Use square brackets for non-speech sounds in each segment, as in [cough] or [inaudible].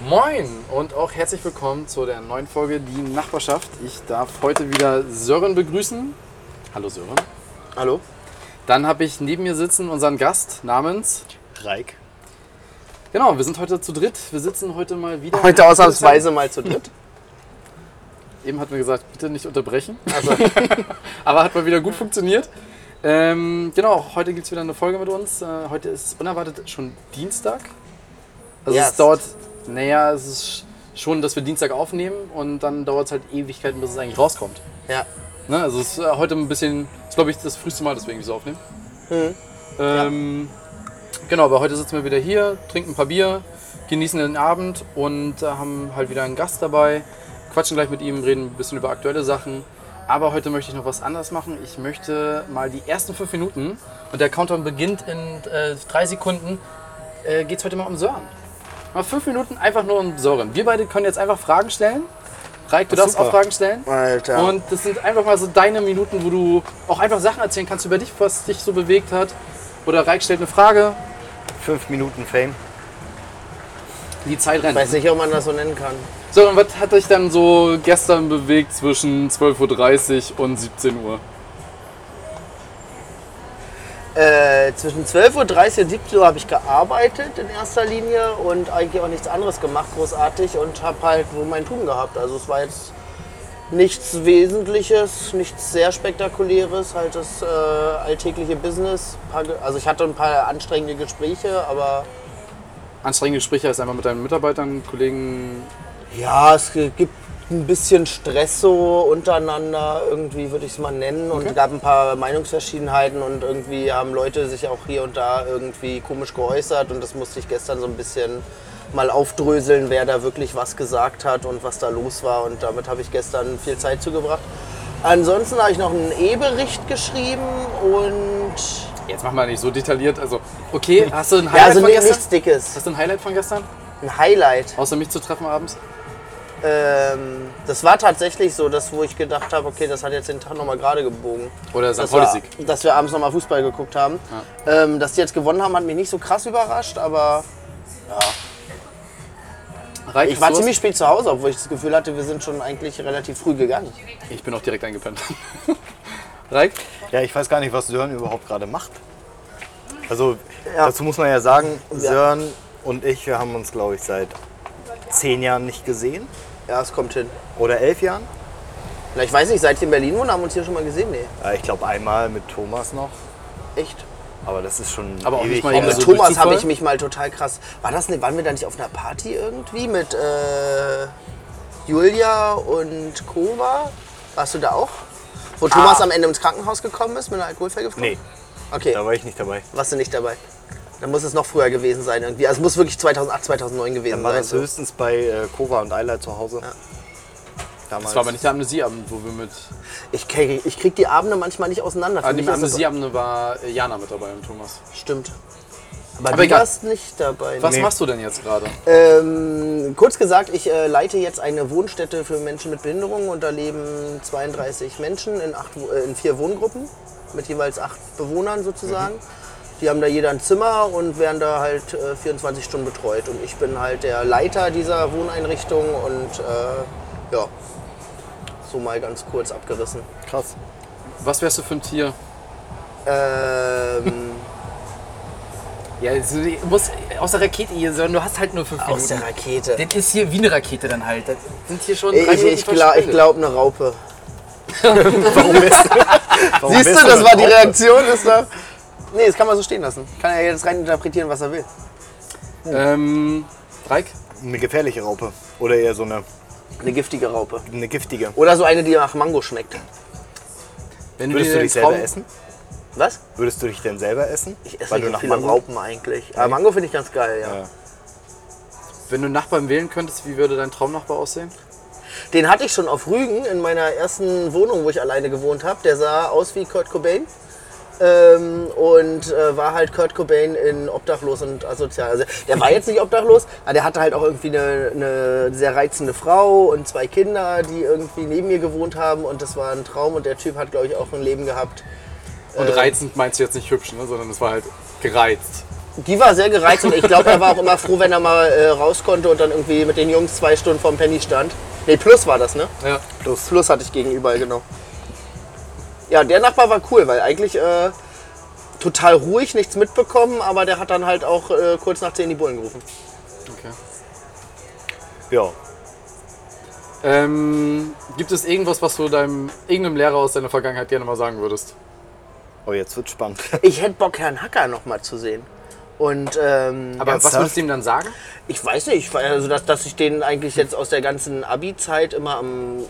Moin und auch herzlich willkommen zu der neuen Folge Die Nachbarschaft. Ich darf heute wieder Sören begrüßen. Hallo Sören. Hallo? Dann habe ich neben mir sitzen unseren Gast namens. Reik. Genau, wir sind heute zu dritt. Wir sitzen heute mal wieder. Heute ausnahmsweise mal zu dritt. [laughs] Eben hat mir gesagt, bitte nicht unterbrechen. Also, [laughs] Aber hat mal wieder gut funktioniert. Ähm, genau, heute gibt es wieder eine Folge mit uns. Äh, heute ist unerwartet schon Dienstag. Also es Yes. dauert, naja, es ist schon, dass wir Dienstag aufnehmen und dann dauert es halt Ewigkeiten, bis es eigentlich rauskommt. ja. Ne? Also es ist äh, heute ein bisschen, ist glaube ich das früheste Mal, deswegen wir so aufnehmen. Mhm. Ähm, Genau, aber heute sitzen wir wieder hier, trinken ein paar Bier, genießen den Abend und äh, haben halt wieder einen Gast dabei, quatschen gleich mit ihm, reden ein bisschen über aktuelle Sachen. Aber heute möchte ich noch was anderes machen. Ich möchte mal die ersten fünf Minuten und der Countdown beginnt in äh, drei Sekunden. Äh, Geht es heute mal um Sören. Mal fünf Minuten einfach nur um Sören. Wir beide können jetzt einfach Fragen stellen. Reik, du Ach, darfst super. auch Fragen stellen. Alter. Und das sind einfach mal so deine Minuten, wo du auch einfach Sachen erzählen kannst über dich, was dich so bewegt hat. Oder Reik stellt eine Frage, Fünf Minuten Fame. die Zeit ich rennt. weiß nicht, ob man das so nennen kann. So, und was hat dich dann so gestern bewegt zwischen 12.30 Uhr und 17 Uhr? Äh, zwischen 12.30 Uhr und 17 Uhr habe ich gearbeitet in erster Linie und eigentlich auch nichts anderes gemacht, großartig und habe halt so mein Tun gehabt. Also es war jetzt nichts Wesentliches, nichts sehr Spektakuläres, halt das äh, alltägliche Business. Also ich hatte ein paar anstrengende Gespräche, aber Anstrengende Gespräche heißt einfach mit deinen Mitarbeitern, Kollegen. Ja, es gibt ein bisschen Stress so untereinander, irgendwie würde ich es mal nennen. Und Okay. es gab ein paar Meinungsverschiedenheiten und irgendwie haben Leute sich auch hier und da irgendwie komisch geäußert. Und das musste ich gestern so ein bisschen mal aufdröseln, wer da wirklich was gesagt hat und was da los war. Und damit habe ich gestern viel Zeit zugebracht. Ansonsten habe ich noch einen E-Bericht geschrieben und Jetzt mach mal nicht so detailliert. Also, okay, [laughs] hast du ein ja, Highlight also von gestern? nichts Dickes. Hast du ein Highlight von gestern? Ein Highlight. Außer mich zu treffen abends? Ähm, das war tatsächlich so, dass wo ich gedacht habe, okay, das hat jetzt den Tag nochmal gerade gebogen. Oder St. dass wir, Sieg? dass wir abends nochmal Fußball geguckt haben. Ähm, dass die jetzt gewonnen haben, hat mich nicht so krass überrascht, aber Reik, ich war ziemlich spät zu Hause, obwohl ich das Gefühl hatte, wir sind schon eigentlich relativ früh gegangen. Ich bin auch direkt eingepennt. [laughs] Reik? Ja, ich weiß gar nicht, was Sören überhaupt gerade macht. Also Ja. dazu muss man ja sagen, Sören und ich, wir haben uns, glaube ich, seit zehn Jahren nicht gesehen. Ja, es kommt hin. Oder elf Jahren. Na, ich weiß nicht, seit ich in Berlin wohne, haben wir uns hier schon mal gesehen? Nee, Äh, Ich glaube einmal mit Thomas noch. echt. Aber das ist schon Aber auch ewig nicht mal eben Mit Also durch Thomas habe ich mich mal total krass. War das nicht, waren wir da nicht auf einer Party irgendwie mit äh, Julia und Kova? Warst du da auch? Wo Thomas am Ende ins Krankenhaus gekommen ist mit einer Alkoholvergiftung? Nee, Okay. da war ich nicht dabei. Warst du nicht dabei? Dann muss es noch früher gewesen sein irgendwie. Also es muss wirklich 2008, 2009 gewesen Dann war sein. das höchstens bei äh, Kova und Eila zu Hause. Damals. Das war aber nicht der Amnesieabend, wo wir mit. Ich krieg, ich krieg die Abende manchmal nicht auseinander. An mich dem Amnesieabend war äh, Jana mit dabei und Thomas. Stimmt. Aber, Aber du egal. warst nicht dabei. Was Nee. machst du denn jetzt gerade? Ähm, kurz gesagt, ich äh, leite jetzt eine Wohnstätte für Menschen mit Behinderung und da leben 32 Menschen in, acht, äh, in vier Wohngruppen mit jeweils acht Bewohnern sozusagen. Die haben da jeder ein Zimmer und werden da halt äh, 24 Stunden betreut. Und ich bin halt der Leiter dieser Wohneinrichtung und äh, ja, so mal ganz kurz abgerissen. krass. Was wärst du für ein Tier? Ähm, [laughs] Ja, also, du musst aus der Rakete hier, sondern du hast halt nur fünf aus der Minuten. Rakete. Das ist hier wie eine Rakete dann halt. Das sind hier schon Ich, drei ich, Minuten ich glaube glaub eine Raupe. [laughs] [laughs] Warum Siehst bist du, das war die Raupe? Reaktion. Ist da nee, das kann man so stehen lassen. Kann er jetzt rein interpretieren, was er will. Ähm, Reik? Eine gefährliche Raupe. Oder eher so eine, Eine giftige Raupe. eine giftige. Oder so eine, die nach Mango schmeckt. Wenn Würdest dir du dich selber Traum- essen? Was? Würdest du dich denn selber essen? Ich esse Weil nicht du nach viele Mango. Raupen eigentlich. Aber Mango finde ich ganz geil, ja. Ja. Wenn du einen Nachbarn wählen könntest, wie würde dein Traumnachbar aussehen? Den hatte ich schon auf Rügen in meiner ersten Wohnung, wo ich alleine gewohnt habe. Der sah aus wie Kurt Cobain. Ähm, und äh, war halt Kurt Cobain in obdachlos und asozial. Also der war jetzt nicht obdachlos, aber der hatte halt auch irgendwie eine, eine sehr reizende Frau und zwei Kinder, die irgendwie neben mir gewohnt haben und das war ein Traum und der Typ hat glaube ich auch ein Leben gehabt. Und Äh, reizend meinst du jetzt nicht hübsch, ne? sondern es war halt gereizt. Die war sehr gereizt und ich glaube, er war auch immer froh, wenn er mal äh, raus konnte und dann irgendwie mit den Jungs zwei Stunden vorm Penny stand. Nee, Plus war das, ne? Ja. Plus. Plus hatte ich gegenüber, genau. Ja, der Nachbar war cool, weil eigentlich äh, total ruhig, nichts mitbekommen, aber der hat dann halt auch äh, kurz nach 10 die Bullen gerufen. Okay. Ja. Ähm, gibt es irgendwas, was du deinem irgendeinem Lehrer aus deiner Vergangenheit gerne mal sagen würdest? Oh, jetzt wird spannend. Ich hätte Bock, Herrn Hacker noch mal zu sehen. Und ähm, Aber was würdest du ihm dann sagen? ich weiß nicht, also dass, dass ich den eigentlich jetzt aus der ganzen Abi-Zeit immer am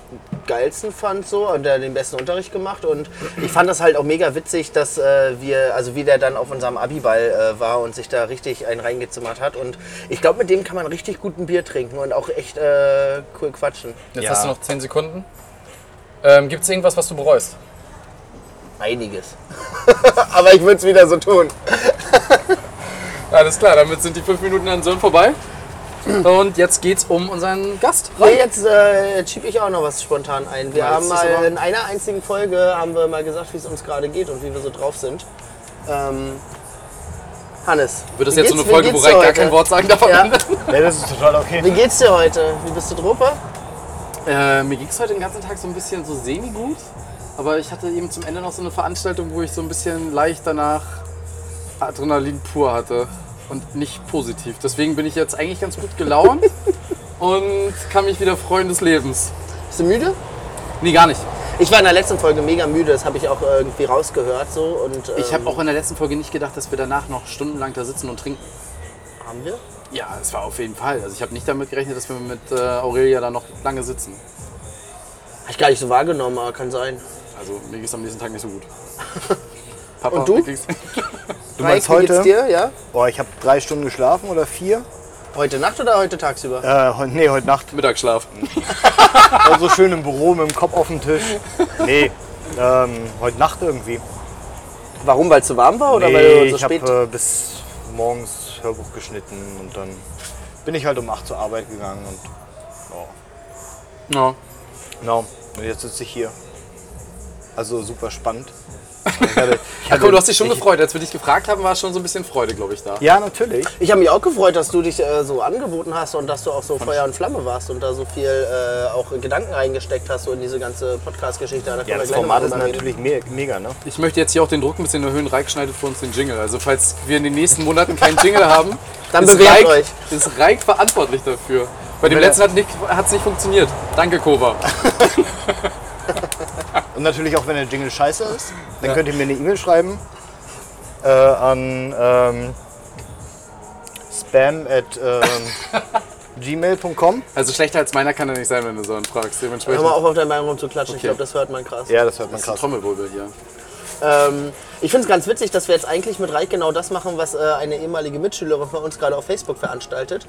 geilsten fand so und der den besten Unterricht gemacht und ich fand das halt auch mega witzig, dass äh, wir, also wie der dann auf unserem Abi-Ball äh, war und sich da richtig einen reingezimmert hat und ich glaube, mit dem kann man richtig gut ein Bier trinken und auch echt äh, cool quatschen. Jetzt Ja. hast du noch 10 Sekunden. Ähm, gibt es irgendwas, was du bereust? Einiges. [laughs] Aber ich würde es wieder so tun. [laughs] Alles klar, damit sind die 5 Minuten an Sören vorbei. Und jetzt geht's um unseren Gast. Nee, jetzt äh, schiebe ich auch noch was spontan ein. Wir Ja, haben mal in einer einzigen Folge haben wir mal gesagt, wie es uns gerade geht und wie wir so drauf sind. Ähm, Hannes. Wird das jetzt so eine Folge, wo Reik gar kein Wort sagen darf Ja. Nee, das ist total okay. Wie geht's dir heute? Wie bist du drauf? Äh, mir ging es heute den ganzen Tag so ein bisschen so semi-gut. Aber ich hatte eben zum Ende noch so eine Veranstaltung, wo ich so ein bisschen leicht danach Adrenalin pur hatte. Und nicht positiv. Deswegen bin ich jetzt eigentlich ganz gut gelaunt [laughs] und kann mich wieder freuen des Lebens. Bist du müde? Nee, gar nicht. Ich war in der letzten Folge mega müde, das habe ich auch irgendwie rausgehört so und ähm, Ich habe auch in der letzten Folge nicht gedacht, dass wir danach noch stundenlang da sitzen und trinken. haben wir? Ja, es war auf jeden Fall. Also ich habe nicht damit gerechnet, dass wir mit äh, Aurelia da noch lange sitzen. Hab ich gar nicht so wahrgenommen, aber kann sein. Also mir ging es am nächsten Tag nicht so gut. [laughs] Papa, Und du? [laughs] Du meinst Raik, wie geht's heute? dir? Ja? Oh, ich habe drei Stunden geschlafen oder vier. Heute Nacht oder heute tagsüber? Äh, heu- nee, heute Nacht. Mittagsschlaf. [laughs] War so schön im Büro mit dem Kopf auf dem Tisch. Nee, ähm, heute Nacht irgendwie. Warum? Weil es zu warm war oder nee, weil du so ich habe spät? äh, bis morgens Hörbuch geschnitten und dann bin ich halt um 8 zur Arbeit gegangen und oh, Ja. no. und jetzt sitze ich hier. Also super spannend. Ich hatte, ich komm, du hast dich schon ich, gefreut. Als wir dich gefragt haben, war schon so ein bisschen Freude, glaube ich, da. Ja, natürlich. Ich habe mich auch gefreut, dass du dich äh, so angeboten hast und dass du auch so Feuer und Flamme warst und da so viel äh, auch Gedanken reingesteckt hast so in diese ganze Podcast-Geschichte. Da Ja, das Format ist natürlich me mega, ne? Ich möchte jetzt hier auch den Druck ein bisschen erhöhen. Reik schneidet für uns den Jingle. Also falls wir in den nächsten Monaten keinen Jingle haben, [laughs] Dann ist Reik, euch. ist Reik verantwortlich dafür. Bei dem letzten hat es nicht funktioniert. Danke, Kova. [laughs] Und natürlich auch, wenn der Jingle scheiße ist, dann Ja. könnt ihr mir eine E-Mail schreiben äh, an ähm, spam at ähm, [laughs] gmail.com. Also schlechter als meiner kann er nicht sein, wenn du so einen fragst. Hör Dementsprechend. mal auf, auf deinem Bein rumzuklatschen. Ich Okay. glaube, das hört man krass. Ja, das hört man Das ist ein krass. Trommelwirbel hier. Ähm, ich finde es ganz witzig, dass wir jetzt eigentlich mit Reik genau das machen, was äh, eine ehemalige Mitschülerin von uns gerade auf Facebook veranstaltet.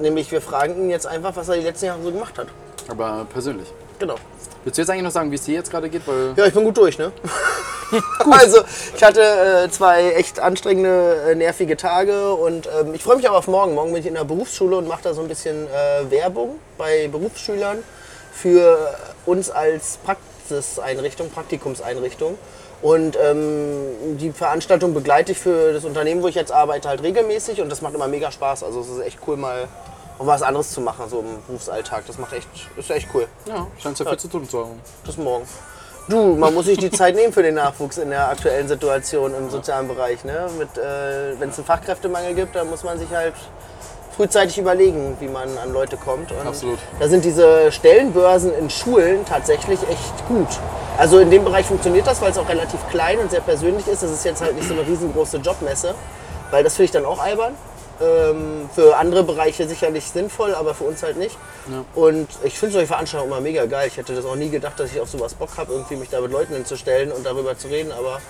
Nämlich wir fragen ihn jetzt einfach, was er die letzten Jahre so gemacht hat. Aber persönlich. Genau. Willst du jetzt eigentlich noch sagen, wie es dir jetzt gerade geht? Weil Ja, ich bin gut durch, ne? [laughs] [laughs] Also, ich hatte äh, zwei echt anstrengende, äh, nervige Tage und ähm, ich freue mich aber auf morgen. Morgen bin ich in der Berufsschule und mache da so ein bisschen äh, Werbung bei Berufsschülern für uns als Praxiseinrichtung, Praktikumseinrichtung. Und ähm, die Veranstaltung begleite ich für das Unternehmen, wo ich jetzt arbeite, halt regelmäßig und das macht immer mega Spaß. Also es ist echt cool, mal auch was anderes zu machen, so im Berufsalltag. Das macht echt, ist echt cool. ja, scheint ja viel zu tun zu haben. Bis morgen. Du, man muss sich die Zeit nehmen für den Nachwuchs in der aktuellen Situation im sozialen Bereich. Ne? Mit, äh, Wenn es einen Fachkräftemangel gibt, dann muss man sich halt frühzeitig überlegen, wie man an Leute kommt. Und Absolut. Da sind diese Stellenbörsen in Schulen tatsächlich echt gut. Also in dem Bereich funktioniert das, weil es auch relativ klein und sehr persönlich ist. Das ist jetzt halt nicht so eine riesengroße Jobmesse, weil das finde ich dann auch albern. Ähm, für andere Bereiche sicherlich sinnvoll, aber für uns halt nicht. Ja. Und ich finde solche Veranstaltungen immer mega geil. Ich hätte das auch nie gedacht, dass ich auf sowas Bock habe, irgendwie mich da mit Leuten hinzustellen und darüber zu reden, aber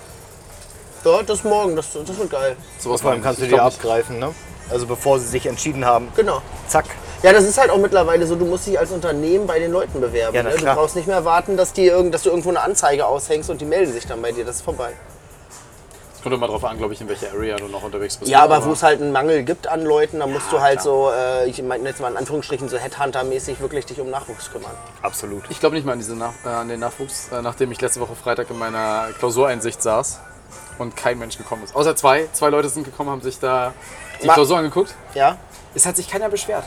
ja, das morgen, das, das wird geil. Sowas Vor allem kannst du nicht. abgreifen, ne? Also bevor sie sich entschieden haben. Genau. Zack. Ja, das ist halt auch mittlerweile so, du musst dich als Unternehmen bei den Leuten bewerben. Ja, ne? Du brauchst nicht mehr warten, dass, die irgend, dass du irgendwo eine Anzeige aushängst und die melden sich dann bei dir. Das ist vorbei. Kommt immer drauf an, glaube ich, in welcher Area du noch unterwegs bist. Ja, aber wo es halt einen Mangel gibt an Leuten, dann musst du halt klar. so, äh, ich meine jetzt mal in Anführungsstrichen, so Headhunter-mäßig wirklich dich um Nachwuchs kümmern. Absolut. Ich glaube nicht mal an, diese Nach äh, an den Nachwuchs, äh, nachdem ich letzte Woche Freitag in meiner Klausureinsicht saß und kein Mensch gekommen ist. Außer zwei. Zwei Leute sind gekommen, haben sich da die Ma- Klausur angeguckt. Ja? Es hat sich keiner beschwert.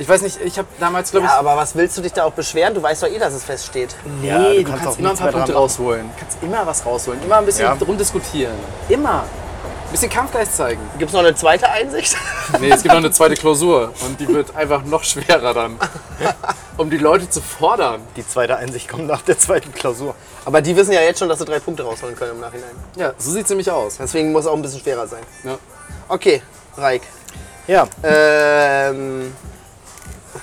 Ich weiß nicht, ich habe damals, glaube ich, Ja, aber was willst du dich da auch beschweren? Du weißt doch eh, dass es feststeht. Nee, Ja, du, du kannst, kannst auch immer ein paar Punkte rausholen. Du kannst immer was rausholen. Immer ein bisschen Ja. rumdiskutieren. Immer. Ein bisschen Kampfgeist zeigen. Gibt es noch eine zweite Einsicht? Nee, es gibt noch eine zweite Klausur. Und die wird einfach noch schwerer dann. Um die Leute zu fordern. Die zweite Einsicht kommt nach der zweiten Klausur. Aber die wissen ja jetzt schon, dass sie drei Punkte rausholen können im Nachhinein. Ja, so sieht es nämlich aus. Deswegen muss es auch ein bisschen schwerer sein. Ja. Okay, Reik. Ja, Ähm,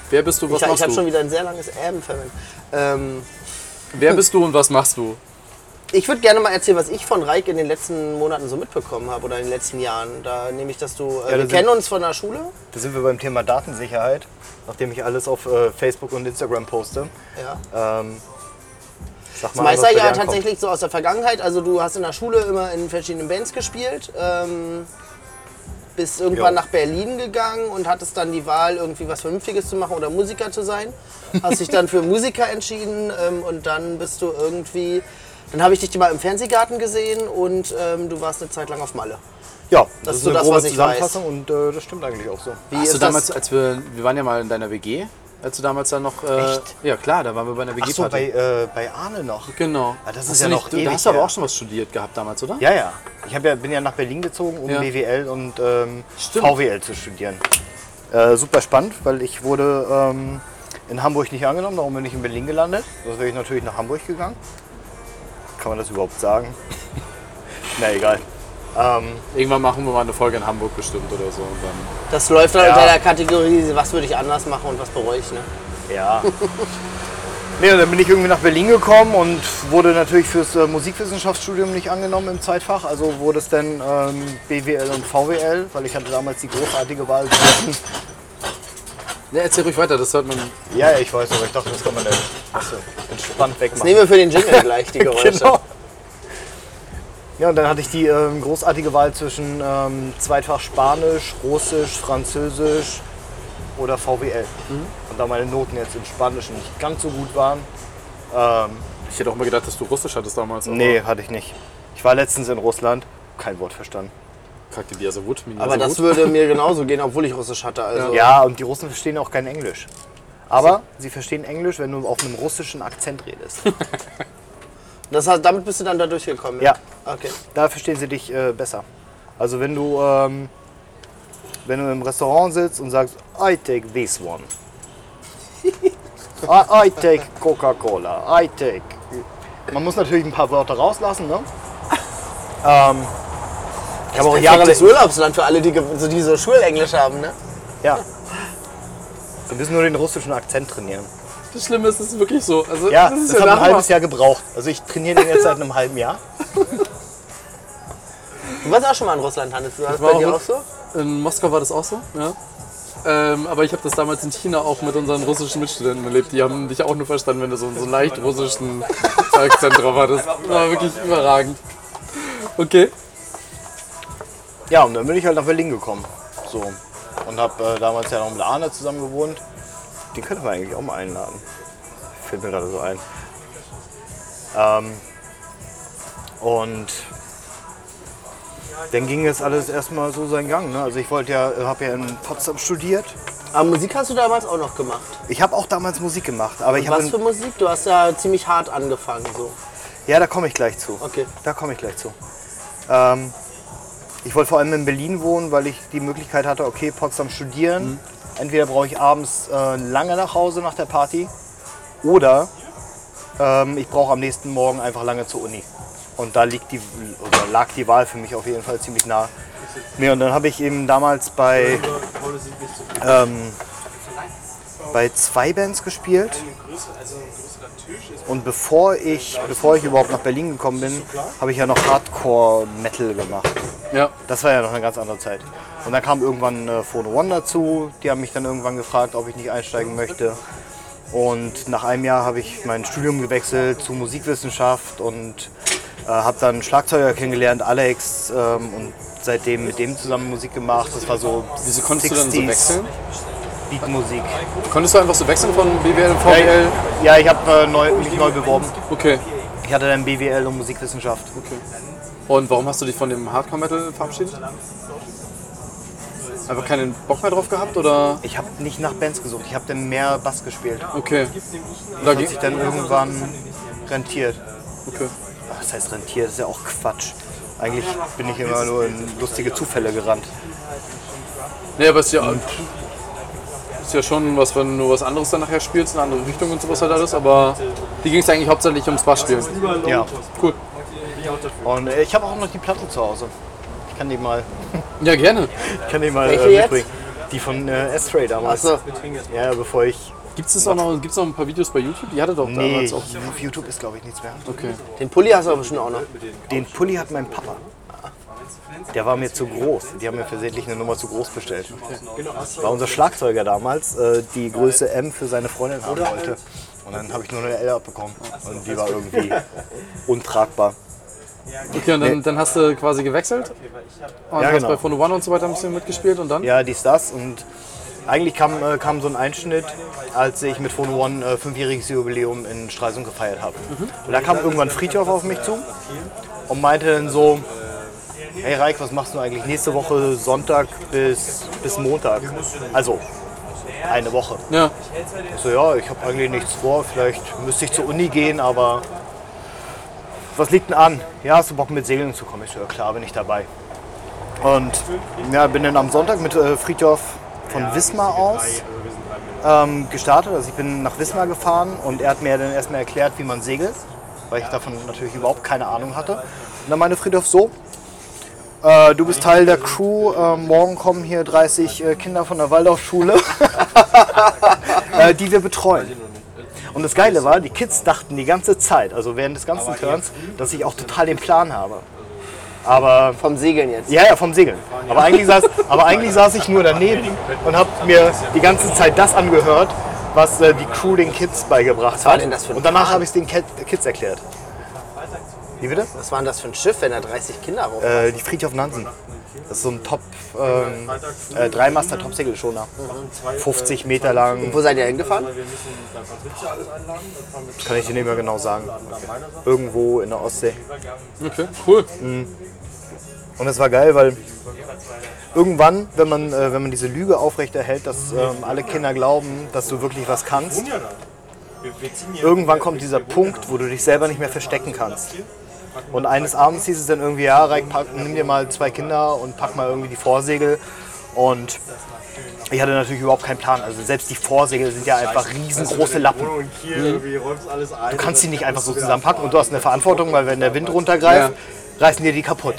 Wer bist du, was ich ich machst habe du? schon wieder ein sehr langes Ähm verwendet. Ähm, Wer bist du und was machst du? ich würde gerne mal erzählen, was ich von Reik in den letzten Monaten so mitbekommen habe oder in den letzten Jahren. Da nehme ich, dass du. Äh, Ja, wir das kennen sind- uns von der Schule. da sind wir beim Thema Datensicherheit, nachdem ich alles auf äh, Facebook und Instagram poste. Ja. Ähm, sag Das mal, meiste ja dir ankommt. tatsächlich so aus der Vergangenheit. Also du hast in der Schule immer in verschiedenen Bands gespielt. Ähm, bist irgendwann Jo. nach Berlin gegangen und hattest dann die Wahl, irgendwie was Vernünftiges zu machen oder Musiker zu sein. Hast dich dann für Musiker entschieden ähm, und dann bist du irgendwie. Dann habe ich dich mal im Fernsehgarten gesehen und ähm, du warst eine Zeit lang auf Malle. Ja, Das das, ist so eine das, grobe was ich Zusammenfassung und äh, das stimmt eigentlich auch so. Wie Hast ist du damals, das? als wir, wir waren ja mal in deiner WG, als du damals dann noch... Äh, Echt? Ja klar, da waren wir bei einer Ach so, WG-Party. bei, äh, bei Arne noch. Genau. Ah, das ist Hast ja du noch nicht, du, Da ewig hast du aber auch schon was studiert gehabt damals, oder? Ja, ja. Ich ja, bin ja nach Berlin gezogen, um Ja. BWL und ähm. VWL zu studieren. Äh, super spannend, weil ich wurde ähm, in Hamburg nicht angenommen, darum bin ich in Berlin gelandet. Das wäre ich natürlich nach Hamburg gegangen. Kann man das überhaupt sagen? [laughs] Na egal. Ähm, Irgendwann machen wir mal eine Folge in Hamburg bestimmt oder so. Und dann Das läuft dann Ja. unter der Kategorie, was würde ich anders machen und was bereue ich. Ne? ja. [laughs] nee, und dann bin ich irgendwie nach Berlin gekommen und wurde natürlich fürs äh, Musikwissenschaftsstudium nicht angenommen im Zeitfach. Also wurde es dann ähm, BWL und VWL, weil ich hatte damals die großartige Wahl zwischen Ja, erzähl ruhig weiter, das hört man. Ja, ja, ich weiß, aber ich dachte, das kann man dann Ach so, entspannt Das wegmachen. nehmen wir für den Jingle [laughs] gleich, die Geräusche. Genau. Ja, und dann hatte ich die ähm, großartige Wahl zwischen ähm, Zweitfach Spanisch, Russisch, Französisch oder VWL. Und da meine Noten jetzt in Spanisch nicht ganz so gut waren, ähm, Ich hätte auch mal gedacht, dass du Russisch hattest damals. aber nee, hatte ich nicht. Ich war letztens in Russland, kein Wort verstanden. Kacke, die also gut. Aber also das gut. würde mir [laughs] genauso gehen, obwohl ich Russisch hatte. Also. Ja, und die Russen verstehen auch kein Englisch. Aber sie verstehen Englisch, wenn du auf einem russischen Akzent redest. [laughs] Das heißt, damit bist du dann da durchgekommen? Ja. Okay. Da verstehen sie dich äh, besser. Also wenn du, ähm, wenn du im Restaurant sitzt und sagst, I take this one. I, [laughs] I take Coca-Cola. I take. Man muss natürlich ein paar Wörter rauslassen, ne? Ähm, ich habe auch Jahre Perfektes Urlaubsland für alle, die, die so Schulenglisch haben, ne? Ja. Wir müssen nur den russischen Akzent trainieren. Das Schlimme ist, es ist wirklich so. Also, Ja, das das, ist hat ja ein halbes Jahr gebraucht. Also ich trainiere den jetzt seit einem halben Jahr. [laughs] Du warst auch schon mal in Russland, Hannes. Du hast war bei dir auch- so? In Moskau war das auch so, ja. Ähm, aber ich habe das damals in China auch mit unseren russischen Mitstudenten erlebt. Die haben dich auch nur verstanden, wenn du so, so einen leicht russischen Akzent drauf hattest. Das war wirklich überragend. Okay. Ja, und dann bin ich halt nach Berlin gekommen. So. Und habe äh, damals ja noch mit Arne zusammen gewohnt. Den könnte man eigentlich auch mal einladen. Fällt mir gerade so ein. Ähm, und dann ging es alles erstmal so seinen Gang. Ne? Also ich wollte ja, habe ja in Potsdam studiert. Aber Musik hast du damals auch noch gemacht. Ich habe auch damals Musik gemacht, aber ich Was für Musik? Du hast ja ziemlich hart angefangen. So. ja, da komme ich gleich zu. Okay. Da komme ich gleich zu. Ähm, ich wollte vor allem in Berlin wohnen, weil ich die Möglichkeit hatte, okay, Potsdam studieren. Entweder brauche ich abends äh, lange nach Hause nach der Party oder ähm, ich brauche am nächsten Morgen einfach lange zur Uni. Und da liegt die, oder lag die Wahl für mich auf jeden Fall ziemlich nah. Nee, und dann habe ich eben damals bei, ähm, bei zwei Bands gespielt. Und bevor ich, bevor ich überhaupt nach Berlin gekommen bin, habe ich ja noch Hardcore-Metal gemacht. Ja. Das war ja noch eine ganz andere Zeit. Und dann kam irgendwann äh, Phone One dazu. Die haben mich dann irgendwann gefragt, ob ich nicht einsteigen möchte. Und nach einem Jahr habe ich mein Studium gewechselt zu Musikwissenschaft und äh, habe dann Schlagzeuger kennengelernt, Alex, ähm, und seitdem mit dem zusammen Musik gemacht. Das war so Wieso konntest du dann so 60s wechseln? Beatmusik. Konntest du einfach so wechseln von BWL und VWL? Ja, ich habe äh, neu, mich neu beworben. Okay. Ich hatte dann BWL und Musikwissenschaft. okay. Und warum hast du dich von dem Hardcore-Metal verabschiedet? Einfach keinen Bock mehr drauf gehabt oder? Ich habe nicht nach Bands gesucht, ich habe dann mehr Bass gespielt. Okay. Da Hat ging, sich dann irgendwann rentiert. okay. Was heißt rentiert? Das ist ja auch Quatsch. Eigentlich bin ich immer nur in lustige Zufälle gerannt. Nee, aber es ist ja, ist ja schon was, wenn du was anderes dann nachher spielst, eine andere Richtung und sowas halt alles, aber die ging es eigentlich hauptsächlich ums Bassspielen. Ja. Cool. Und äh, ich habe auch noch die Platte zu Hause. Ich kann die mal, Ja, gerne. [laughs] ich kann die mal Welche äh, jetzt? mitbringen. Die von äh, S-Ray damals. Achso, Ja, bevor ich. Gibt es noch, gibt's noch ein paar Videos bei YouTube? Die hatte doch Nee, damals auch. auf YouTube ist glaube ich nichts mehr. Okay. den Pulli hast du aber bestimmt auch noch. Den Pulli hat mein Papa. Der war mir zu groß. Die haben mir versehentlich eine Nummer zu groß bestellt. War unser Schlagzeuger damals, äh, die Größe M für seine Freundin haben wollte. Und dann habe ich nur eine L abbekommen. Und die war irgendwie untragbar. Okay, und dann, dann hast du quasi gewechselt und Ja, hast genau. bei Phone One und so weiter ein bisschen mitgespielt und dann? Ja, dies, das. Und eigentlich kam, äh, kam so ein Einschnitt, als ich mit Phone One äh, fünfjähriges Jubiläum in Stralsund gefeiert habe. Und da kam irgendwann Friedhof auf mich zu und meinte dann so, hey Reik, was machst du eigentlich nächste Woche Sonntag bis, bis Montag? Also eine Woche. Ja. Ich so, ja, ich habe eigentlich nichts vor, vielleicht müsste ich zur Uni gehen, aber was liegt denn an? Ja, hast du Bock mit Segeln zu kommen? Ich so, ja klar, bin ich dabei. Und ja, bin dann am Sonntag mit äh, Friedhof von Wismar aus ähm, gestartet. Also ich bin nach Wismar gefahren und er hat mir dann erstmal erklärt, wie man segelt, weil ich davon natürlich überhaupt keine Ahnung hatte. Und dann meinte Friedhof so, äh, du bist Teil der Crew, äh, morgen kommen hier 30 äh, Kinder von der Waldorfschule, [laughs] äh, die wir betreuen. Und das Geile war, die Kids dachten die ganze Zeit, also während des ganzen Turns, dass ich auch total den Plan habe. Aber Vom Segeln jetzt. ja, ja, vom Segeln. Aber eigentlich saß, aber eigentlich saß ich nur daneben und habe mir die ganze Zeit das angehört, was äh, die Crew den Kids beigebracht war hat. denn das für ein und danach habe ich es den Ki- Kids erklärt. Wie bitte? Was war denn das für ein Schiff, wenn da 30 Kinder rauf Äh, die Friedhof Nansen. Das ist so ein Top, ähm, äh, Dreimaster Topsegelschoner. 50 Meter lang, Wo seid ihr hingefahren? kann ich dir nicht mehr genau sagen. Irgendwo in der Ostsee. Okay, cool. Und das war geil, weil irgendwann, wenn man, äh, wenn man diese Lüge aufrechterhält, dass ähm, alle Kinder glauben, dass du wirklich was kannst, irgendwann kommt dieser Punkt, wo du dich selber nicht mehr verstecken kannst. Und eines Abends hieß es dann irgendwie, ja, Reik, pack, nimm dir mal zwei Kinder und pack mal irgendwie die Vorsegel. Und ich hatte natürlich überhaupt keinen Plan. Also selbst die Vorsegel sind ja einfach riesengroße Lappen. Du kannst die nicht einfach so zusammenpacken und du hast eine Verantwortung, weil wenn der Wind runtergreift, reißen dir die kaputt.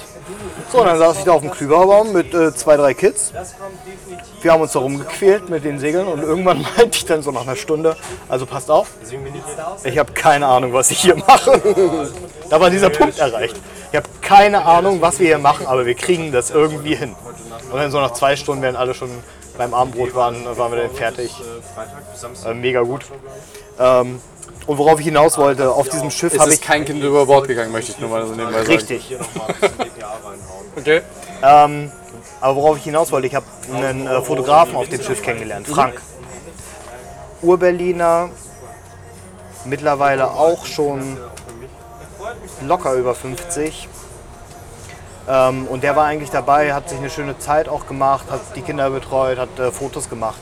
So, dann saß ich da auf dem Klüberbaum mit äh, zwei, drei Kids. Wir haben uns da rumgequält mit den Segeln und irgendwann [laughs] meinte ich dann so nach einer Stunde, also passt auf, ich habe keine Ahnung, was ich hier mache. [laughs] da war dieser Punkt erreicht. Ich habe keine Ahnung, was wir hier machen, aber wir kriegen das irgendwie hin. Und dann so nach zwei Stunden, während alle schon beim Abendbrot waren, waren wir dann fertig. Äh, mega gut. Ähm, und worauf ich hinaus wollte, auf diesem Schiff habe ich kein Kind über Bord gegangen, möchte ich nur mal so nebenbei sagen. richtig. [laughs] Okay. Ähm, aber worauf ich hinaus wollte, ich habe einen äh, Fotografen auf dem Schiff kennengelernt, Frank. Urberliner, mittlerweile auch schon locker über 50. Ähm, und der war eigentlich dabei, hat sich eine schöne Zeit auch gemacht, hat die Kinder betreut, hat äh, Fotos gemacht.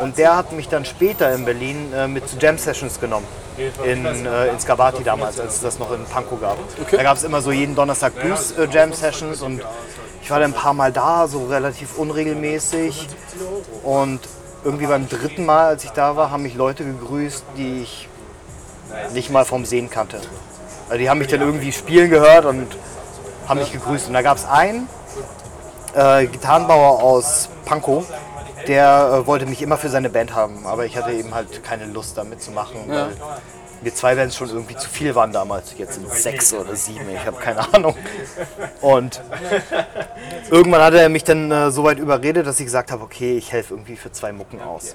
Und der hat mich dann später in Berlin äh, mit zu Jam Sessions genommen. In, äh, in Skabati damals, als es das noch in Pankow gab. Okay. Da gab es immer so jeden Donnerstag Blues äh, Jam Sessions und ich war dann ein paar Mal da, so relativ unregelmäßig. Und irgendwie beim dritten Mal, als ich da war, haben mich Leute gegrüßt, die ich nicht mal vom Sehen kannte. Also die haben mich dann irgendwie spielen gehört und haben mich gegrüßt. Und da gab es einen äh, Gitarrenbauer aus Pankow, der äh, wollte mich immer für seine Band haben, aber ich hatte eben halt keine Lust damit zu machen, weil mir zwei Bands schon irgendwie zu viel waren damals. Jetzt sind es sechs oder sieben, ich habe keine Ahnung. Und irgendwann hatte er mich dann äh, so weit überredet, dass ich gesagt habe, okay, ich helfe irgendwie für zwei Mucken aus.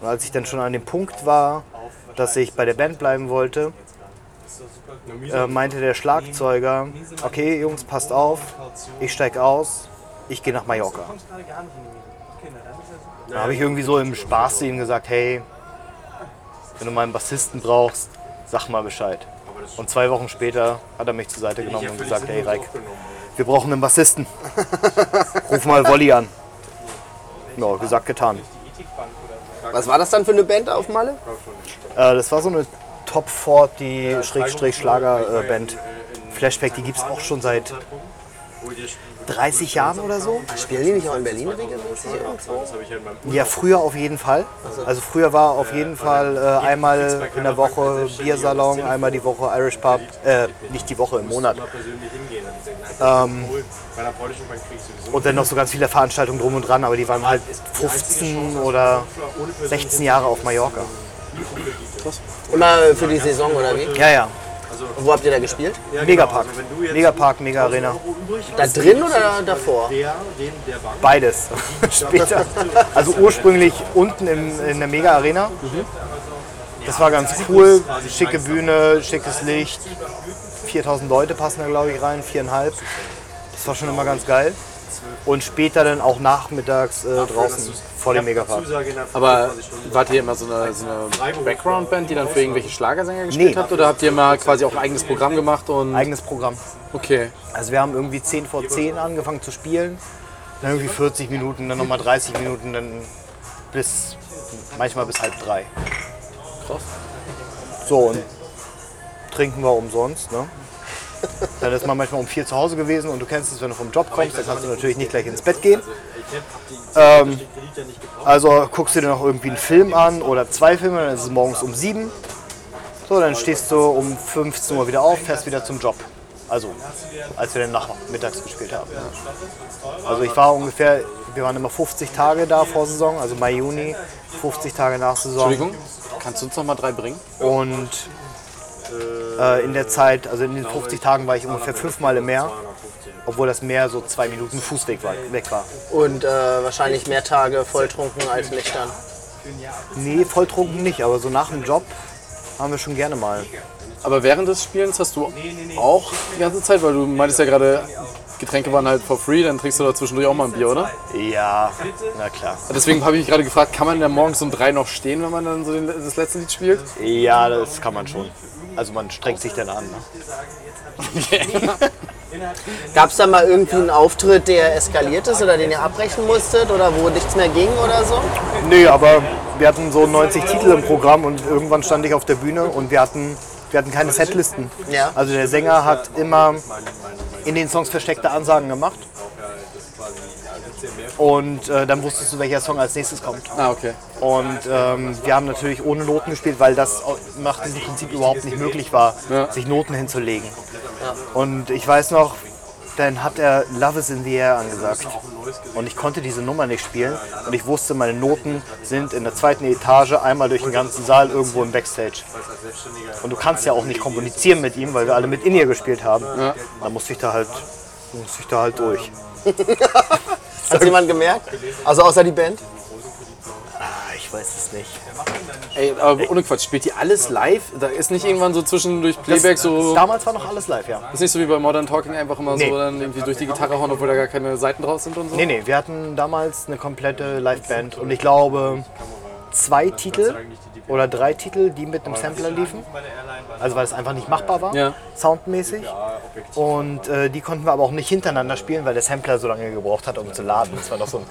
Und als ich dann schon an dem Punkt war, dass ich bei der Band bleiben wollte, äh, meinte der Schlagzeuger, okay Jungs, passt auf, ich steig aus, ich gehe nach Mallorca. Da habe ich irgendwie so im Spaß zu ihm gesagt, hey, wenn du mal einen Bassisten brauchst, sag mal Bescheid. Und zwei Wochen später hat er mich zur Seite genommen und gesagt, hey Reik, wir brauchen einen Bassisten. [laughs] Ruf mal Wolli an. Ja, gesagt, getan. Was war das dann für eine Band auf Malle? Äh, das war so eine Top 40 Schlager äh, Band. Flashback, die gibt es auch schon seit 30 Jahren oder so. Spielen die nicht auch in Berlin regelmäßig irgendwo? Ja, früher auf jeden Fall. Also früher war auf jeden Fall äh, einmal in der Woche Biersalon, einmal die Woche Irish Pub, äh, nicht die Woche, im Monat. Ähm, und dann noch so ganz viele Veranstaltungen drum und dran, aber die waren halt 15 oder 16 Jahre auf Mallorca. Immer für die Saison oder wie? Ja, ja. Und wo habt ihr da gespielt? Megapark. Megapark, Mega Arena. Da drin oder davor? Beides. [laughs] Später. Also ursprünglich unten im, in der Mega Arena. Das war ganz cool. Schicke Bühne, schickes Licht. 4000 Leute passen da, glaube ich, rein. Viereinhalb. Das war schon immer ganz geil. Und später dann auch nachmittags äh, draußen vor dem Megapark. Aber wart ihr immer so eine, so eine Background-Band, die dann für irgendwelche Schlagersänger gespielt Nee. habt? Oder habt ihr mal quasi auch ein eigenes Programm gemacht? Und Eigenes Programm. okay. Also wir haben irgendwie 10 vor 10 angefangen zu spielen. Dann irgendwie 40 Minuten, dann nochmal 30 Minuten, dann bis manchmal bis halb drei. Krass. So, und trinken wir umsonst. Ne? Dann ist man manchmal um vier zu Hause gewesen und du kennst es, wenn du vom Job kommst, dann kannst du natürlich nicht gleich ins Bett gehen. Ähm, also guckst du dir noch irgendwie einen Film an oder zwei Filme, dann ist es morgens um sieben. So, dann stehst du um 15 Uhr wieder auf, fährst wieder zum Job. Also, als wir dann nachmittags gespielt haben. Also ich war ungefähr, wir waren immer 50 Tage da vor Saison, also Mai, Juni, 50 Tage nach Saison. Entschuldigung, kannst du uns noch mal drei bringen? Und äh, in der Zeit, also in den 50 Tagen war ich ungefähr fünfmal im Meer, obwohl das Meer so zwei Minuten Fußweg war, weg war. Und äh, wahrscheinlich mehr Tage volltrunken als nüchtern. Nee, volltrunken nicht, aber so nach dem Job haben wir schon gerne mal. Aber während des Spielens hast du auch die ganze Zeit, weil du meintest ja gerade, Getränke waren halt for free, dann trinkst du da zwischendurch auch mal ein Bier, oder? Ja, na klar. Deswegen habe ich mich gerade gefragt, kann man denn morgens um drei noch stehen, wenn man dann so den, das letzte Lied spielt? Ja, das kann man schon. Also man strengt sich dann an. Ne? [laughs] Gab es da mal irgendwie einen Auftritt, der eskaliert ist oder den ihr abbrechen musstet oder wo nichts mehr ging oder so? Nee, aber wir hatten so 90 Titel im Programm und irgendwann stand ich auf der Bühne und wir hatten, wir hatten keine Setlisten. Ja. Also der Sänger hat immer in den Songs versteckte Ansagen gemacht. Und äh, dann wusstest du, welcher Song als nächstes kommt. Ah, okay. Und ähm, wir haben natürlich ohne Noten gespielt, weil das nach diesem Prinzip überhaupt nicht möglich war, Ja. sich Noten hinzulegen. Und ich weiß noch, dann hat er Love is in the Air angesagt. Und ich konnte diese Nummer nicht spielen. Und ich wusste, meine Noten sind in der zweiten Etage einmal durch den ganzen Saal irgendwo im Backstage. Und du kannst ja auch nicht kommunizieren mit ihm, weil wir alle mit In-Ear gespielt haben. Da musste ich da halt, musste ich da halt durch. [laughs] Hat jemand gemerkt? Also außer die Band? Ah, ich weiß es nicht. Ey, aber ohne Quatsch, spielt ihr alles live? Da ist nicht irgendwann so zwischendurch Playback so. Damals war noch alles live, ja. Ist nicht so wie bei Modern Talking einfach immer Nee. so dann irgendwie durch die Gitarre hauen, obwohl da gar keine Seiten draus sind und so? Nee, nee, wir hatten damals eine komplette Liveband und ich glaube zwei Titel oder drei Titel, die mit einem Sampler liefen. Also weil es einfach nicht machbar war, Ja. soundmäßig. Und äh, die konnten wir aber auch nicht hintereinander spielen, weil der Sampler so lange gebraucht hat, um zu laden. Das war doch so ein,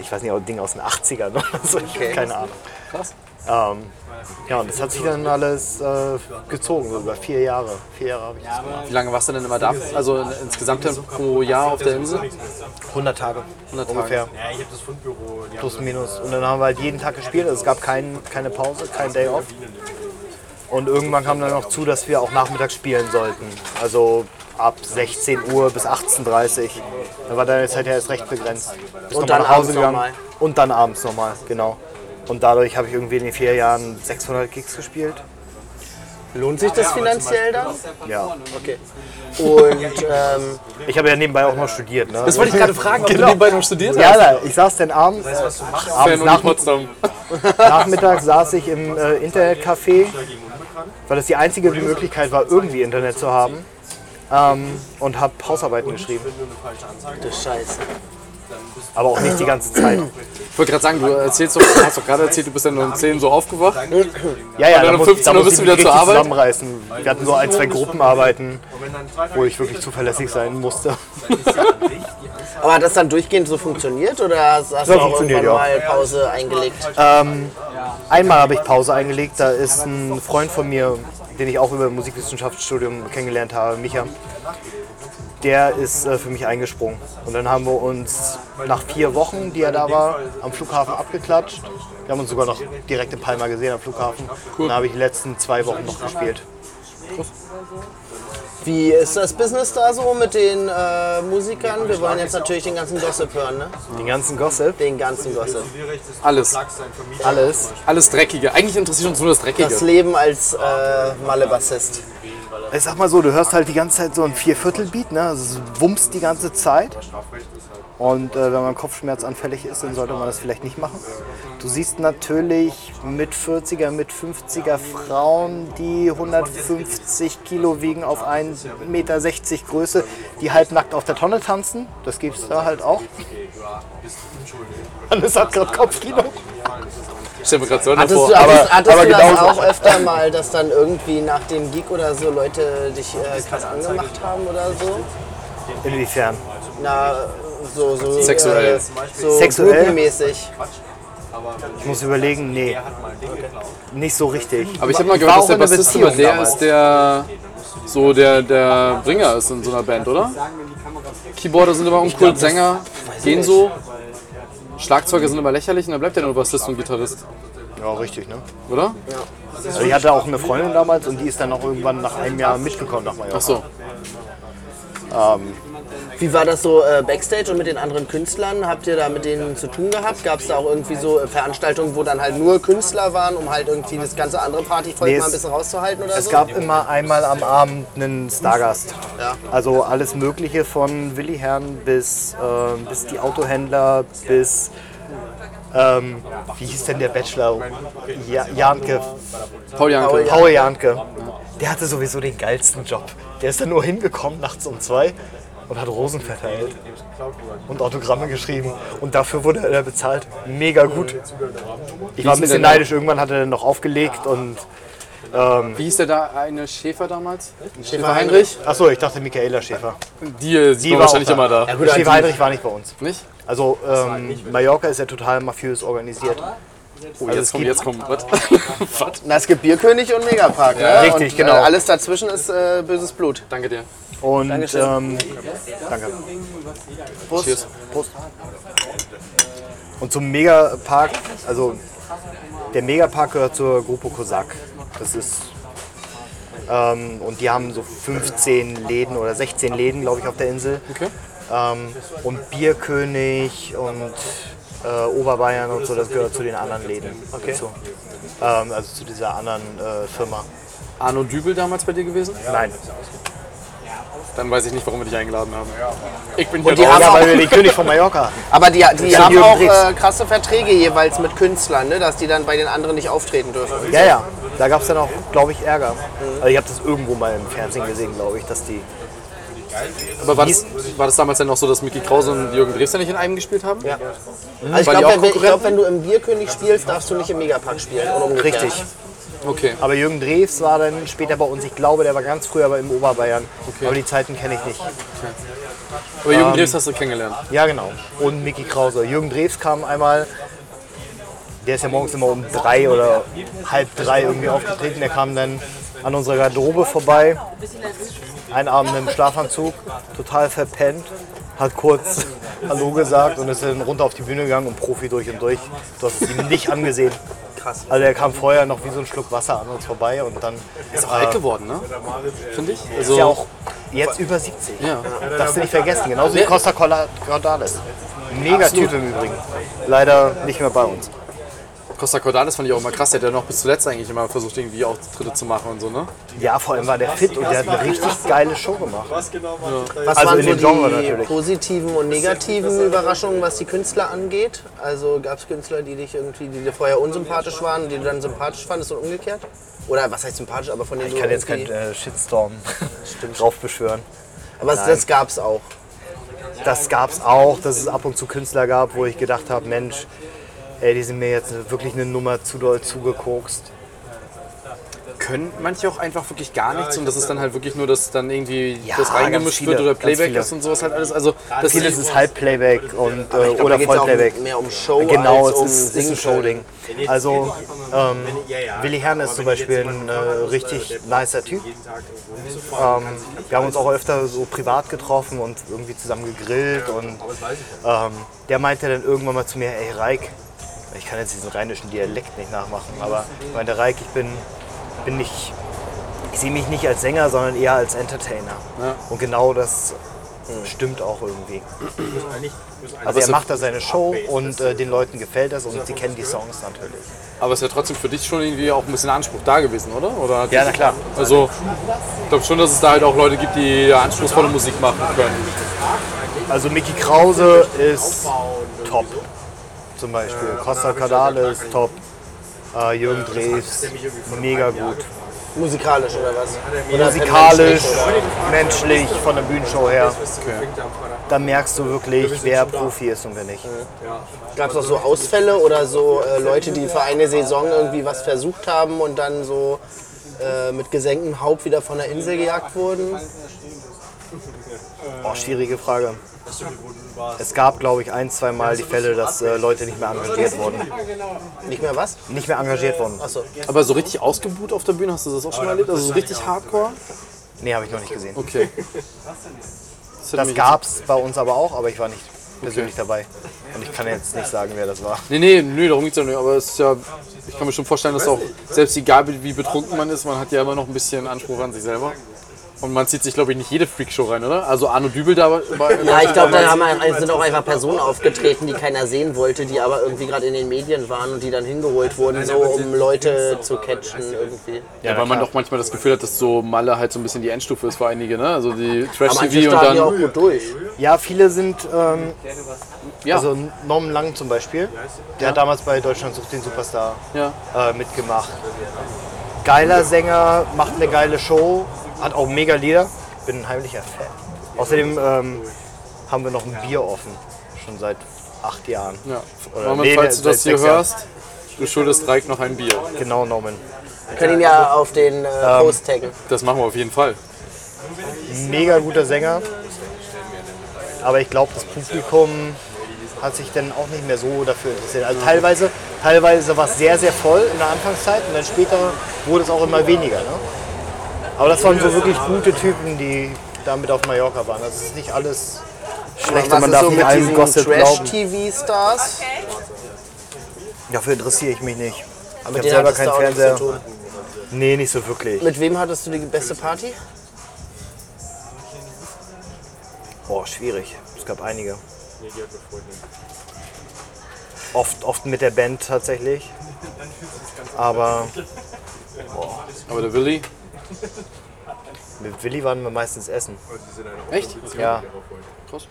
ich weiß nicht, ein Ding aus den 80ern oder so, ich keine Ahnung. Krass. Ähm, ja, und das hat sich dann alles äh, gezogen, so über vier Jahre. Vier Jahre habe ich das gemacht. Wie lange warst du denn immer da? Also insgesamt pro Jahr auf der Insel? 100 Tage 100 Tage. ungefähr. Plus minus. Und dann haben wir halt jeden Tag gespielt. Also es gab kein, keine Pause, kein Day off. Und irgendwann kam dann noch zu, dass wir auch nachmittags spielen sollten. Also ab 16 Uhr bis 18.30 Uhr. Da war deine Zeit ja erst recht begrenzt. Bist Und dann nach Hause abends gegangen. nochmal. Und dann abends nochmal, genau. Und dadurch habe ich irgendwie in den vier Jahren 600 Gigs gespielt. Lohnt sich das finanziell dann? Ja. Okay. Und ähm, Ich habe ja nebenbei auch noch studiert. Ne? Das wollte ich gerade [laughs] fragen, ob du Genau. nebenbei noch studiert hast. ja, da, ich saß dann abends, Fan abends nach. [laughs] Nachmittags saß ich im äh, Internetcafé, weil das die einzige Möglichkeit war, irgendwie Internet zu haben. Ähm, und habe Hausarbeiten geschrieben. du Scheiße. Aber auch nicht die ganze Zeit. Ich wollte gerade sagen, du erzählst doch, hast doch gerade erzählt, du bist dann nur um 10 so aufgewacht. Ja, ja, dann da um muss, 15 da Uhr bist ich du wieder zur Arbeit? zusammenreißen. Wir hatten so ein, zwei Gruppenarbeiten, wo ich wirklich zuverlässig sein musste. Aber hat das dann durchgehend so funktioniert oder hast, hast du auch funktioniert, irgendwann ja. mal Pause eingelegt? Einmal habe ich Pause eingelegt, da ist ein Freund von mir, den ich auch über Musikwissenschaftsstudium kennengelernt habe, Micha. Der ist äh, für mich eingesprungen. Und dann haben wir uns nach vier Wochen, die er da war, am Flughafen abgeklatscht. Wir haben uns sogar noch direkt in Palma gesehen am Flughafen. Und da habe ich die letzten zwei Wochen noch gespielt. Wie ist das Business da so mit den äh, Musikern? Wir wollen jetzt natürlich den ganzen Gossip hören, ne? Den ganzen Gossip, Den ganzen Gossip. Alles. alles. Alles Dreckige. Eigentlich interessiert uns nur das Dreckige. Das Leben als äh, Malle-Bassist. Ich sag mal so, du hörst halt die ganze Zeit so ein Vierviertelbeat, ne? Also es wumst die ganze Zeit. Und äh, wenn man kopfschmerzanfällig ist, dann sollte man das vielleicht nicht machen. Du siehst natürlich mit 40er, mit 50er Frauen, die 150 Kilo wiegen auf 1,60 Meter Größe, die halbnackt auf der Tonne tanzen. Das gibt's da halt auch. Hannes hat gerade Kopfkino. Ich stell mir gerade so Hattest vor. du, aber- hattest aber du das genauso- auch öfter mal, dass dann irgendwie nach dem Gig oder so Leute dich äh, krass angemacht haben oder so? Inwiefern? Na, so, so Sexuell. Äh, so Sexuell? groupie-mäßig. Ich muss überlegen, nee. Nicht so richtig. Aber ich habe mal gehört, dass der Bassist immer der damals. ist, der so der, der Bringer ist in so einer Band, oder? Keyboarder sind immer uncool, Sänger gehen so. Schlagzeuger sind immer lächerlich und dann bleibt ja nur Bassist und Gitarrist, Ja, richtig, ne? oder? Also ich hatte auch eine Freundin damals und die ist dann auch irgendwann nach einem Jahr mitgekommen nach Mallorca. Ach so. Wie war das so äh, Backstage und mit den anderen Künstlern? Habt ihr da mit denen zu tun gehabt? Gab es da auch irgendwie so äh, Veranstaltungen, wo dann halt nur Künstler waren, um halt irgendwie das ganze andere Partyvolk Nee, mal ein es- bisschen rauszuhalten oder Es so? gab immer einmal am Abend einen Stargast. Ja. Also alles Mögliche von Willi Herrn bis, ähm, bis die Autohändler bis ähm, wie hieß denn der Bachelor? Ja, Janke, Paul Janke. Paul Paul Janke. Der hatte sowieso den geilsten Job. Der ist dann nur hingekommen nachts um zwei und hat Rosen verteilt und Autogramme geschrieben. Und dafür wurde er bezahlt. Mega gut. Ich war ein bisschen neidisch. Irgendwann hat er dann noch aufgelegt und Wie hieß der da eine Schäfer damals? Schäfer Heinrich? Achso, ich dachte Michaela Schäfer. Die, die, Die war wahrscheinlich auch immer da. Ja, gut, Schäfer Heinrich war nicht bei uns. Nicht? Also ähm, Mallorca ist ja total mafiös organisiert. Oh, Also jetzt es kommt, gibt- jetzt kommt. Was? [laughs] [laughs] was? na, es gibt Bierkönig und Megapark. ne? richtig, und, genau. Äh, alles dazwischen ist äh, böses Blut. Danke dir. Und Dankeschön. ähm, danke. Cheers. Prost. Und zum Megapark, also der Megapark gehört zur Gruppe Kosak. Das ist ähm, und die haben so 15 Läden oder 16 Läden, glaube ich, auf der Insel. Okay. Ähm, und Bierkönig und äh, Oberbayern und so, das gehört zu den anderen Läden. Dazu. Ähm, also zu dieser anderen äh, Firma. Arno Dübel damals bei dir gewesen? Nein. Dann weiß ich nicht, warum wir dich eingeladen haben. Ich bin hier Und die raus. haben Ja, auch- weil wir [laughs] den König von Mallorca. Aber die, die haben Jürgen auch äh, krasse Verträge jeweils mit Künstlern, ne? dass die dann bei den anderen nicht auftreten dürfen. Ja, ja. Da gab es dann auch, glaube ich, Ärger. Also ich habe das irgendwo mal im Fernsehen gesehen, glaube ich, dass die. Aber war das, war das damals dann noch so, dass Mickey Krause und Jürgen Drews nicht in einem gespielt haben? Ja. Also ich glaube, wenn, ich glaub, wenn du im Bierkönig spielst, darfst du nicht im Megapark spielen. Oder umgekehrt. Richtig. Okay. Aber Jürgen Drews war dann später bei uns. Ich glaube, der war ganz früher aber im Oberbayern. Okay. Aber die Zeiten kenne ich nicht. Aber Jürgen Drews hast du kennengelernt. Ja, genau. Und Mickey Krause. Jürgen Drews kam einmal. Der ist ja morgens immer um drei oder halb drei irgendwie aufgetreten. Der kam dann an unserer Garderobe vorbei. Ein Abend im Schlafanzug, total verpennt. Hat kurz [laughs] Hallo gesagt und ist dann runter auf die Bühne gegangen und Profi durch und durch. Du hast es ihm nicht angesehen. Krass. Also er kam vorher noch wie so ein Schluck Wasser an uns vorbei und dann Ist auch alt geworden, ne? Finde ich. Also, ist ja auch jetzt über 70. Ja. Darfst du nicht vergessen, genauso wie Costa Cordalis. Mega Typ im Übrigen. Leider nicht mehr bei uns. Costa Cordalis fand ich auch immer krass. Der hat ja noch bis zuletzt eigentlich immer versucht, irgendwie auch Tritte zu machen und so, ne? Ja, vor allem war der fit und der hat eine richtig geile Show gemacht. Was Also waren in so dem Genre die natürlich. positiven und negativen Überraschungen, was die Künstler angeht? Also gab es Künstler, die dich irgendwie, die dir vorher unsympathisch waren, die du dann sympathisch fandest und umgekehrt? Oder was heißt sympathisch, aber von denen Ich du kann jetzt keinen äh, Shitstorm [laughs] drauf beschwören. Aber das, das gab es auch. das gab es auch, dass es ab und zu Künstler gab, wo ich gedacht habe, Mensch, ey, die sind mir jetzt wirklich eine Nummer zu doll zugekokst. Können manche auch einfach wirklich gar nichts und das ist dann halt wirklich nur, dass dann irgendwie Ja, das reingemischt viele, wird oder Playback ist und sowas halt alles. Also das Vieles ist Halbplayback und, Aber äh, ich glaub, oder Vollplayback. mehr um Show Genau, als es um ist, ist ein Showding. Also ähm, Willi Herrn ist zum Beispiel ein äh, richtig nicer Typ. Ähm, wir haben uns auch öfter so privat getroffen und irgendwie zusammen gegrillt und ähm, der meinte dann irgendwann mal zu mir, ey Reik, ich kann jetzt diesen rheinischen Dialekt nicht nachmachen, aber ich meinte Reik, ich bin, bin nicht, ich sehe mich nicht als Sänger, sondern eher als Entertainer. Und genau das stimmt auch irgendwie. Also er macht da seine Show und äh, den Leuten gefällt das und sie kennen die Songs natürlich. Aber es ist ja trotzdem für dich schon irgendwie auch ein bisschen Anspruch da gewesen, oder? oder Ja, na klar. Also ich glaube schon, dass es da halt auch Leute gibt, die anspruchsvolle Musik machen können. Also Mickey Krause ist top. Zum Beispiel. Costa Cadale ist top. Äh, Jürgen Drews, mega gut. Musikalisch oder was? Oder Musikalisch, menschlich, menschlich, von der Bühnenshow her. Da merkst du wirklich, wer Profi ist und wer nicht. Gab es auch so Ausfälle oder so äh, Leute, die für eine Saison irgendwie was versucht haben und dann so äh, mit gesenktem Haupt wieder von der Insel gejagt wurden? Oh, schwierige Frage. Es gab, glaube ich, ein, zwei Mal die Fälle, dass äh, Leute nicht mehr engagiert wurden. Nicht mehr was? Nicht mehr engagiert wurden. Achso. Aber so richtig ausgebuht auf der Bühne, hast du das auch schon mal erlebt? Also so richtig hardcore? Nee, habe ich noch nicht gesehen. Okay. Das, Das gab es bei uns aber auch, aber ich war nicht persönlich dabei. Und ich kann jetzt nicht sagen, wer das war. Nee, nee, nee, darum geht's ja nicht. Aber es ist ja, ich kann mir schon vorstellen, dass auch, selbst egal wie wie betrunken man ist, man hat ja immer noch ein bisschen Anspruch an sich selber. Und man zieht sich, glaube ich, nicht jede Freakshow rein, oder? Also Arno Dübel da war. Ja, ich glaube, da haben, wir- sind auch einfach Personen aufgetreten, die keiner sehen wollte, die aber irgendwie gerade in den Medien waren und die dann hingeholt wurden, so um Leute zu catchen irgendwie. Ja, weil man doch manchmal das Gefühl hat, dass so Malle halt so ein bisschen die Endstufe ist für einige, ne? Also die Trash-TV und ja auch dann. gut durch. Ja, viele sind, ähm, Ja, also Norman Lang zum Beispiel, der hat damals bei Deutschland sucht den Superstar ja. äh, mitgemacht. Geiler Sänger, macht eine geile Show, hat auch mega Lieder. Bin ein heimlicher Fan. Außerdem ähm, haben wir noch ein Bier offen, schon seit acht Jahren. ja. Oder Norman, nee, falls du das hier sechs Jahren. hörst, du schuldest Reik noch ein Bier. Genau, Norman. Wir können ihn ja auf den äh, Post taggen. Das machen wir auf jeden Fall. Mega guter Sänger. Aber ich glaube, das Publikum hat sich dann auch nicht mehr so dafür interessiert. Also teilweise, teilweise war es sehr, sehr voll in der Anfangszeit und dann später wurde es auch immer weniger. Ne? Aber das waren so wirklich gute Typen, die damit auf Mallorca waren. Das ist nicht alles schlecht, Was man darf so nicht mit allen diesen Gossip glauben. Trash-TV-Stars? Dafür interessiere ich mich nicht. Aber Ich habe selber keinen Fernseher. Nee, nicht so wirklich. Mit wem hattest du die beste Party? Boah, schwierig. Es gab einige. Oft, oft mit der Band tatsächlich. Aber Aber der Willi. [laughs] mit Willi waren wir meistens essen. Echt? Ja, Krass.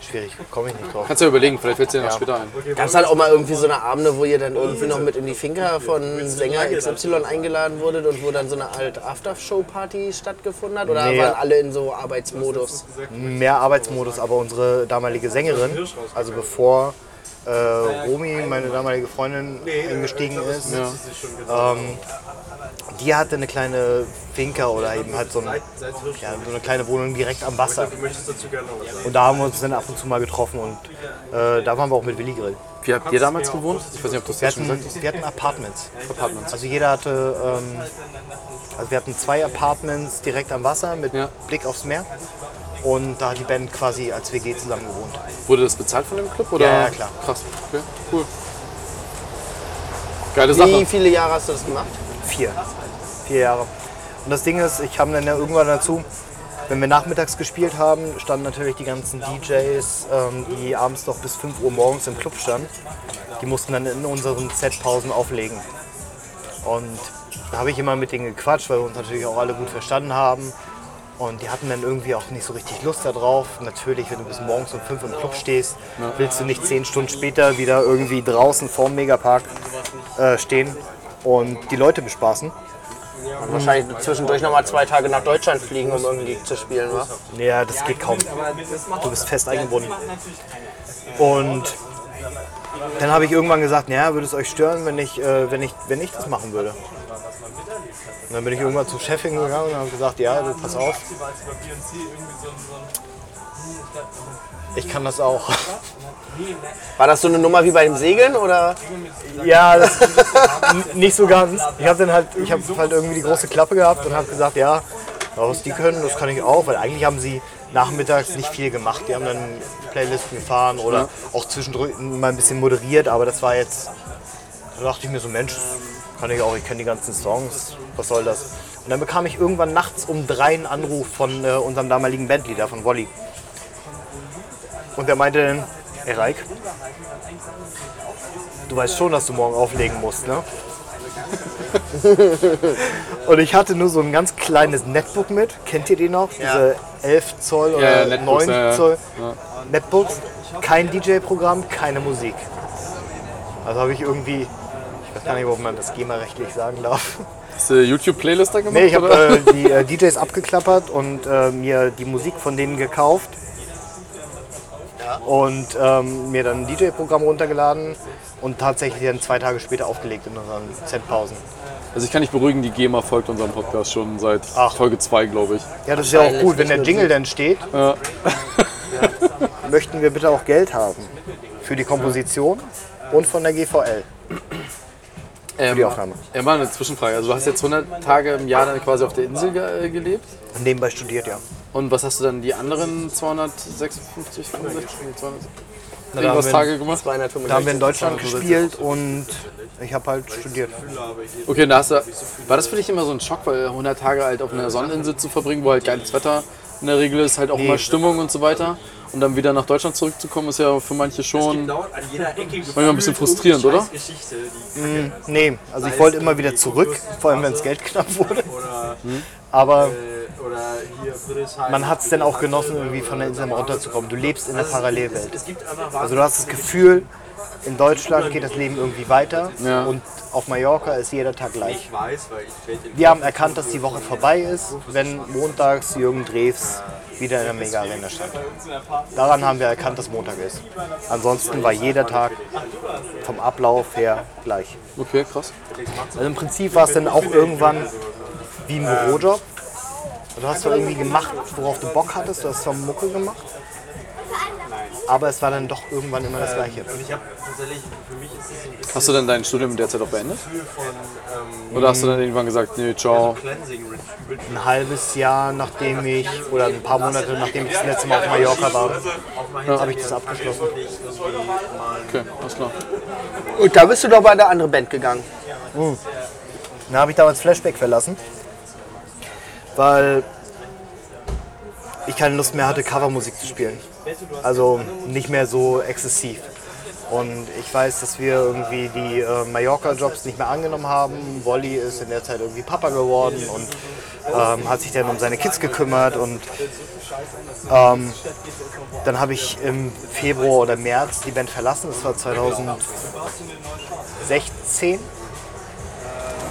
schwierig, komme ich nicht drauf. Kannst du ja überlegen, vielleicht fällt es dir noch später ein. Gab es halt auch mal irgendwie so eine Abende, wo ihr dann irgendwie noch mit in die Finca von Sänger XY eingeladen wurdet und wo dann so eine Alt Aftershow-Party stattgefunden hat? Oder Nee. waren alle in so Arbeitsmodus? Mehr Arbeitsmodus, aber unsere damalige Sängerin, also bevor äh, Romy, meine damalige Freundin, eingestiegen ist, ähm, die hatte eine kleine Finca oder eben halt so, ein, ja, so eine kleine Wohnung direkt am Wasser. Und da haben wir uns dann ab und zu mal getroffen und äh, da waren wir auch mit Willi Grill. Wie habt ihr damals gewohnt? Ich weiß nicht, ob du das Wir jetzt schon gesagt hatten, wir hatten Apartments. Apartments. Also jeder hatte, ähm, also wir hatten zwei Apartments direkt am Wasser mit Ja. Blick aufs Meer. Und da hat die Band quasi als WG zusammen gewohnt. Wurde das bezahlt von dem Club? Oder? Ja, ja, klar. Krass. Okay, cool. Geile Sache. Wie viele Jahre hast du das gemacht? Vier. Vier Jahre. Und das Ding ist, ich kam dann ja irgendwann dazu, wenn wir nachmittags gespielt haben, standen natürlich die ganzen DJs, ähm, die abends noch bis 5 Uhr morgens im Club standen. Die mussten dann in unseren Set-Pausen auflegen. Und da habe ich immer mit denen gequatscht, weil wir uns natürlich auch alle gut verstanden haben. Und die hatten dann irgendwie auch nicht so richtig Lust darauf. Natürlich, wenn du bis morgens um 5 im Club stehst, willst du nicht 10 Stunden später wieder irgendwie draußen vorm Megapark äh, stehen und die Leute bespaßen. Und wahrscheinlich zwischendurch nochmal zwei Tage nach Deutschland fliegen, um irgendeinen Gig zu spielen, wa? Ja, das geht kaum. Du bist fest eingebunden. Und dann habe ich irgendwann gesagt, naja, würde es euch stören, wenn ich, äh, wenn ich, wenn ich das machen würde? Und dann bin ich irgendwann zum Chef hingegangen und habe gesagt, ja, du pass auf. Ich kann das auch. War das so eine Nummer wie bei dem Segeln oder? Ja, das, nicht so ganz. Ich habe dann halt, ich habe halt irgendwie die große Klappe gehabt und habe gesagt, ja, was die können, das kann ich auch, weil eigentlich haben sie nachmittags nicht viel gemacht. Die haben dann Playlisten gefahren oder auch zwischendurch mal ein bisschen moderiert, aber das war jetzt, da dachte ich mir so, Mensch, kann ich auch, ich kenne die ganzen Songs, was soll das? Und dann bekam ich irgendwann nachts um drei einen Anruf von äh, unserem damaligen Bandleader, von Wolli. Und der meinte dann, ey Reik, du weißt schon, dass du morgen auflegen musst, ne? [laughs] und ich hatte nur so ein ganz kleines Netbook mit. Kennt ihr die noch? Diese 11 Zoll oder Ja, Netbooks, 9 ja. Zoll. Netbooks. Kein DJ-Programm, keine Musik. Also habe ich irgendwie, weiß gar nicht, ob man das GEMA-rechtlich sagen darf. Hast du YouTube-Playlist da gemacht? Nee, ich habe äh, die äh, DJs abgeklappert und äh, mir die Musik von denen gekauft. Und ähm, mir dann ein DJ-Programm runtergeladen und tatsächlich dann zwei Tage später aufgelegt in unseren Z-Pausen. Also ich kann dich beruhigen, die GEMA folgt unserem Podcast schon seit Ach. Folge 2, glaube ich. Ja, das ist ja auch gut, wenn der Jingle dann steht. Ja. Möchten wir bitte auch Geld haben für die Komposition und von der GVL für die Aufnahme. Ja, mal eine Zwischenfrage. Also du hast jetzt 100 Tage im Jahr dann quasi auf der Insel ge äh, gelebt. Nebenbei studiert, ja. Und was hast du dann die anderen 256, 65, 200, da irgendwas haben wir- Tage gemacht? 265. Da haben wir in Deutschland 265. gespielt und ich habe halt studiert. Okay, und da hast du, war das für dich immer so ein Schock, weil 100 Tage halt auf einer Sonneninsel zu verbringen, wo halt geiles Wetter in der Regel ist, halt auch Nee. mal Stimmung und so weiter. Und dann wieder nach Deutschland zurückzukommen, ist ja für manche schon. an jeder Ecke Manchmal ein bisschen frustrierend, oder? Die Nee, also ich wollte immer wieder zurück, vor allem wenn das Geld knapp wurde. Aber äh, oder hier Friedrichshain. man hat es dann auch genossen, irgendwie von der Insel runterzukommen. Du lebst in der Parallelwelt. Gibt einfach Also du hast das Gefühl, in Deutschland geht das Leben irgendwie weiter Ja. und auf Mallorca ist jeder Tag gleich. Wir haben erkannt, dass die Woche vorbei ist, wenn montags Jürgen Drews wieder in der Mega Arena stand. Daran haben wir erkannt, dass Montag ist. Ansonsten war jeder Tag vom Ablauf her gleich. Okay, krass. Also im Prinzip war es dann auch irgendwann wie ein Bürojob. Du hast zwar irgendwie gemacht, worauf du Bock hattest, du hast zwar Mucke gemacht, aber es war dann doch irgendwann immer das Gleiche. Ich habe tatsächlich, für mich ist es so ein bisschen Hast du denn dein Studium derzeit auch beendet? Ähm, Oder hast du dann irgendwann gesagt, nee, ciao? Ritual. Ein halbes Jahr nachdem ich, oder ein paar Monate nachdem ich das letzte Mal auf Mallorca war, habe ich das abgeschlossen. Okay, alles klar. Und da bist du doch bei der anderen Band gegangen. Dann habe ich damals Flashback verlassen, weil ich keine Lust mehr hatte, Covermusik zu spielen. Also nicht mehr so exzessiv. Und ich weiß, dass wir irgendwie die äh, Mallorca-Jobs nicht mehr angenommen haben. Wolli ist in der Zeit irgendwie Papa geworden und ähm, hat sich dann um seine Kids gekümmert. Und ähm, dann habe ich im Februar oder März die Band verlassen. Das war 2016.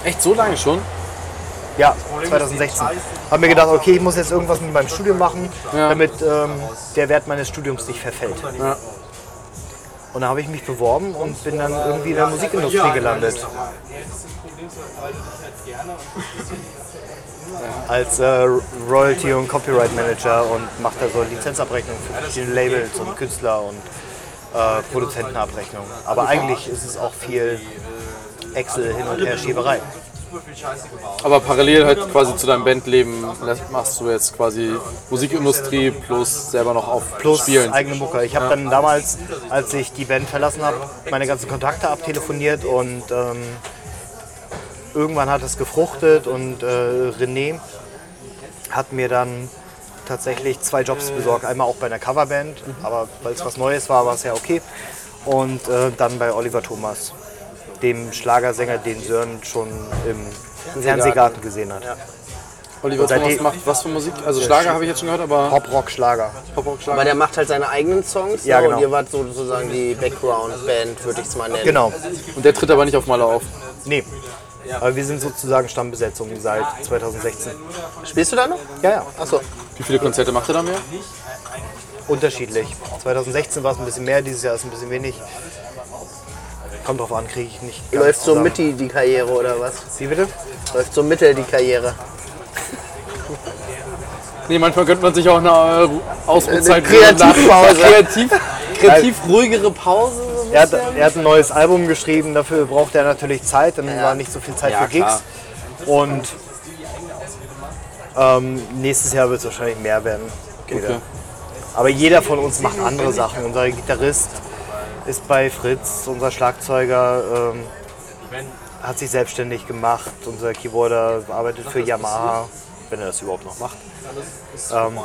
Echt so lange schon? Ja, 2016. Habe mir gedacht, okay, ich muss jetzt irgendwas mit meinem Studium machen, Ja. damit ähm, der Wert meines Studiums nicht verfällt. Ja. Und da habe ich mich beworben und bin dann irgendwie in der Musikindustrie gelandet. Als äh, Royalty- und Copyright Manager und mache da so Lizenzabrechnungen für verschiedene Labels und Künstler und äh, Produzentenabrechnungen. Aber eigentlich ist es auch viel Excel hin und her Schieberei. Aber parallel halt quasi zu deinem Bandleben machst du jetzt quasi Musikindustrie plus selber noch auf plus Spielen. eigene Mucke. Ich habe dann damals, als ich die Band verlassen habe, meine ganzen Kontakte abtelefoniert und ähm, irgendwann hat es gefruchtet und äh, René hat mir dann tatsächlich zwei Jobs besorgt. Einmal auch bei einer Coverband, aber weil es was Neues war, war es ja okay. Und äh, dann bei Oliver Thomas, dem Schlagersänger, den Sören schon im Fernsehgarten gesehen hat. Oliver Und seitdem- Thomas macht was für Musik? Also Schlager habe ich jetzt schon gehört, aber Pop, Rock, Schlager. Pop-Rock, Aber Schlager. der macht halt seine eigenen Songs Ja, so, genau. und ihr wart sozusagen die Background-Band, würde ich es mal nennen. Genau. Und der tritt aber nicht auf Maler auf. Nee, Aber wir sind sozusagen Stammbesetzung seit 2016. Spielst du da noch? Ja, ja, Achso. Wie viele Konzerte macht ihr da mehr? unterschiedlich. 2016 war es ein bisschen mehr, dieses Jahr ist ein bisschen wenig. Kommt drauf an, kriege ich nicht. ganz Läuft so zusammen. mit die, Karriere oder was? Wie bitte? Läuft so mittel die Karriere. Nee, manchmal könnte man sich auch eine äh, Ausruhezeit Eine Kreativpause. Kreativ, [laughs] kreativ ruhigere Pause. So Er hat, er hat ein neues Album geschrieben, dafür braucht er natürlich Zeit, dann war nicht so viel Zeit Ja, für Gigs. klar. Und ähm, nächstes Jahr wird es wahrscheinlich mehr werden. Okay. Aber jeder von uns macht andere Sachen. Unser Gitarrist ist bei Fritz, unser Schlagzeuger ähm, hat sich selbstständig gemacht, unser Keyboarder arbeitet für Yamaha, wenn er das überhaupt noch macht. Ähm,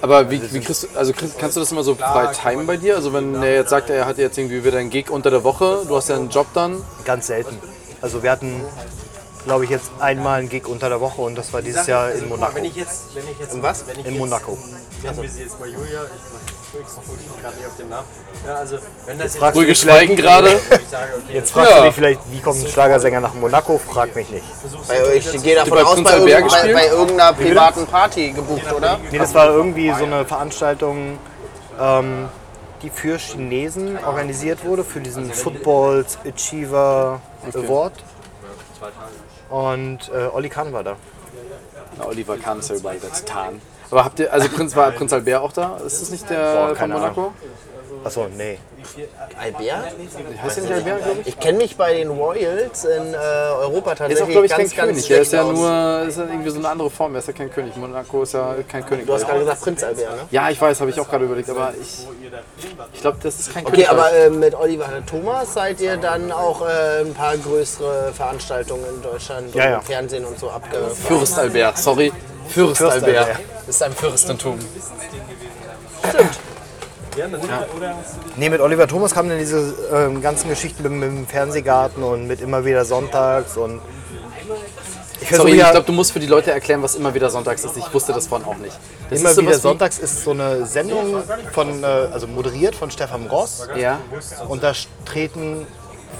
Aber wie, wie kriegst du, also kriegst, kannst du das immer so frei timen bei dir? Also wenn er jetzt sagt, er hat jetzt irgendwie wieder einen Gig unter der Woche, du hast ja einen Job dann. ganz selten. Also wir hatten, glaube ich, jetzt einmal einen Gig unter der Woche und das war dieses Jahr in Monaco. Wenn ich jetzt, wenn ich jetzt, Und was? In Monaco. Nennen wir sie jetzt mal Julia. Ich, ich komme gerade nicht auf den Namen. Ja, also, wenn das jetzt, fragst du Ruhiges mich vielleicht- Schweigen gerade. sage, okay, Jetzt fragst Ja. du dich vielleicht, wie kommt ein Schlagersänger nach Monaco? Frag mich nicht. Bei ich gehe davon bei aus, Prinz bei, Albert irgend, bei, gespielt? bei irgendeiner privaten Party gebucht, oder? Nee, das war irgendwie so eine Veranstaltung, ähm, die für Chinesen organisiert wurde, für diesen Footballs Achiever Award. Und äh, Olli Kahn war da. Na, Oliver Kahn ist ja überall der Titan. Aber habt ihr, also Prinz war Prinz Albert auch da? Ist das nicht der Boah, von keine Monaco? Achso, nee. Albert? Heißt der nicht Albert, glaube ich? Ich kenne mich bei den Royals in äh, Europa Der ist tatsächlich auch, glaube ich, kein ganz, ganz König. Der ist ja aus. nur, ist ja irgendwie so eine andere Form. Er ist ja kein König. Monaco ist ja kein König. Du hast gerade gesagt Prinz Albert, ne? Ja, ich weiß, habe ich auch gerade überlegt, aber ich, ich glaube, das ist kein Okay, König. aber äh, mit Oliver Thomas seid ihr dann auch äh, ein paar größere Veranstaltungen in Deutschland Ja, und ja. Fernsehen und so abgefahren. Fürst Albert, sorry. Fürst, Fürst Albert. Albert. Das ist ein Fürstentum. Stimmt. Nee, mit Oliver Thomas kamen dann diese ähm, ganzen Geschichten mit, mit dem Fernsehgarten und mit immer wieder sonntags und ich Sorry, ich ja glaube, du musst für die Leute erklären, was immer wieder sonntags ist. Ich wusste das vorhin auch nicht. Das immer wieder wie- sonntags ist so eine Sendung von, äh, also moderiert von Stefan Ross Ja. und da treten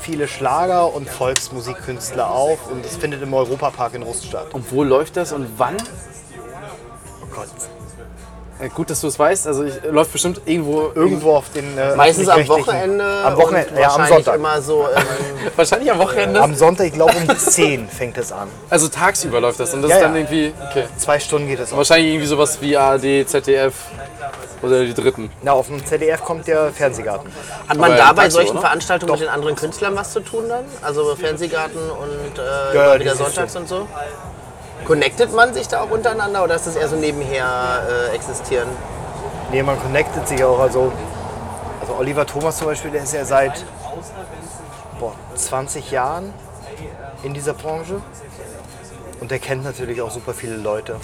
viele Schlager und Volksmusikkünstler auf und es findet im Europapark in Rust statt. Und wo läuft das und wann? Oh Gott. Äh, gut, dass du es weißt. Also ich, läuft bestimmt irgendwo. Irgendwo auf den äh, Meistens am Wochenende. Am Wochenende, und ja, am Sonntag. immer so. Ähm, [laughs] Wahrscheinlich am Wochenende. Am Sonntag, ich glaube um [laughs] 10 fängt es an. Also tagsüber läuft das. Und das Ja, ist dann ja. irgendwie. Okay. Zwei Stunden geht es. Wahrscheinlich irgendwie sowas wie ARD, ZDF oder die dritten. Na, auf dem ZDF kommt der Fernsehgarten. hat man Aber da bei solchen oder? Veranstaltungen mit den anderen Künstlern was zu tun dann? Also Fernsehgarten und äh, Ja, wieder sonntags und so? Connectet man sich da auch untereinander oder ist das eher so nebenher äh, existieren? Nee, man connectet sich auch. Also, also Oliver Thomas zum Beispiel, der ist ja seit boah, 20 Jahren in dieser Branche. Und der kennt natürlich auch super viele Leute.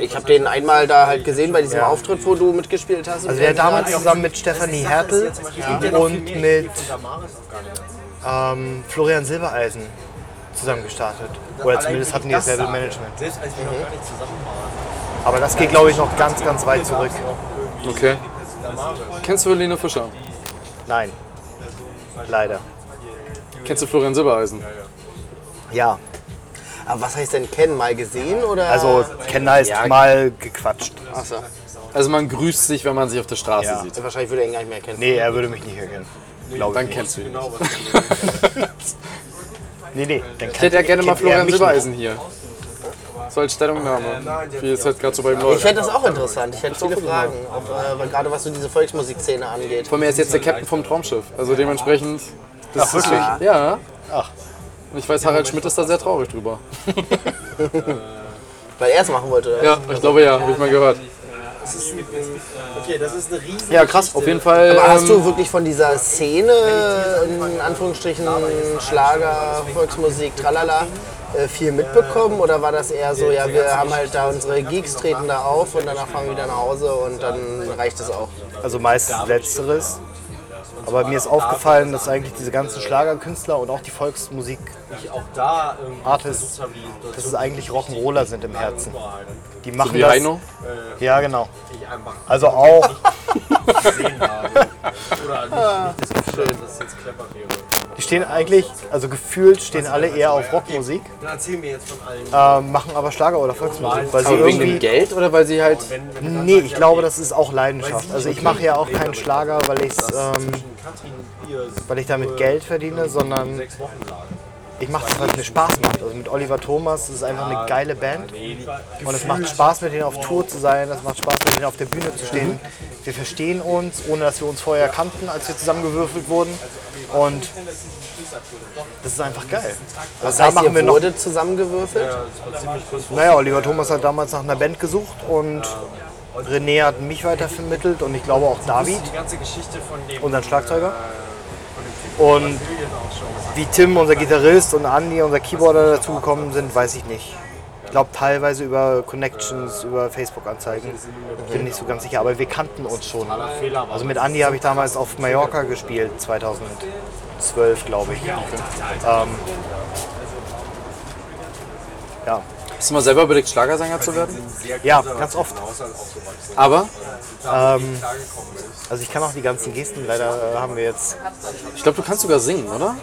Ich habe den einmal da halt gesehen bei diesem Ja. Auftritt, wo du mitgespielt hast. Also der hat damals zusammen mit Stefanie Hertel und mit ähm, Florian Silbereisen zusammen gestartet. Oder zumindest hatten die dasselbe Management. selbst als wir noch gar nicht zusammen waren. Aber das geht, glaube ich, noch ganz, ganz weit zurück. Okay. Kennst du Helene Fischer? Nein. Leider. Kennst du Florian Silbereisen? Ja, Aber was heißt denn kennen? Mal gesehen oder? also kennen heißt Ja. mal gequatscht. Achso. Also man grüßt sich, wenn man sich auf der Straße Ja. sieht. Wahrscheinlich würde er ihn gar nicht mehr kennen. Nee, er würde mich nicht erkennen. Glaube Dann kennst du ihn. Nee, nee. Dann Ich hätte ja gerne mal Florian Silbereisen hier. So als Stellungnahme. Wie es halt gerade so bei ihm Ich läuft. fände das auch interessant. Ich hätte viele Fragen, auch, äh, gerade was so diese Volksmusikszene angeht. Vor mir ist jetzt der Captain vom Traumschiff. Also dementsprechend. Das Ach, wirklich? Ist, ja. Ach. Und ich weiß, Harald Schmidt ist da sehr traurig drüber. [laughs] Weil er es machen wollte. oder? Ja, ich glaube ja, habe ich mal gehört. Okay, das ist eine riesen Ja, krass, auf jeden Fall. Aber hast ähm, du wirklich von dieser Szene, in Anführungsstrichen Schlager, Volksmusik, tralala, äh, viel mitbekommen? Oder war das eher so, ja, wir haben halt da unsere Geeks, treten da auf und danach fahren wir wieder nach Hause und dann reicht es auch? Also meistens Letzteres. Aber mir ist aufgefallen, dass eigentlich diese ganzen Schlagerkünstler und auch die Volksmusik, ich auch da irgendwie Artists, dass es eigentlich Rock'n'Roller sind im Herzen. Die machen wie das. Heino. Ja, genau. Ich einfach Also auch. Oder nicht, nicht das Gefühl, dass es jetzt clever wäre. Die stehen eigentlich, also gefühlt stehen alle eher auf Rockmusik, Dann erzähl mir jetzt von allen. äh, machen aber Schlager oder Volksmusik, weil sie Aber wegen dem irgendwie... Geld oder weil sie halt. Nee, ich glaube, das ist auch Leidenschaft. Also ich mache ja auch keinen Schlager, weil, ich's, ähm, weil ich damit Geld verdiene, sondern. Ich mache es, weil es mir Spaß macht. Also mit Oliver Thomas, das ist einfach eine geile Band. Und es macht Spaß, mit denen auf Tour zu sein, es macht Spaß, mit denen auf der Bühne zu stehen. Wir verstehen uns, ohne dass wir uns vorher kannten, als wir zusammengewürfelt wurden. Und das ist einfach geil. Was da heißt, machen ihr wir noch. wurde zusammengewürfelt? Naja, Oliver Thomas hat damals nach einer Band gesucht und René hat mich weitervermittelt und ich glaube auch David, unseren Schlagzeuger. Und wie Tim, unser Gitarrist, und Andy, unser Keyboarder, dazugekommen sind, weiß ich nicht. Ich glaube teilweise über Connections, über Facebook-Anzeigen. Bin nicht so ganz sicher, aber wir kannten uns schon. Also mit Andy habe ich damals auf Mallorca gespielt, 2012, glaube ich. Ähm, ja. Hast du mal selber überlegt, Schlagersänger zu werden? ja, ganz oft. Aber Also ich kann auch die ganzen Gesten, leider äh, haben wir jetzt, ich glaube, du kannst sogar singen, oder?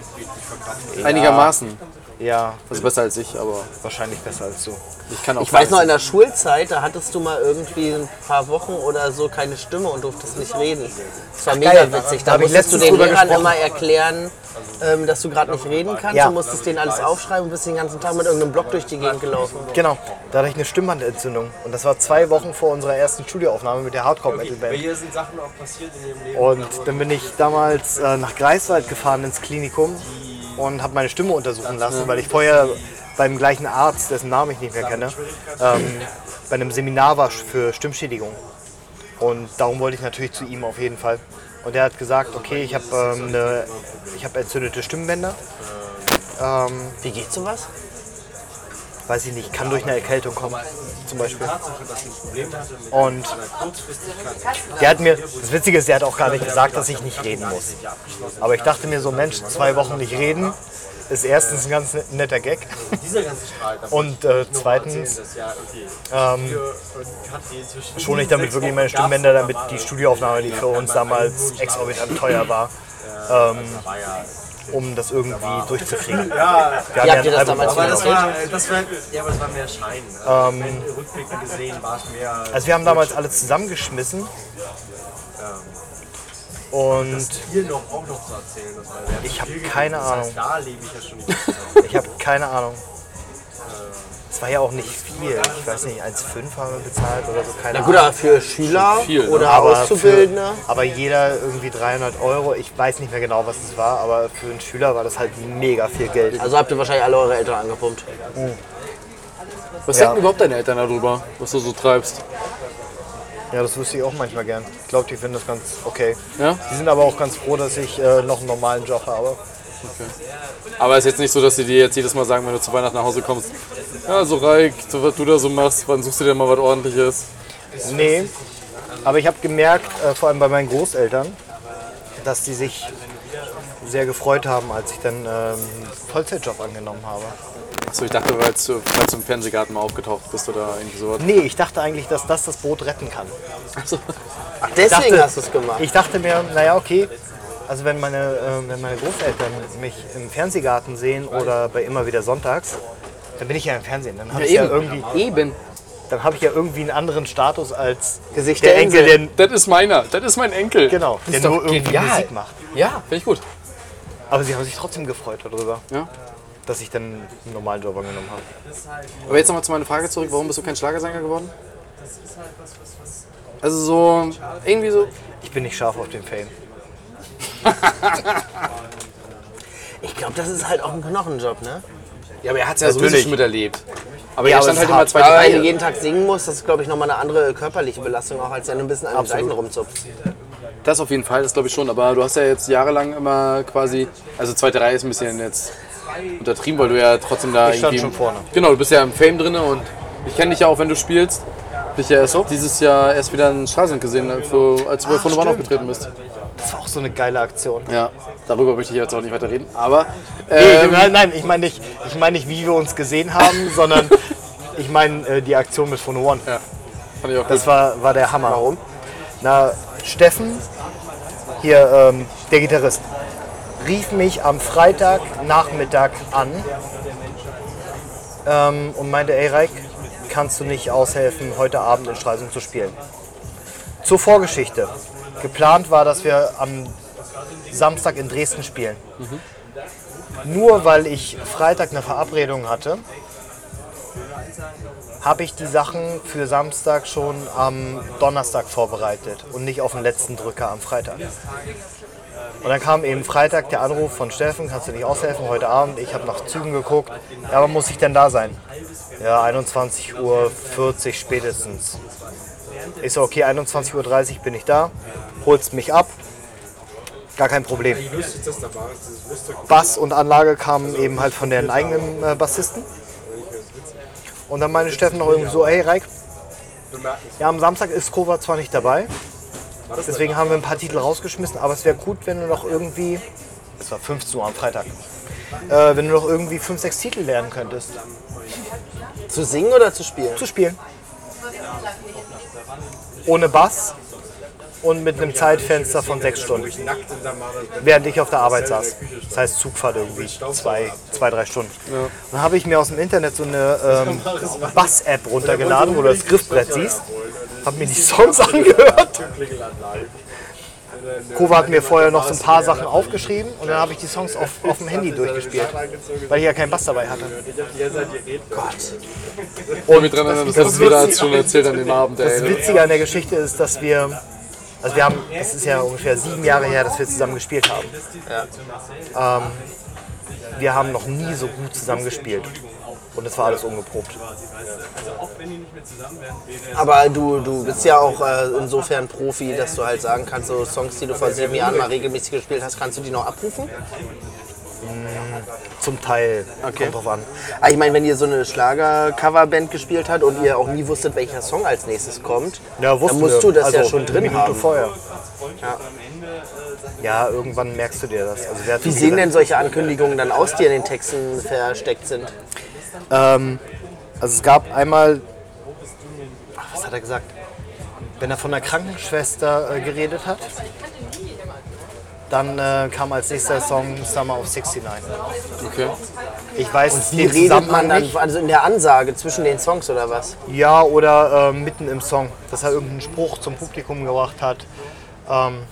Einigermaßen. Ja, Also besser als ich, aber wahrscheinlich besser als du. ich kann auch. Ich weiß noch, in der Schulzeit, da hattest du mal irgendwie ein paar Wochen oder so keine Stimme und durftest nicht reden. Das war mega geil. witzig. Da Da musstest du den Lehrern gesprochen. immer erklären, ähm, dass du gerade nicht reden kannst. Ja. Du musstest denen alles aufschreiben und bist den ganzen Tag mit irgendeinem Block durch die Gegend gelaufen. Genau, da hatte ich eine Stimmbandentzündung. Und das war zwei Wochen vor unserer ersten Studioaufnahme mit der Hardcore-Metal-Band. Hier sind Sachen auch passiert in ihrem Leben. Und dann bin ich damals äh, nach Greifswald gefahren ins Klinikum und habe meine Stimme untersuchen lassen, weil ich vorher beim gleichen Arzt, dessen Namen ich nicht mehr kenne, ähm, bei einem Seminar war für Stimmschädigung. Und darum wollte ich natürlich zu ihm auf jeden Fall. Und er hat gesagt, okay, ich habe ähm, eine- ich habe entzündete Stimmbänder. Ähm, Wie geht sowas? Weiß ich nicht, kann durch eine Erkältung kommen, zum Beispiel. Und der hat mir, das Witzige ist, der hat auch gar nicht gesagt, dass ich nicht reden muss. Aber ich dachte mir so, Mensch, zwei Wochen nicht reden, ist erstens ein ganz netter Gag. Und äh, zweitens ähm, schone ich damit wirklich meine Stimmbänder, damit die Studioaufnahme, die für uns damals exorbitant teuer war, ähm, um das irgendwie durchzukriegen. Ja, Wir haben ja das ein damals Album aber das war, das war, ja, aber es war mehr Schein. Ähm, Rückblickend gesehen war es mehr. Also wir haben damals alles zusammengeschmissen und hier noch auch noch zu erzählen. Das war sehr ich habe keine. Das Ahnung. heißt, da lebe ich ja schon nicht. Ich habe keine Ahnung. Es war ja auch nicht viel. Ich weiß nicht, 1,5 haben wir bezahlt oder so, keine Na gut, Ahnung. aber für Schüler viel, ne? oder Aber Auszubildende. Für, aber jeder irgendwie 300 Euro. Ich weiß nicht mehr genau, was es war, aber für einen Schüler war das halt mega viel Geld. Also habt ihr wahrscheinlich alle eure Eltern angepumpt. Was Ja. denken überhaupt deine Eltern darüber, was du so treibst? Ja, das wüsste ich auch manchmal gern. Ich glaube, die finden das ganz okay. Ja? Die sind aber auch ganz froh, dass ich äh, noch einen normalen Job habe. Aber es ist jetzt nicht so, dass sie dir jetzt jedes Mal sagen, wenn du zu Weihnachten nach Hause kommst, ja, so Reik, so, was du da so machst, wann suchst du dir mal was ordentliches? Nee, aber ich habe gemerkt, äh, vor allem bei meinen Großeltern, dass die sich sehr gefreut haben, als ich dann ähm, einen Vollzeitjob angenommen habe. Achso, ich dachte, weil du, weil du im Fernsehgarten mal aufgetaucht bist oder irgendwie sowas. Nee, ich dachte eigentlich, dass das das Boot retten kann. Ach, deswegen dachte- hast du es gemacht. Ich dachte mir, naja, okay, also wenn meine, äh, wenn meine Großeltern mich im Fernsehgarten sehen oder bei immer wieder sonntags, dann bin ich ja im Fernsehen. Dann habe ich, ja irgendwie, Eben. dann hab ich ja irgendwie einen anderen Status als Gesicht der der Enkel, der, Das ist meiner, das ist mein Enkel. genau, Das der ist doch nur irgendwie genial. Musik macht. Ja, finde ich gut. Aber sie haben sich trotzdem gefreut darüber, Ja. dass ich dann einen normalen Job angenommen habe. Aber jetzt nochmal zu meiner Frage zurück, warum bist du kein Schlagersänger geworden? Also so, irgendwie so, Ich bin nicht scharf auf den Fame. [laughs] Ich glaube, das ist halt auch ein Knochenjob, ne? ja, aber er hat es ja sowieso schon miterlebt. Aber Ja, er stand halt immer zweite Aber wenn du jeden Tag singen musst, das ist, glaube ich, nochmal eine andere körperliche Belastung, auch als wenn du ein bisschen an den. Seiten rumzupfst. Das auf jeden Fall, das glaube ich schon. Aber du hast ja jetzt jahrelang immer quasi, also zweite Reihe ist ein bisschen jetzt untertrieben, weil du ja trotzdem da Ich stand irgendwie... schon vorne. Genau, du bist ja im Fame drin und ich kenne dich ja auch, wenn du spielst. Ich ja erst dieses Jahr erst wieder in Stralsund gesehen, für, als du bei Von stimmt. aufgetreten bist. Das war auch so eine geile Aktion. Ja, darüber möchte ich jetzt auch nicht weiter reden. Aber Nee, ähm, nein, nein, ich meine nicht, ich mein nicht, wie wir uns gesehen haben, [laughs] sondern ich meine äh, die Aktion mit Phone One. ja, fand ich auch Das war, war der Hammer. Warum? Na, Steffen, hier ähm, der Gitarrist, rief mich am Freitagnachmittag an ähm, und meinte, ey Reik, kannst du nicht aushelfen, heute Abend in Stralsund zu spielen? Zur Vorgeschichte. Geplant war, dass wir am Samstag in Dresden spielen. Nur weil ich Freitag eine Verabredung hatte, habe ich die Sachen für Samstag schon am Donnerstag vorbereitet und nicht auf den letzten Drücker am Freitag. Und dann kam eben Freitag der Anruf von Steffen, kannst du nicht aushelfen heute Abend? Ich habe nach Zügen geguckt. Ja, wann muss ich denn da sein? Ja, 21.40 Uhr spätestens. Ich so, okay, 21.30 Uhr bin ich da, holst mich ab. Gar kein Problem. Bass und Anlage kamen eben halt von den eigenen äh, Bassisten. Und dann meinte Steffen noch irgendwie so, hey Reik, ja, am Samstag ist Kova zwar nicht dabei, deswegen haben wir ein paar Titel rausgeschmissen, aber es wäre gut, wenn du noch irgendwie, es war 15 Uhr am Freitag, äh, wenn du noch irgendwie 5, 6 Titel lernen könntest, Zu singen oder zu spielen? zu spielen. Ohne Bass und mit einem Zeitfenster von 6 Stunden, während ich auf der Arbeit saß. Das heißt Zugfahrt irgendwie, zwei, zwei drei Stunden. Dann habe ich mir aus dem Internet so eine ähm, Bass-App runtergeladen, wo du das Griffbrett siehst. Habe mir die Songs [laughs] angehört. Kova hat mir vorher noch so ein paar Sachen aufgeschrieben und dann habe ich die Songs auf, auf dem Handy durchgespielt, weil ich ja keinen Bass dabei hatte. Und dran erinnern, das, das schon erzählt an dem Abend. Das Ey. Witzige an der Geschichte ist, dass wir, also wir haben, es ist ja ungefähr sieben Jahre her, dass wir zusammen gespielt haben. Ähm, wir haben noch nie so gut zusammen gespielt. Und es war alles ungeprobt. Aber du, du bist ja auch äh, insofern Profi, dass du halt sagen kannst, so Songs, die du vor sieben Jahren mal regelmäßig gespielt hast, kannst du die noch abrufen? Zum Teil. Kommt drauf an. Aber Ah, ich meine, wenn ihr so eine Schlager-Coverband gespielt habt und ihr auch nie wusstet, welcher Song als nächstes kommt, Ja, dann musst du das ja Also, schon drin Minute haben. vorher. Ja. Ja, irgendwann merkst du dir das. Also Wie sehen denn solche Ankündigungen dann aus, die in den Texten versteckt sind? Ähm, also es gab einmal, ach, was hat er gesagt? Wenn er von der Krankenschwester äh, geredet hat, dann äh, kam als nächster Song Summer of 69. Okay. Ich weiß Wie den redet man dann, also in der Ansage zwischen den Songs oder was? Ja, oder äh, mitten im Song, dass er irgendeinen Spruch zum Publikum gebracht hat. Ähm,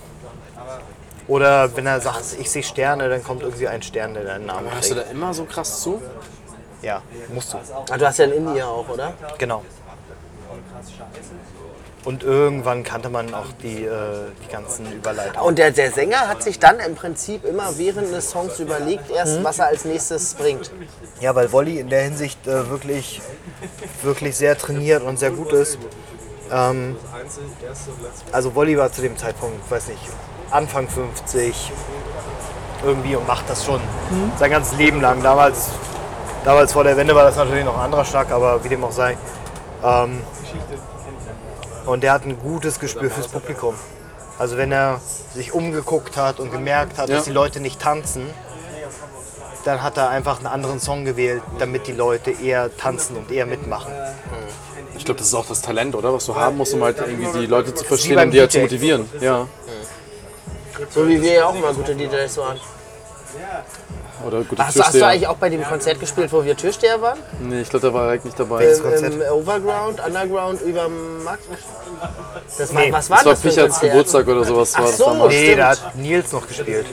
oder wenn er sagt, ich sehe Sterne, dann kommt irgendwie ein Stern, der deinen Namen Hörst du da immer so krass zu? Ja, musst du. Ah, du hast ja ein Indie auch, oder? Genau. Und irgendwann kannte man auch die, äh, die ganzen Überleitungen. Und der, der Sänger hat sich dann im Prinzip immer während des Songs überlegt, erst Mhm. was er als nächstes bringt. Ja, weil Wolli in der Hinsicht äh, wirklich, wirklich sehr trainiert und sehr gut ist. Ähm, also Wolli war zu dem Zeitpunkt, weiß nicht, Anfang 50 irgendwie und macht das schon sein ganzes Leben lang. Damals, damals vor der Wende war das natürlich noch ein anderer Schlag, aber wie dem auch sei. Ähm, und der hat ein gutes Gespür fürs Publikum. Also wenn er sich umgeguckt hat und gemerkt hat, Ja. dass die Leute nicht tanzen, dann hat er einfach einen anderen Song gewählt, damit die Leute eher tanzen und eher mitmachen. Ich glaube, das ist auch das Talent, oder? Was du haben musst, um halt irgendwie die Leute zu verstehen und die halt zu motivieren. Ja. So wie wir ja auch immer gute DJs waren. Oder gute Hast, du- hast du eigentlich auch bei dem Konzert gespielt, wo wir Türsteher waren? Nee, ich glaube, da war Reik nicht dabei. Welches Im, Konzert? Im Overground, Underground, über Markt? Das war, Nee, was war Das war das, Pichards Konzert? Geburtstag oder sowas war Ach das so. damals. Nee, da hat Nils noch gespielt.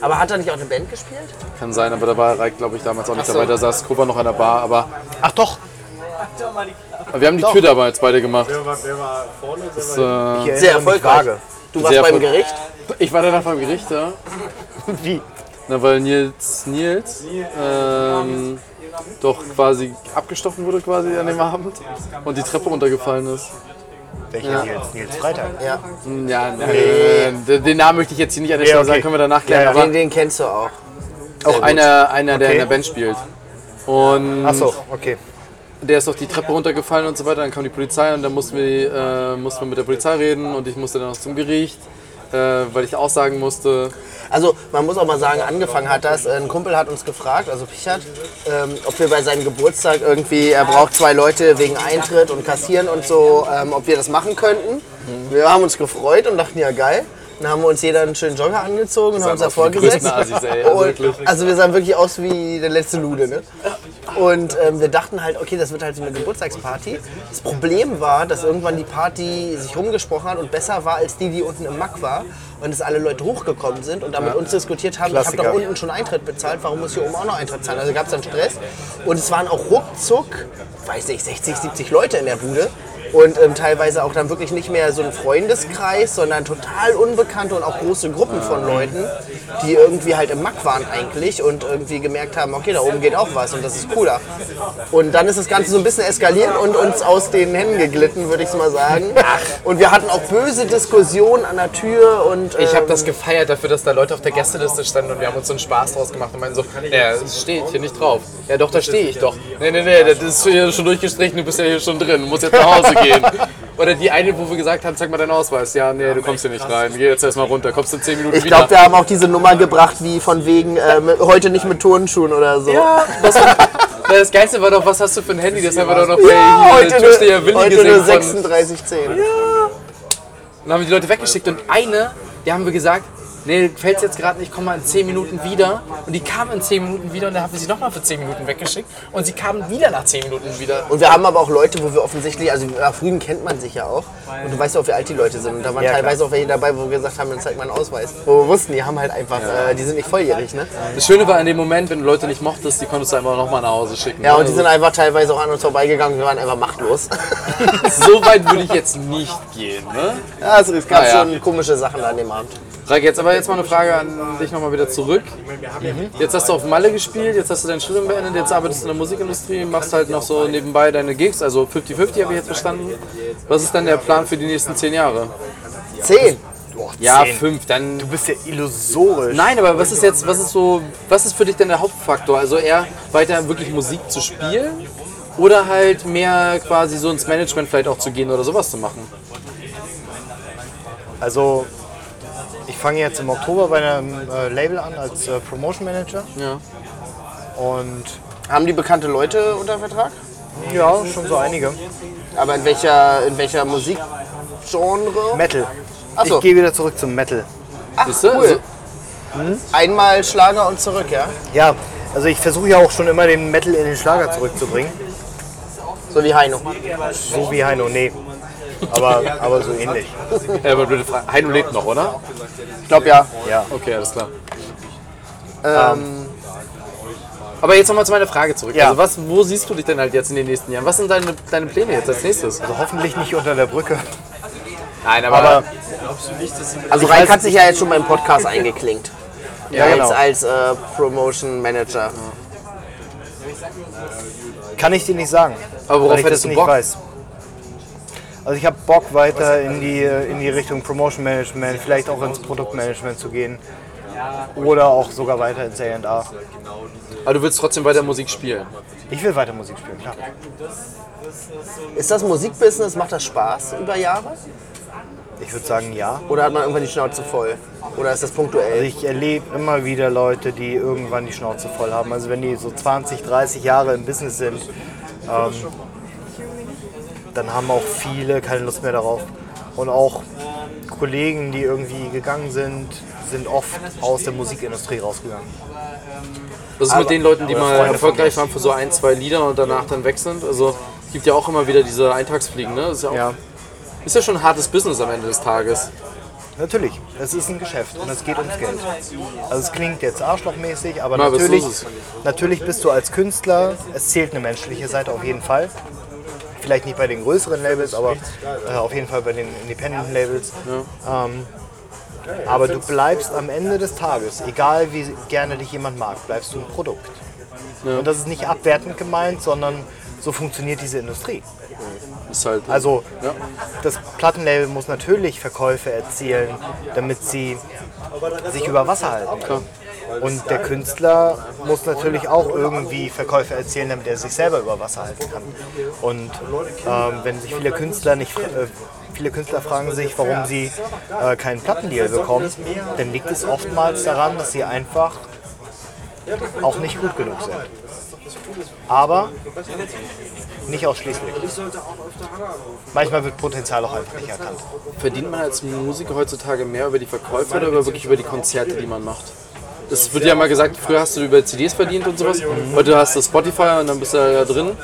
Aber hat er nicht auch eine Band gespielt? Kann sein, aber da war Reik, glaube ich, damals auch nicht so. dabei. Da saß Kova noch an der Bar, aber, Ach doch, wir haben die Tür dabei jetzt beide gemacht. Wer war, wer war vorne? Das, war äh, Sehr erfolgreich. Du warst beim. Gericht? ich war danach beim Gericht, ja. Wie? Na, weil Nils, Nils ähm, doch quasi abgestochen wurde quasi an dem Abend und die Treppe runtergefallen ist. Welcher Nils? Nils Freitag. Ja. Hm, Ja, nee. den, den Namen möchte ich jetzt hier nicht an der Nee, Stelle okay. sagen, können wir danach klären. Ja, ja. Den, den kennst du auch. auch einer, einer der Okay. in der Band spielt. Und Ach so, okay. der ist auf die Treppe runtergefallen und so weiter. Dann kam die Polizei und dann mussten wir, äh, mussten wir mit der Polizei reden und ich musste dann noch zum Gericht. Äh, weil ich auch sagen musste, Also man muss auch mal sagen, angefangen hat das, ein Kumpel hat uns gefragt, also Pichert, ähm, ob wir bei seinem Geburtstag irgendwie, er braucht zwei Leute wegen Eintritt und Kassieren und so, ähm, ob wir das machen könnten. Wir haben uns gefreut und dachten, ja geil. Dann haben wir uns jeder einen schönen Jogger angezogen und haben uns davor die gesetzt. ey, also also wir sahen wirklich aus wie der letzte Lude. Ne? Und ähm, wir dachten halt, okay, das wird halt so eine Geburtstagsparty. Das Problem war, dass irgendwann die Party sich rumgesprochen hat und besser war als die, die unten im Mack war. Und dass alle Leute hochgekommen sind und dann mit uns diskutiert haben, ich habe Klassiker. doch unten schon Eintritt bezahlt, warum muss ich hier oben auch noch Eintritt zahlen? Also gab es dann Stress. Und es waren auch ruckzuck, weiß nicht, 60, 70 Leute in der Bude. Und ähm, teilweise auch dann wirklich nicht mehr so ein Freundeskreis, sondern total unbekannte und auch große Gruppen von Leuten, die irgendwie halt im Mack waren eigentlich und irgendwie gemerkt haben, okay, da oben geht auch was und das ist cooler. Und dann ist das Ganze so ein bisschen eskaliert und uns aus den Händen geglitten, würde ich mal sagen. Und wir hatten auch böse Diskussionen an der Tür und ich habe ähm, das gefeiert dafür, dass da Leute auf der Gästeliste standen und wir haben uns so einen Spaß draus gemacht und meinen so, ja, es steht hier nicht drauf. Ja doch, da stehe ich doch. Nee, nee, nee, das ist hier schon durchgestrichen, du bist ja hier schon drin, du musst jetzt nach Hause gehen. Oder die eine, wo wir gesagt haben, zeig mal deinen Ausweis. Ja, nee, du kommst hier nicht rein, geh jetzt erstmal runter, kommst in 10 Minuten Ich wieder. glaube, wir haben auch diese Nummer gebracht, wie von wegen äh, heute nicht mit Turnschuhen oder so. Ja, das, war, das Geilste war doch, was hast du für ein Handy? Das haben wir doch noch bei Ja, heute, Türsteher Willi heute gesehen. Von, 3610. dann haben wir die Leute weggeschickt und eine, die haben wir gesagt, nee, fällt's jetzt gerade nicht, komm mal in 10 Minuten wieder. Und die kam in 10 Minuten wieder und dann haben wir sie nochmal für 10 Minuten weggeschickt. Und sie kamen wieder nach 10 Minuten wieder. Und wir haben aber auch Leute, wo wir offensichtlich, also nach Rügen kennt man sich ja auch. Und du weißt ja auch, wie alt die Leute sind. Und da waren Ja, teilweise auch welche dabei, wo wir gesagt haben, dann zeig mal einen Ausweis. Wo wir wussten, die haben halt einfach, äh, die sind nicht volljährig, ne? Das Schöne war in dem Moment, wenn du Leute nicht mochtest, die konntest du einfach nochmal nach Hause schicken. Ja, ne? und die sind einfach teilweise auch an uns vorbeigegangen, wir waren einfach machtlos. [laughs] so weit würde ich jetzt nicht gehen. Ne? ja, also es gab Ah, ja. schon komische Sachen an dem Abend. Reik, jetzt aber jetzt mal eine Frage an dich nochmal wieder zurück. Jetzt hast du auf Malle gespielt, jetzt hast du dein Studium beendet, jetzt arbeitest du in der Musikindustrie, machst halt noch so nebenbei deine Gigs, also 50-50 habe ich jetzt verstanden. Was ist dann der Plan für die nächsten 10 Jahre? Zehn. Boah, Ja, zehn. 5, dann... Du bist ja illusorisch. Nein, aber was ist jetzt, was ist so, was ist für dich denn der Hauptfaktor? Also eher weiter wirklich Musik zu spielen oder halt mehr quasi so ins Management vielleicht auch zu gehen oder sowas zu machen? Also, fange jetzt im Oktober bei einem äh, Label an als äh, Promotion Manager. Ja. Und Haben die bekannte Leute unter Vertrag? ja, schon so einige. Aber in welcher, in welcher Musikgenre? Metal. Ach so. Ich gehe wieder zurück zum Metal. Ach, Siehst du? cool. Einmal Schlager und zurück, ja? Ja, also ich versuche ja auch schon immer den Metal in den Schlager zurückzubringen. So wie Heino. So wie Heino, nee. Aber, aber so ähnlich. Ja, aber blöde Frage. Heino lebt noch, oder? Ich glaube ja. Ja. Okay, alles klar. Ähm, Aber jetzt nochmal zu meiner Frage zurück. Ja. Also was, wo siehst du dich denn halt jetzt in den nächsten Jahren? Was sind deine, deine Pläne jetzt als nächstes? Also hoffentlich nicht unter der Brücke. Nein, aber, Aber also Reik hat sich ja jetzt schon beim Podcast eingeklinkt. ja, als genau. als äh, Promotion Manager. Kann ich dir nicht sagen. Aber worauf weil ich hättest das du nicht Bock? weiß. Also ich habe Bock weiter in die, in die Richtung Promotion Management, vielleicht auch ins Produktmanagement zu gehen. Oder auch sogar weiter ins A&A. aber du willst trotzdem weiter Musik spielen. Ich will weiter Musik spielen, klar. Ist das Musikbusiness, macht das Spaß über Jahre? Ich würde sagen ja. Oder hat man irgendwann die Schnauze voll? Oder ist das Also punktuell? ich erlebe immer wieder Leute, die irgendwann die Schnauze voll haben. Also wenn die so 20, 30 Jahre im Business sind, ähm, dann haben auch viele keine Lust mehr darauf. Und auch Kollegen, die irgendwie gegangen sind, sind oft aus der Musikindustrie rausgegangen. Was ist mit den Leuten, die aber mal Freunde erfolgreich waren für so ein, zwei Lieder und danach dann weg sind? Also es gibt ja auch immer wieder diese Eintagsfliegen, ne? Ist ja, auch, Ja, ist ja schon ein hartes Business am Ende des Tages. natürlich. Es ist ein Geschäft und es geht ums Geld. Also es klingt jetzt arschlochmäßig, aber Na, aber natürlich, natürlich bist du als Künstler, es zählt eine menschliche Seite auf jeden Fall. Vielleicht nicht bei den größeren Labels, aber äh, auf jeden Fall bei den Independent Labels. Ähm, aber du bleibst am Ende des Tages, egal wie gerne dich jemand mag, bleibst du ein Produkt. Und das ist nicht abwertend gemeint, sondern so funktioniert diese Industrie. Halt, Also Ja. das Plattenlabel muss natürlich Verkäufe erzielen, damit sie sich über Wasser halten. Klar. Und der Künstler muss natürlich auch irgendwie Verkäufe erzielen, damit er sich selber über Wasser halten kann. Und ähm, wenn sich viele Künstler nicht, äh, viele Künstler fragen sich, warum sie äh, keinen Plattendeal bekommen, dann liegt es oftmals daran, dass sie einfach auch nicht gut genug sind. Aber nicht ausschließlich. Manchmal wird Potenzial auch einfach nicht erkannt. Verdient man als Musiker heutzutage mehr über die Verkäufe oder wirklich über die Konzerte, die man macht? Es wird ja mal gesagt, früher hast du über CDs verdient und sowas. Heute hast du Spotify und dann bist du ja drin.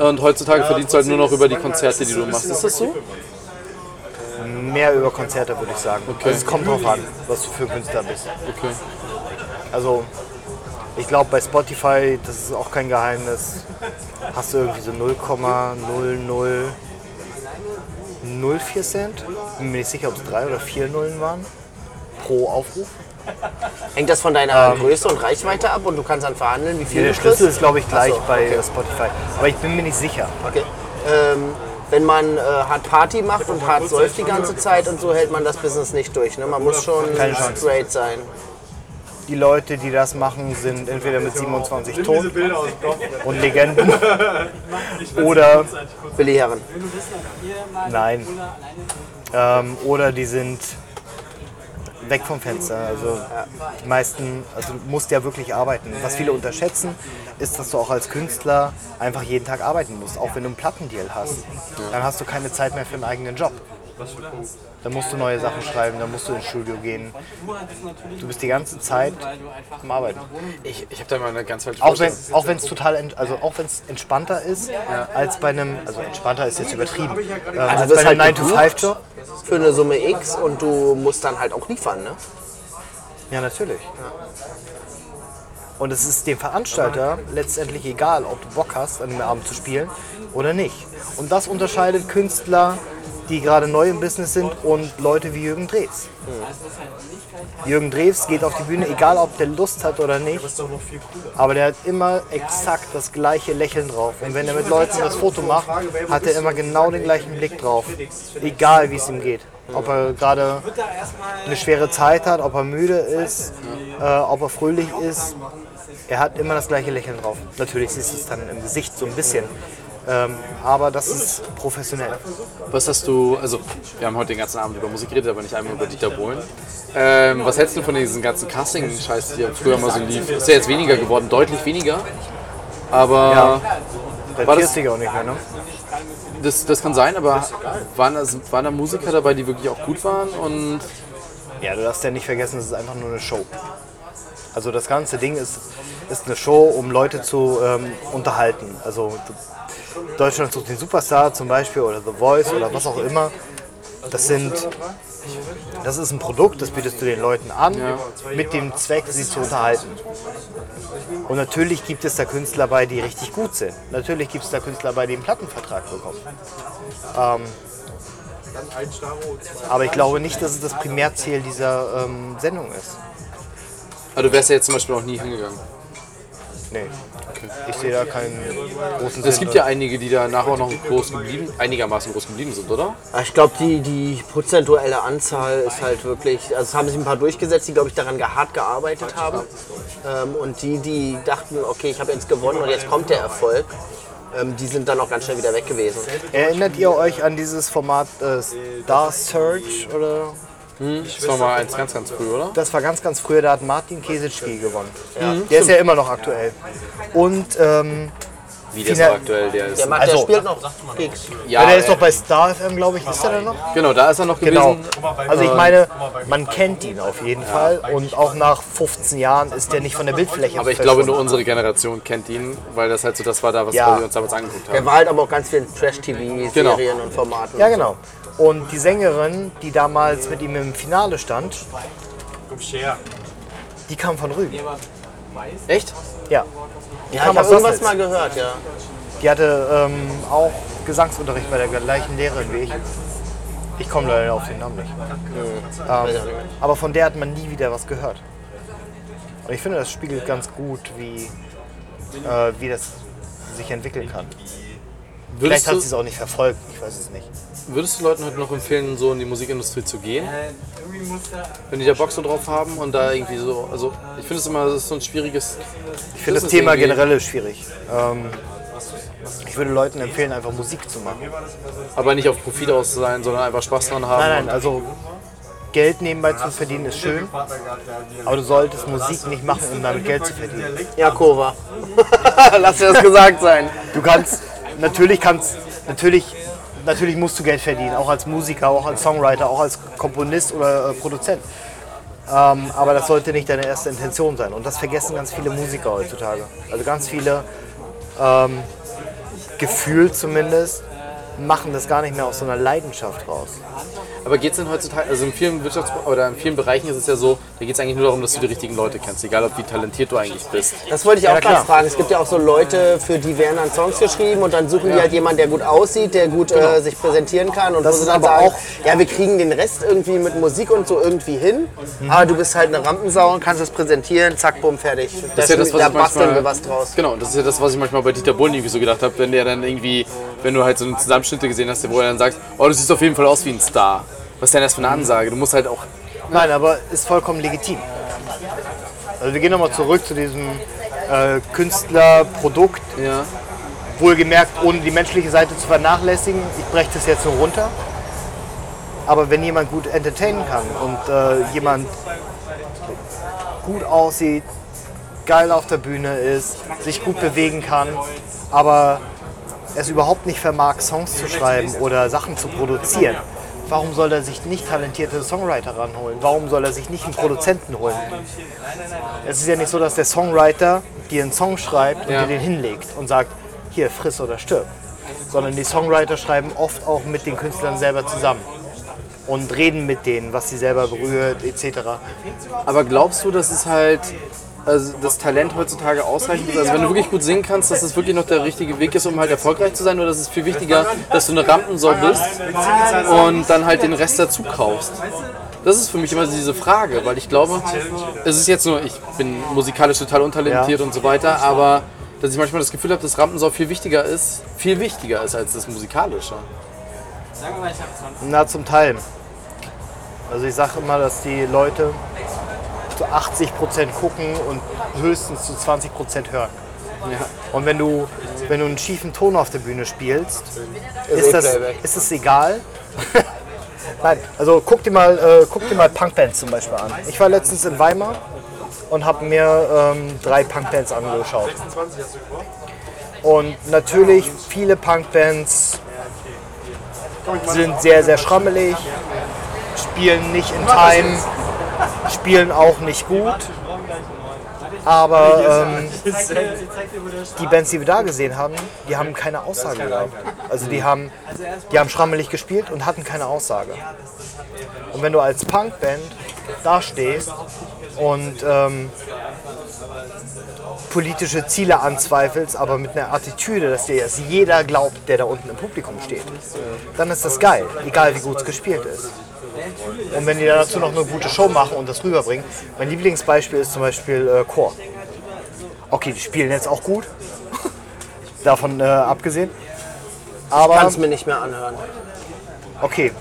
Und heutzutage verdienst du halt nur noch über die Konzerte, die du machst. Ist das so? Mehr über Konzerte würde ich sagen. Also es kommt drauf an, was du für Künstler bist. Okay. Also ich glaube bei Spotify, das ist auch kein Geheimnis, hast du irgendwie so 0,0004 Cent. Bin mir nicht sicher, ob es drei oder vier Nullen waren pro Aufruf. Hängt das von deiner Größe und Reichweite ab und du kannst dann verhandeln, wie viel Der du Schlüssel kriegst? ist glaube ich gleich so, bei okay. äh, Spotify. Aber ich bin mir nicht sicher. Okay. Ähm, wenn man äh, hart Party macht und hart säuft die ganze Zeit und so, hält man das Business nicht durch. Ne? Man muss schon straight sein. Die Leute, die das machen, sind entweder mit 27 tot und Legenden [laughs] oder Billy Herren. Nein. Ähm, oder die sind weg vom Fenster. Also die meisten, also du musst ja wirklich arbeiten. Was viele unterschätzen, ist, dass du auch als Künstler einfach jeden Tag arbeiten musst. Auch wenn du einen Plattendeal hast, dann hast du keine Zeit mehr für einen eigenen Job. Dann musst du neue Sachen schreiben, dann musst du ins Studio gehen. Du bist die ganze Zeit am Arbeiten. Ich, ich habe da mal eine ganz falsche Auch wenn Vorstellung. auch wenn es total ent, also auch wenn es entspannter ist als bei einem also entspannter ist jetzt übertrieben als Also wirst bei einem halt 9 to 5 Job Für eine Summe X und du musst dann halt auch liefern. Ne? Ja, natürlich. Und es ist dem Veranstalter letztendlich egal, ob du Bock hast, an dem Abend zu spielen oder nicht. Und das unterscheidet Künstler, die gerade neu im Business sind und Leute wie Jürgen Drews. Jürgen Drews geht auf die Bühne, egal ob der Lust hat oder nicht, aber der hat immer exakt das gleiche Lächeln drauf. Und wenn er mit Leuten das Foto macht, hat er immer genau den gleichen Blick drauf, egal wie es ihm geht. Ob er gerade eine schwere Zeit hat, ob er müde ist, äh, ob er fröhlich ist. Er hat immer das gleiche Lächeln drauf. Natürlich siehst du es dann im Gesicht so ein bisschen. Ähm, aber das ist professionell. Was hast du, also wir haben heute den ganzen Abend über Musik geredet, aber nicht einmal über Dieter Bohlen. Ähm, was hältst du von diesen ganzen Casting-Scheiß, die früher mal so lief? Ist ja jetzt weniger geworden, deutlich weniger. Aber Ja. Der War das- auch nicht mehr, ne? das, das kann sein, aber waren da, waren da Musiker dabei, die wirklich auch gut waren? Und Ja, du darfst ja nicht vergessen, es ist einfach nur eine Show. Also das ganze Ding ist, ist eine Show, um Leute zu ähm, unterhalten. Also Deutschland sucht den Superstar zum Beispiel oder The Voice oder was auch immer. Das sind, das ist ein Produkt, das bietest du den Leuten an, mit dem Zweck, sie zu unterhalten. Und natürlich gibt es da Künstler bei, die richtig gut sind. Natürlich gibt es da Künstler bei, die einen Plattenvertrag bekommen. Ähm, aber ich glaube nicht, dass es das Primärziel dieser ähm, Sendung ist. also du wärst ja jetzt zum Beispiel auch nie hingegangen. Nee. Ich sehe da keinen großen Es Sinn gibt drin. ja einige, die danach auch noch groß geblieben, einigermaßen groß geblieben sind, oder? Ich glaube, die, die prozentuelle Anzahl ist halt wirklich, also es haben sich ein paar durchgesetzt, die, glaube ich, daran hart gearbeitet haben. Ähm, und die, die dachten, okay, ich habe jetzt gewonnen und jetzt kommt der Erfolg, ähm, die sind dann auch ganz schnell wieder weg gewesen. Erinnert ihr euch an dieses Format äh, Star Search? Oder? Das war mal eins ganz, ganz früh, oder? Das war ganz, ganz früher, da hat Martin Kesiczki gewonnen. Der ist ja immer noch aktuell. Und ähm, Wie der ist Final- noch aktuell, der ist. Der, macht, Also- der spielt noch Gigs. Ja, ja, der ist doch bei Star FM, glaube ich. Ist er da noch? Genau, da ist er noch Genau. gewesen. Also ich meine, man kennt ihn auf jeden Fall. Und auch nach 15 Jahren ist der nicht von der Bildfläche Aber ich glaube, nur unsere Generation kennt ihn, weil das halt so das war da, was Ja. wir uns damals angeguckt Der haben. war halt aber auch ganz viel in Trash-TV-Serien Genau. und Formaten. Ja, genau. Und die Sängerin, die damals mit ihm im Finale stand, die kam von Rügen. Echt? Ja. Die Ja, kam ich aus habe irgendwas Sassnitz. mal gehört, ja. Die hatte ähm, auch Gesangsunterricht bei der gleichen Lehrerin wie ich. Ich komme leider auf den Namen nicht. Ähm, aber von der hat man nie wieder was gehört. Und ich finde, das spiegelt ganz gut, wie, äh, wie das sich entwickeln kann. Vielleicht hat du- sie es auch nicht verfolgt, ich weiß es nicht. Würdest du Leuten heute noch empfehlen, so in die Musikindustrie zu gehen? Wenn die da Bock so drauf haben und da irgendwie so, also ich finde es immer, das ist so ein schwieriges. Ich finde das Thema irgendwie- generell schwierig. Ähm, ich würde Leuten empfehlen, einfach Musik zu machen. Aber nicht auf Profit aus sein, sondern einfach Spaß dran haben. Nein, nein, also Geld nebenbei zu verdienen ist schön, aber du solltest Musik nicht machen, um damit Geld zu verdienen. Jakova. [laughs] Lass dir das gesagt sein. Du kannst, natürlich kannst, natürlich, natürlich musst du Geld verdienen, auch als Musiker, auch als Songwriter, auch als Komponist oder äh, Produzent. Ähm, aber das sollte nicht deine erste Intention sein. Und das vergessen ganz viele Musiker heutzutage. Also ganz viele, ähm, gefühlt zumindest, machen das gar nicht mehr aus so einer Leidenschaft raus. Aber geht es denn heutzutage, also in vielen Wirtschafts- oder in vielen Bereichen ist es ja so, da geht es eigentlich nur darum, dass du die richtigen Leute kennst, egal ob wie talentiert du eigentlich bist. Das wollte ich Ja, auch klar. gerade fragen. Es gibt ja auch so Leute, für die werden dann Songs geschrieben und dann suchen die halt jemanden, der gut aussieht, der gut äh, sich präsentieren kann. Und Das wo sie ist dann aber sagen, auch- ja, wir kriegen den Rest irgendwie mit Musik und so irgendwie hin. Aber du bist halt eine Rampensau und kannst es präsentieren, zack, bumm, fertig. Das ist ja das, was da ich basteln manchmal, wir was draus. Genau, das ist ja das, was ich manchmal bei Dieter Bohlen irgendwie so gedacht habe, wenn der dann irgendwie, wenn du halt so einen Zusammenschnitte gesehen hast, wo er dann sagt, oh, du siehst auf jeden Fall aus wie ein Star. Was ist denn das für eine Ansage? Du musst halt auch, Nein, aber ist vollkommen legitim. Also wir gehen nochmal zurück zu diesem äh, Künstlerprodukt. ja, Wohlgemerkt, ohne die menschliche Seite zu vernachlässigen. Ich breche das jetzt nur runter. Aber wenn jemand gut entertainen kann und äh, jemand gut aussieht, geil auf der Bühne ist, sich gut bewegen kann, aber es überhaupt nicht vermag, Songs zu schreiben oder Sachen zu produzieren, warum soll er sich nicht talentierte Songwriter ranholen? Warum soll er sich nicht einen Produzenten holen? Es ist ja nicht so, dass der Songwriter dir einen Song schreibt und Ja. dir den hinlegt und sagt, hier, friss oder stirb. Sondern die Songwriter schreiben oft auch mit den Künstlern selber zusammen und reden mit denen, was sie selber berührt, etc. aber glaubst du, dass es halt, also das Talent heutzutage ausreichend ist? Also wenn du wirklich gut singen kannst, dass das wirklich noch der richtige Weg ist, um halt erfolgreich zu sein? Oder ist es viel wichtiger, dass du eine Rampensau bist und dann halt den Rest dazu kaufst? Das ist für mich immer diese Frage, weil ich glaube, es ist jetzt nur, ich bin musikalisch total untalentiert Ja. und so weiter, aber dass ich manchmal das Gefühl habe, dass Rampensau viel wichtiger ist, viel wichtiger ist als das Musikalische. Na, zum Teil. Also ich sage immer, dass die Leute zu 80 Prozent gucken und höchstens zu 20 Prozent hören. Ja. Und wenn du, wenn du einen schiefen Ton auf der Bühne spielst, Ist das, ist das egal? [laughs] Nein, also guck dir mal, äh, guck dir mal Punkbands zum Beispiel an. Ich war letztens in Weimar und habe mir ähm, drei Punkbands angeschaut. Und natürlich, viele Punkbands sind sehr, sehr schrammelig, spielen nicht in Time, spielen auch nicht gut. Aber ähm, die Bands, die wir da gesehen haben, die haben keine Aussage gehabt. Also die haben, die haben schrammelig gespielt und hatten keine Aussage. Und wenn du als Punkband da stehst und ähm, politische Ziele anzweifelst, aber mit einer Attitüde, dass dir das jeder glaubt, der da unten im Publikum steht, dann ist das geil, egal wie gut es gespielt ist. Und wenn die dann dazu noch eine gute Show machen und das rüberbringen, mein Lieblingsbeispiel ist zum Beispiel äh, Chor. Okay, die spielen jetzt auch gut, [laughs] davon äh, abgesehen. Aber Kann es mir nicht mehr anhören. okay,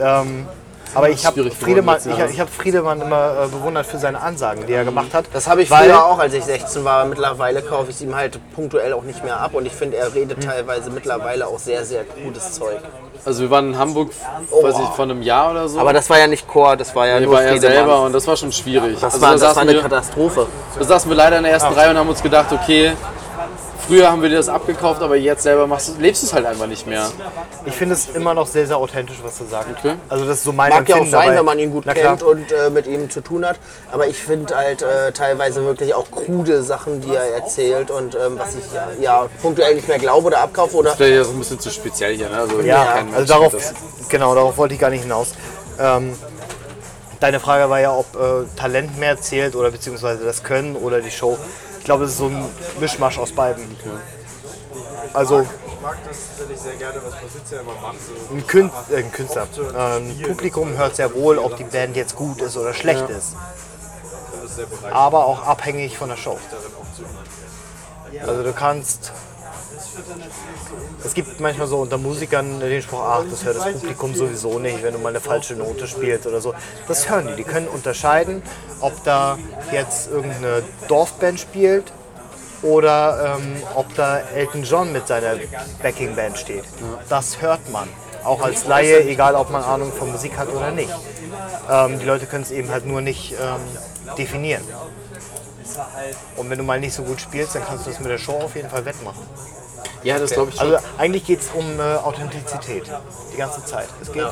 ähm, aber ich habe Friedemann, jetzt, ich, ja. ich hab Friedemann immer äh, bewundert für seine Ansagen, die er gemacht hat. Das habe ich weil, früher auch, als ich 16 war. Mittlerweile kaufe ich es ihm halt punktuell auch nicht mehr ab. Und ich finde, er redet teilweise mittlerweile auch sehr, sehr gutes Zeug. Also wir waren in Hamburg, weiß ich, vor einem Jahr oder so. Aber das war ja nicht Chor, das war ja Nee, nur war er selber und das war schon schwierig. Das, Also war, da das war eine wir- Katastrophe. Da saßen wir leider in der ersten Reihe und haben uns gedacht, okay, früher haben wir dir das abgekauft, aber jetzt selber machst du, lebst du es halt einfach nicht mehr. Ich finde es immer noch sehr, sehr authentisch, was er sagt. Okay. Also das ist so mein Mag ja auch Empfinden sein, dabei. wenn man ihn gut Na klar. kennt und äh, mit ihm zu tun hat. Aber ich finde halt äh, teilweise wirklich auch krude Sachen, die er erzählt und ähm, was ich ja, ja punktuell nicht mehr glaube oder abkaufe oder Vielleicht ist das ein bisschen zu speziell hier, ne? Also, Ja, also darauf, das. genau, darauf wollte ich gar nicht hinaus. Ähm, deine Frage war ja, ob äh, Talent mehr zählt oder beziehungsweise das Können oder die Show. Ich glaube, es ist so ein Mischmasch aus beiden. Also Ich mag das tatsächlich sehr gerne, was Patricia immer macht. So. ein, Kün äh, ein Künstler, ein Publikum hört sehr wohl, ob die Band jetzt gut ist oder schlecht ist. Das ist Aber auch abhängig von der Show. Also du kannst Es gibt manchmal so unter Musikern den Spruch, ach, das hört das Publikum sowieso nicht, wenn du mal eine falsche Note spielst oder so. Das hören die. Die können unterscheiden, ob da jetzt irgendeine Dorfband spielt oder ähm, ob da Elton John mit seiner Backingband steht. Das hört man. Auch als Laie, egal ob man Ahnung von Musik hat oder nicht. Ähm, die Leute können es eben halt nur nicht ähm, definieren. Und wenn du mal nicht so gut spielst, dann kannst du das mit der Show auf jeden Fall wettmachen. Ja, das glaube ich schon. Also eigentlich geht es um äh, Authentizität. Die ganze Zeit. Es geht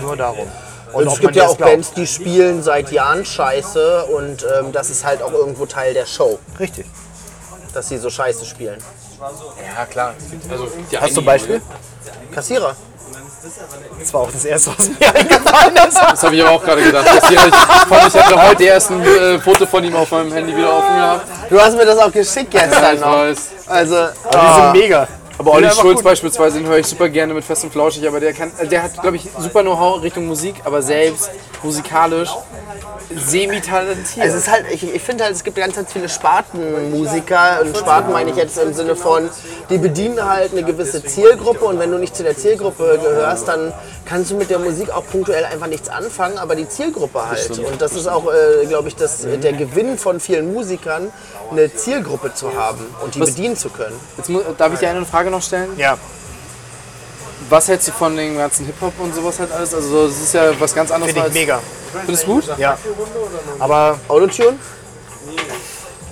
nur darum. Und es gibt ja auch glaubt. Bands, die spielen seit Jahren Scheiße und ähm, das ist halt auch irgendwo Teil der Show, Richtig. dass sie so Scheiße spielen. ja, klar. Also, Hast du ein Beispiel? Kassierer. Das war auch das erste, was mir [laughs] eingefallen ist. Das habe ich aber auch gerade gedacht. Das hier, ich fand, ich hätte heute erst ein äh, Foto von ihm auf meinem Handy wieder offen gehabt. Du hast mir das auch geschickt gestern ich noch. weiß. Also, Aber die sind mega. Aber Olli Schulz gut. beispielsweise, den höre ich super gerne mit Fest und Flauschig, aber der kann, der hat, glaube ich, super Know-how Richtung Musik, aber selbst musikalisch semi-talentiert. es ist halt, ich, ich finde halt, es gibt ganz, ganz viele Spartenmusiker. Und Sparten meine ich jetzt im Sinne von, die bedienen halt eine gewisse Zielgruppe und wenn du nicht zu der Zielgruppe gehörst, dann kannst du mit der Musik auch punktuell einfach nichts anfangen, aber die Zielgruppe halt. Und das ist auch, äh, glaube ich, das, der Gewinn von vielen Musikern, eine Zielgruppe zu haben und die bedienen zu können. Jetzt muss, darf ich dir eine Frage noch stellen? Ja. Was hältst du von dem ganzen Hip-Hop und sowas halt alles? Also, das ist ja was ganz anderes. Finde ich als- mega. Findest du gut? Ja. Aber Autotune?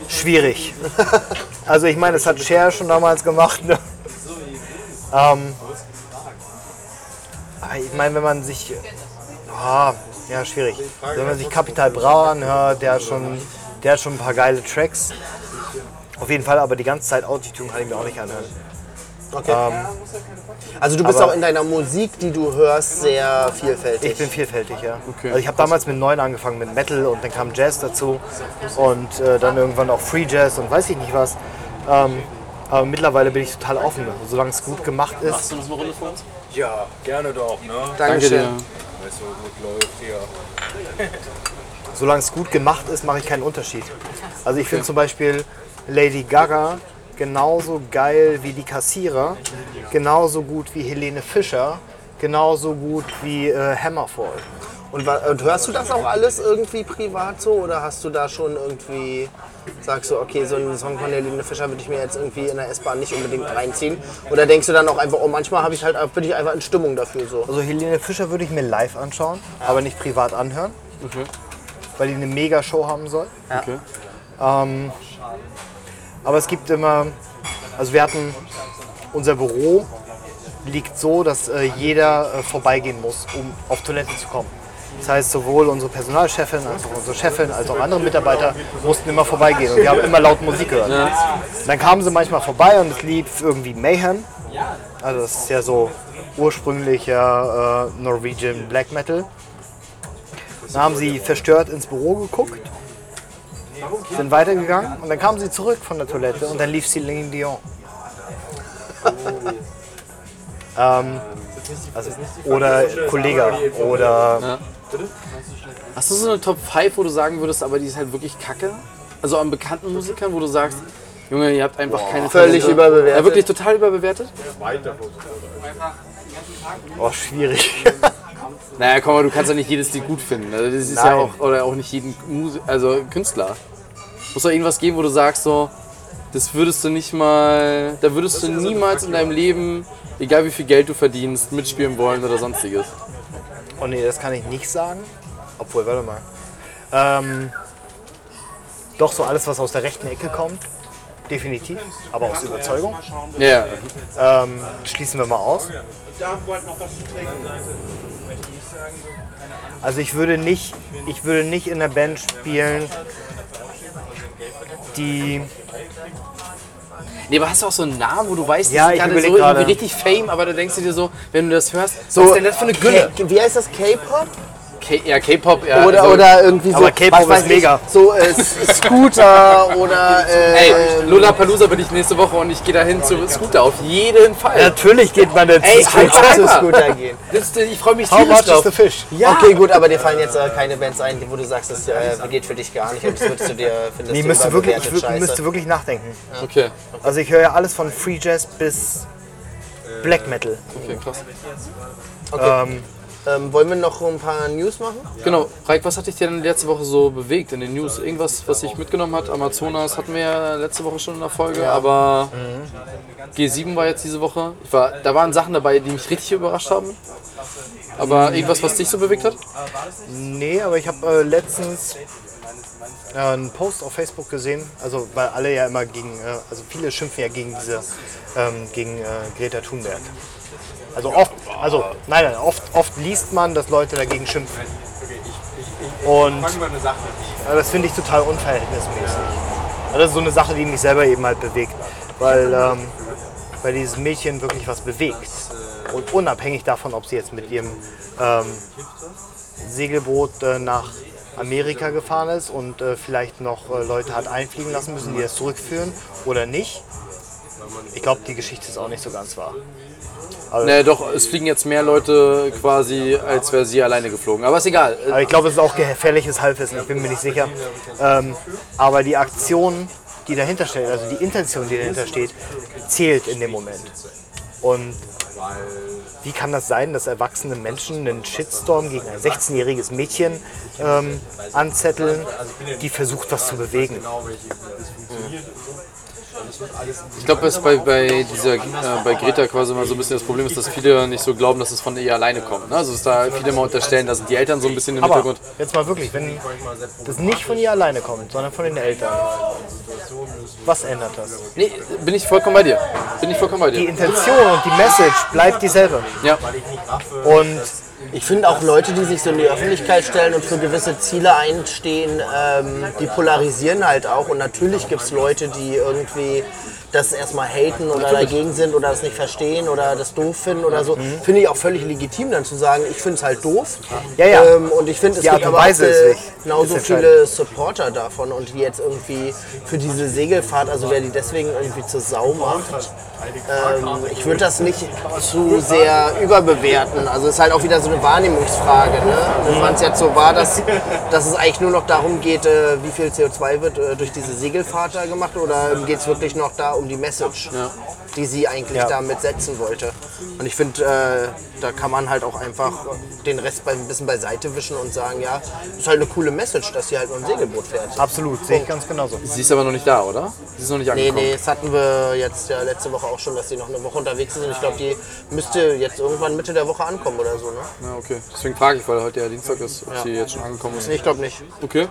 schwierig. Also ich meine, das hat Cher schon damals gemacht. Ne? Ähm, aber ich meine, wenn man sich... Ah, ja, schwierig. Wenn man sich Capital Bra anhört, der hat, schon, der hat schon ein paar geile Tracks. Auf jeden Fall, aber die ganze Zeit Autotune kann ich mir auch nicht anhören. Okay. also du bist auch in deiner Musik, die du hörst, sehr vielfältig. Ich bin vielfältig, ja. Okay. Also ich habe damals mit neun angefangen mit Metal und dann kam Jazz dazu und äh, dann irgendwann auch Free Jazz und weiß ich nicht was. Ähm, aber mittlerweile bin ich total offen, solange es gut gemacht ist. du noch eine Runde für uns? Ja, gerne doch, ne? Danke Dankeschön. dir. Weißt du, gut läuft hier. [laughs] Solange es gut gemacht ist, mache ich keinen Unterschied. Also ich finde zum Beispiel Lady Gaga genauso geil wie die Kassierer, genauso gut wie Helene Fischer, genauso gut wie äh, Hammerfall. Und, und hörst du das auch alles irgendwie privat so oder hast du da schon irgendwie, sagst du, okay, so einen Song von Helene Fischer würde ich mir jetzt irgendwie in der S-Bahn nicht unbedingt reinziehen? Oder denkst du dann auch einfach, oh, manchmal habe ich halt, bin ich einfach in Stimmung dafür so? Also Helene Fischer würde ich mir live anschauen, aber nicht privat anhören, Okay. weil die eine Mega-Show haben soll. okay. Aber es gibt immer, also wir hatten, unser Büro liegt so, dass äh, jeder äh, vorbeigehen muss, um auf Toilette zu kommen. Das heißt, sowohl unsere Personalchefin als auch unsere Chefin als auch andere Mitarbeiter mussten immer vorbeigehen und wir haben immer laut Musik gehört. Dann kamen sie manchmal vorbei und es lief irgendwie Mayhem. Also das ist ja so ursprünglicher äh, Norwegian Black Metal. Dann haben sie verstört ins Büro geguckt sind weitergegangen und dann kamen sie zurück von der Toilette und dann lief Celine Dion. ähm, also, oder Kollega oder Hast du so eine Top 5, wo du sagen würdest, aber die ist halt wirklich kacke? Also an bekannten Musikern, wo du sagst, Junge, ihr habt einfach keine Völlig Talente. überbewertet. Ja, wirklich total überbewertet? oh schwierig. Naja, komm mal, du kannst ja nicht jedes Lied gut finden. Also das ist ja Nein. auch, oder auch nicht jeden Musi also Künstler. Muss doch irgendwas geben, wo du sagst so, das würdest du nicht mal, da würdest du niemals in deinem Leben, egal wie viel Geld du verdienst, mitspielen wollen oder sonstiges. Oh nee, das kann ich nicht sagen. Obwohl, warte mal. Ähm, doch so alles, was aus der rechten Ecke kommt. Definitiv, aber aus Überzeugung. Ja, Ähm, schließen wir mal aus. Also ich würde nicht, ich würde nicht in einer Band spielen, die Nee, aber hast du auch so einen Namen, wo du weißt, Ja, die ich sind gerade so gerade. richtig Fame, aber da denkst du dir so, wenn du das hörst, So, was ist denn das für eine Gülle? K- wie heißt das? K-Pop? K eher K-Pop, eher. Oder, also, oder irgendwie so, Aber K-Pop ist mega. Ich, so äh, Scooter oder äh, Ey, Lollapalooza bin ich nächste Woche und ich gehe dahin zu Scooter, auf jeden Fall. Natürlich geht man jetzt Ey, zu halt Scooter. zu. Scooter gehen. Das, ich freue mich How much is drauf. the fish? Ja. Okay, gut, aber dir fallen jetzt äh, keine Bands ein, wo du sagst, das äh, geht für dich gar nicht und das würdest du dir findest Nee, du müsste wirklich, ich überbewertet wür- scheiße. müsste wirklich nachdenken. Okay, Also ich höre ja alles von Free Jazz bis Black Metal. okay, krass. Ähm, Ähm, wollen wir noch ein paar News machen? Genau, Raik, was hat dich denn letzte Woche so bewegt in den News? Irgendwas, was dich mitgenommen hat? Amazonas hatten wir ja letzte Woche schon in der Folge, aber G7 war jetzt diese Woche. Ich war, da waren Sachen dabei, die mich richtig überrascht haben. Aber irgendwas, was dich so bewegt hat? nee, aber ich habe äh, letztens äh, einen Post auf Facebook gesehen, also weil alle ja immer gegen, äh, also viele schimpfen ja gegen diese, ähm, gegen äh, Greta Thunberg. Also oft, also nein, nein, oft, oft liest man, dass Leute dagegen schimpfen. Und das finde ich total unverhältnismäßig. Das ist so eine Sache, die mich selber eben halt bewegt, weil, ähm, weil dieses Mädchen wirklich was bewegt. Und unabhängig davon, ob sie jetzt mit ihrem ähm, Segelboot äh, nach Amerika gefahren ist und äh, vielleicht noch äh, Leute hat einfliegen lassen müssen, die das zurückführen oder nicht. Ich glaube, die Geschichte ist auch nicht so ganz wahr. Nee, doch, es fliegen jetzt mehr Leute quasi, als wäre sie alleine geflogen. Aber ist egal. Aber ich glaube, es ist auch gefährliches Halbwissen, ich bin mir nicht sicher. Ähm, aber die Aktion, die dahinter steht, also die Intention, die dahinter steht, zählt in dem Moment. Und wie kann das sein, dass erwachsene Menschen einen Shitstorm gegen ein 16-jähriges Mädchen ähm, anzetteln, die versucht, was zu bewegen? Ich glaube, was bei, bei dieser äh, bei Greta quasi mal so ein bisschen das Problem ist, dass viele nicht so glauben, dass es von ihr alleine kommt. Ne? Also dass da viele mal unterstellen, dass die Eltern so ein bisschen im Aber Hintergrund. jetzt mal wirklich, wenn das nicht von ihr alleine kommt, sondern von den Eltern, was ändert das? Nee, bin ich vollkommen bei dir. Bin ich vollkommen bei Die dir. Intention und die Message bleibt dieselbe. Ja. Und Ich finde auch Leute, die sich so in die Öffentlichkeit stellen und für gewisse Ziele einstehen, ähm, die polarisieren halt auch. Und natürlich gibt es Leute, die irgendwie das erstmal haten oder dagegen sind oder das nicht verstehen oder das doof finden oder so. Finde ich auch völlig legitim, dann zu sagen, ich finde es halt doof. Ja, ja. Ähm, und ich finde, es Die gibt aber auch Weise wichtig. genauso viele Supporter davon und die jetzt irgendwie für diese Segelfahrt, also wer die deswegen irgendwie zur Sau macht. Ähm, ich würde das nicht zu sehr überbewerten. Also es ist halt auch wieder so eine Wahrnehmungsfrage. Ne? Wenn man es jetzt so war, dass, dass es eigentlich nur noch darum geht, äh, wie viel CO2 wird äh, durch diese Segelfahrt da gemacht oder geht es wirklich noch da um die Message, die sie eigentlich Ja. damit setzen wollte. Und ich finde, äh, da kann man halt auch einfach den Rest bei, ein bisschen beiseite wischen und sagen, ja, das ist halt eine coole Message, dass sie halt nur ein Segelboot fährt. absolut, sehe ich ganz genauso. Sie ist aber noch nicht da, oder? Sie ist noch nicht Nee, angekommen. nee, das hatten wir jetzt ja letzte Woche auch schon, dass sie noch eine Woche unterwegs ist. Und ich glaube, die müsste jetzt irgendwann Mitte der Woche ankommen oder so. Ne? Ja, okay. Deswegen frage ich, weil heute ja Dienstag ist, ob sie jetzt schon angekommen ist. Nee, ich glaube nicht. Okay.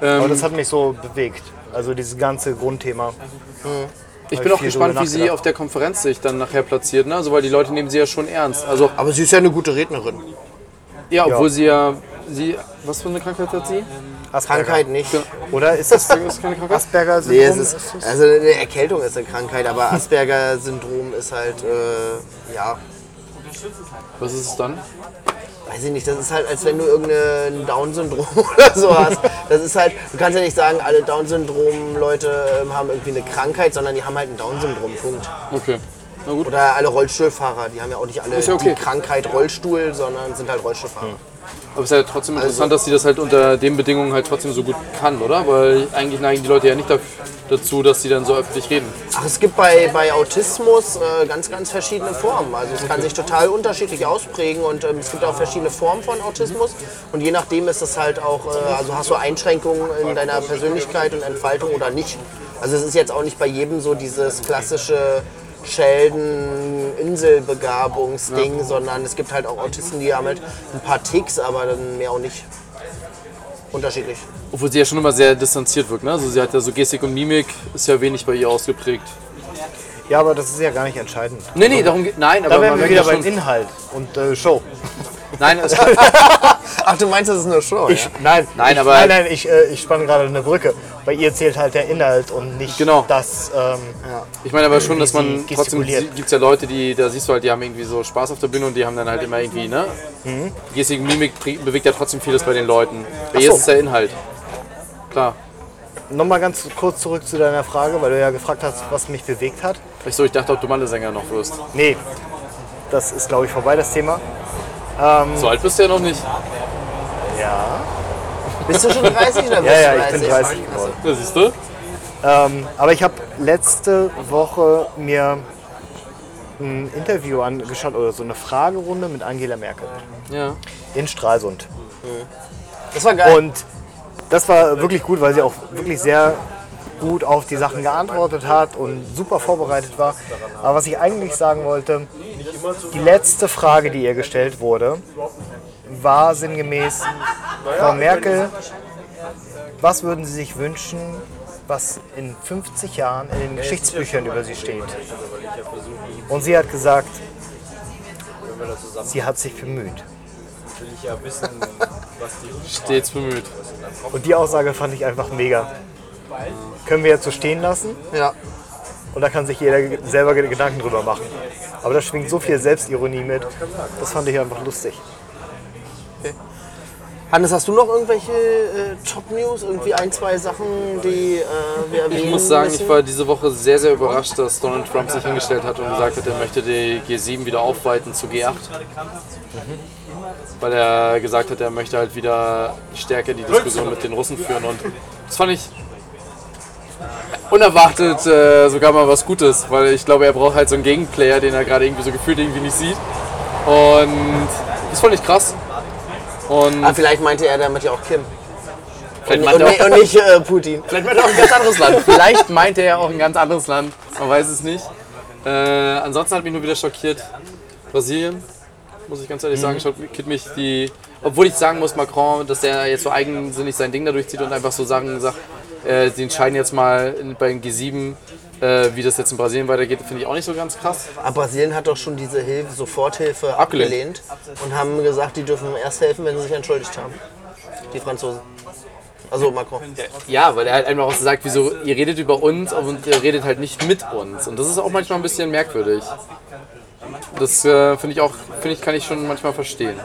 Aber das hat mich so bewegt. Also dieses ganze Grundthema. Ich Hab bin auch gespannt, wie sie auf der Konferenz sich dann nachher platziert, ne? Also, weil die Leute nehmen sie ja schon ernst. Also, Aber sie ist ja eine gute Rednerin. ja, obwohl sie ja, sie, was für eine Krankheit hat sie? Asperger. Krankheit nicht. Oder ist das Ist keine Krankheit? Asperger-Syndrom? Nee, es ist, also eine Erkältung ist eine Krankheit, aber Asperger-Syndrom ist halt, äh, ja, Was ist es dann? Weiß ich nicht, das ist halt, als wenn du irgendein Down-Syndrom [laughs] oder so hast. Das ist halt, du kannst ja nicht sagen, alle Down-Syndrom-Leute ähm, haben irgendwie eine Krankheit, sondern die haben halt ein Down-Syndrom, Punkt. Okay. Na gut. Oder alle Rollstuhlfahrer, die haben ja auch nicht alle ja okay. die Krankheit Rollstuhl, sondern sind halt Rollstuhlfahrer. Aber es ist ja trotzdem interessant, dass sie das halt unter den Bedingungen halt trotzdem so gut kann, oder? Weil eigentlich neigen die Leute ja nicht dazu, dass sie dann so öffentlich reden. Ach, es gibt bei, bei Autismus äh, ganz, ganz verschiedene Formen. Also es kann sich total unterschiedlich ausprägen und ähm, es gibt auch verschiedene Formen von Autismus. Und je nachdem ist es halt auch, äh, also hast du Einschränkungen in deiner Persönlichkeit und Entfaltung oder nicht. Also es ist jetzt auch nicht bei jedem so dieses klassische Sheldon-Inselbegabungsding, sondern es gibt halt auch Autisten, die haben halt ein paar Ticks, aber dann mehr auch nicht. Unterschiedlich. Obwohl sie ja schon immer sehr distanziert wirkt, ne? Also sie hat ja so Gestik und Mimik, ist ja wenig bei ihr ausgeprägt. Ja, aber das ist ja gar nicht entscheidend. Nee, nee, darum geht. Nein, aber Da wären wir wieder ja beim. Inhalt und äh, Show. Nein, also, [laughs] Ach, du meinst, das ist eine Show, Ich, ja? nein, Nein, ich, aber- nein, nein, ich, äh, ich spanne gerade eine Brücke. Bei ihr zählt halt der Inhalt und nicht Genau. das. Ähm, Ich meine aber schon, Wie dass man trotzdem gibt es ja Leute, die da siehst du halt, die haben irgendwie so Spaß auf der Bühne und die haben dann halt immer irgendwie, ne? Mhm. Gestik, Mimik bewegt ja trotzdem vieles bei den Leuten. Bei ihr so. ist es der Inhalt. Klar. Nochmal ganz kurz zurück zu deiner Frage, weil du ja gefragt hast, was mich bewegt hat. Ich so, ich dachte, ob du Mandelsänger noch wirst. Nee, das ist glaube ich vorbei, das Thema. So alt bist du ja noch nicht. Ja. Bist du schon 30 oder [laughs] bist Ja, ja, ich bin 30 geworden. Ja, siehst du? Ähm, aber ich habe letzte Woche mir ein Interview angeschaut oder so eine Fragerunde mit Angela Merkel Ja. in Stralsund. Das war geil. Und das war wirklich gut, weil sie auch wirklich sehr gut auf die Sachen geantwortet hat und super vorbereitet war. Aber was ich eigentlich sagen wollte, die letzte Frage, die ihr gestellt wurde, war sinngemäß, Frau Merkel, was würden Sie sich wünschen, was in 50 Jahren in den Geschichtsbüchern über Sie steht? Und sie hat gesagt, sie hat sich bemüht. Stets bemüht. Und die Aussage fand ich einfach mega. Können wir jetzt so stehen lassen ja. und da kann sich jeder selber Gedanken drüber machen. Aber da schwingt so viel Selbstironie mit. Das fand ich einfach lustig. Hannes, hast du noch irgendwelche äh, Top-News? Irgendwie ein, zwei Sachen, die äh, wir erwähnen Ich muss sagen, müssen? ich war diese Woche sehr, sehr überrascht, dass Donald Trump sich hingestellt hat und gesagt hat, er möchte die G7 wieder aufweiten zu G8. Weil er gesagt hat, er möchte halt wieder stärker die Diskussion mit den Russen führen. Und das fand ich unerwartet äh, sogar mal was Gutes, weil ich glaube, er braucht halt so einen Gegenplayer, den er gerade irgendwie so gefühlt irgendwie nicht sieht. Und das fand ich krass. Und Ah, vielleicht meinte er damit ja auch Kim. vielleicht Und, meinte er auch- und nicht äh, Putin. Vielleicht meint er auch ein ganz anderes Land. Vielleicht meint er auch ein ganz anderes Land. Man weiß es nicht. Äh, ansonsten hat mich nur wieder schockiert Brasilien. Muss ich ganz ehrlich sagen, schockiert mich die. Obwohl ich sagen muss, Macron, dass der jetzt so eigensinnig sein Ding da durchzieht und einfach so Sachen sagt, äh, sie entscheiden jetzt mal in- bei den G7, äh, wie das jetzt in Brasilien weitergeht, finde ich auch nicht so ganz krass. Aber Brasilien hat doch schon diese Hilfe, Soforthilfe Abgelehnt. abgelehnt. und haben gesagt, die dürfen erst helfen, wenn sie sich entschuldigt haben. Die Franzosen. Also Macron. Ja, weil er halt einfach auch sagt, wieso, ihr redet über uns und ihr redet halt nicht mit uns. Und das ist auch manchmal ein bisschen merkwürdig. Das äh, finde ich auch, finde ich, kann ich schon manchmal verstehen.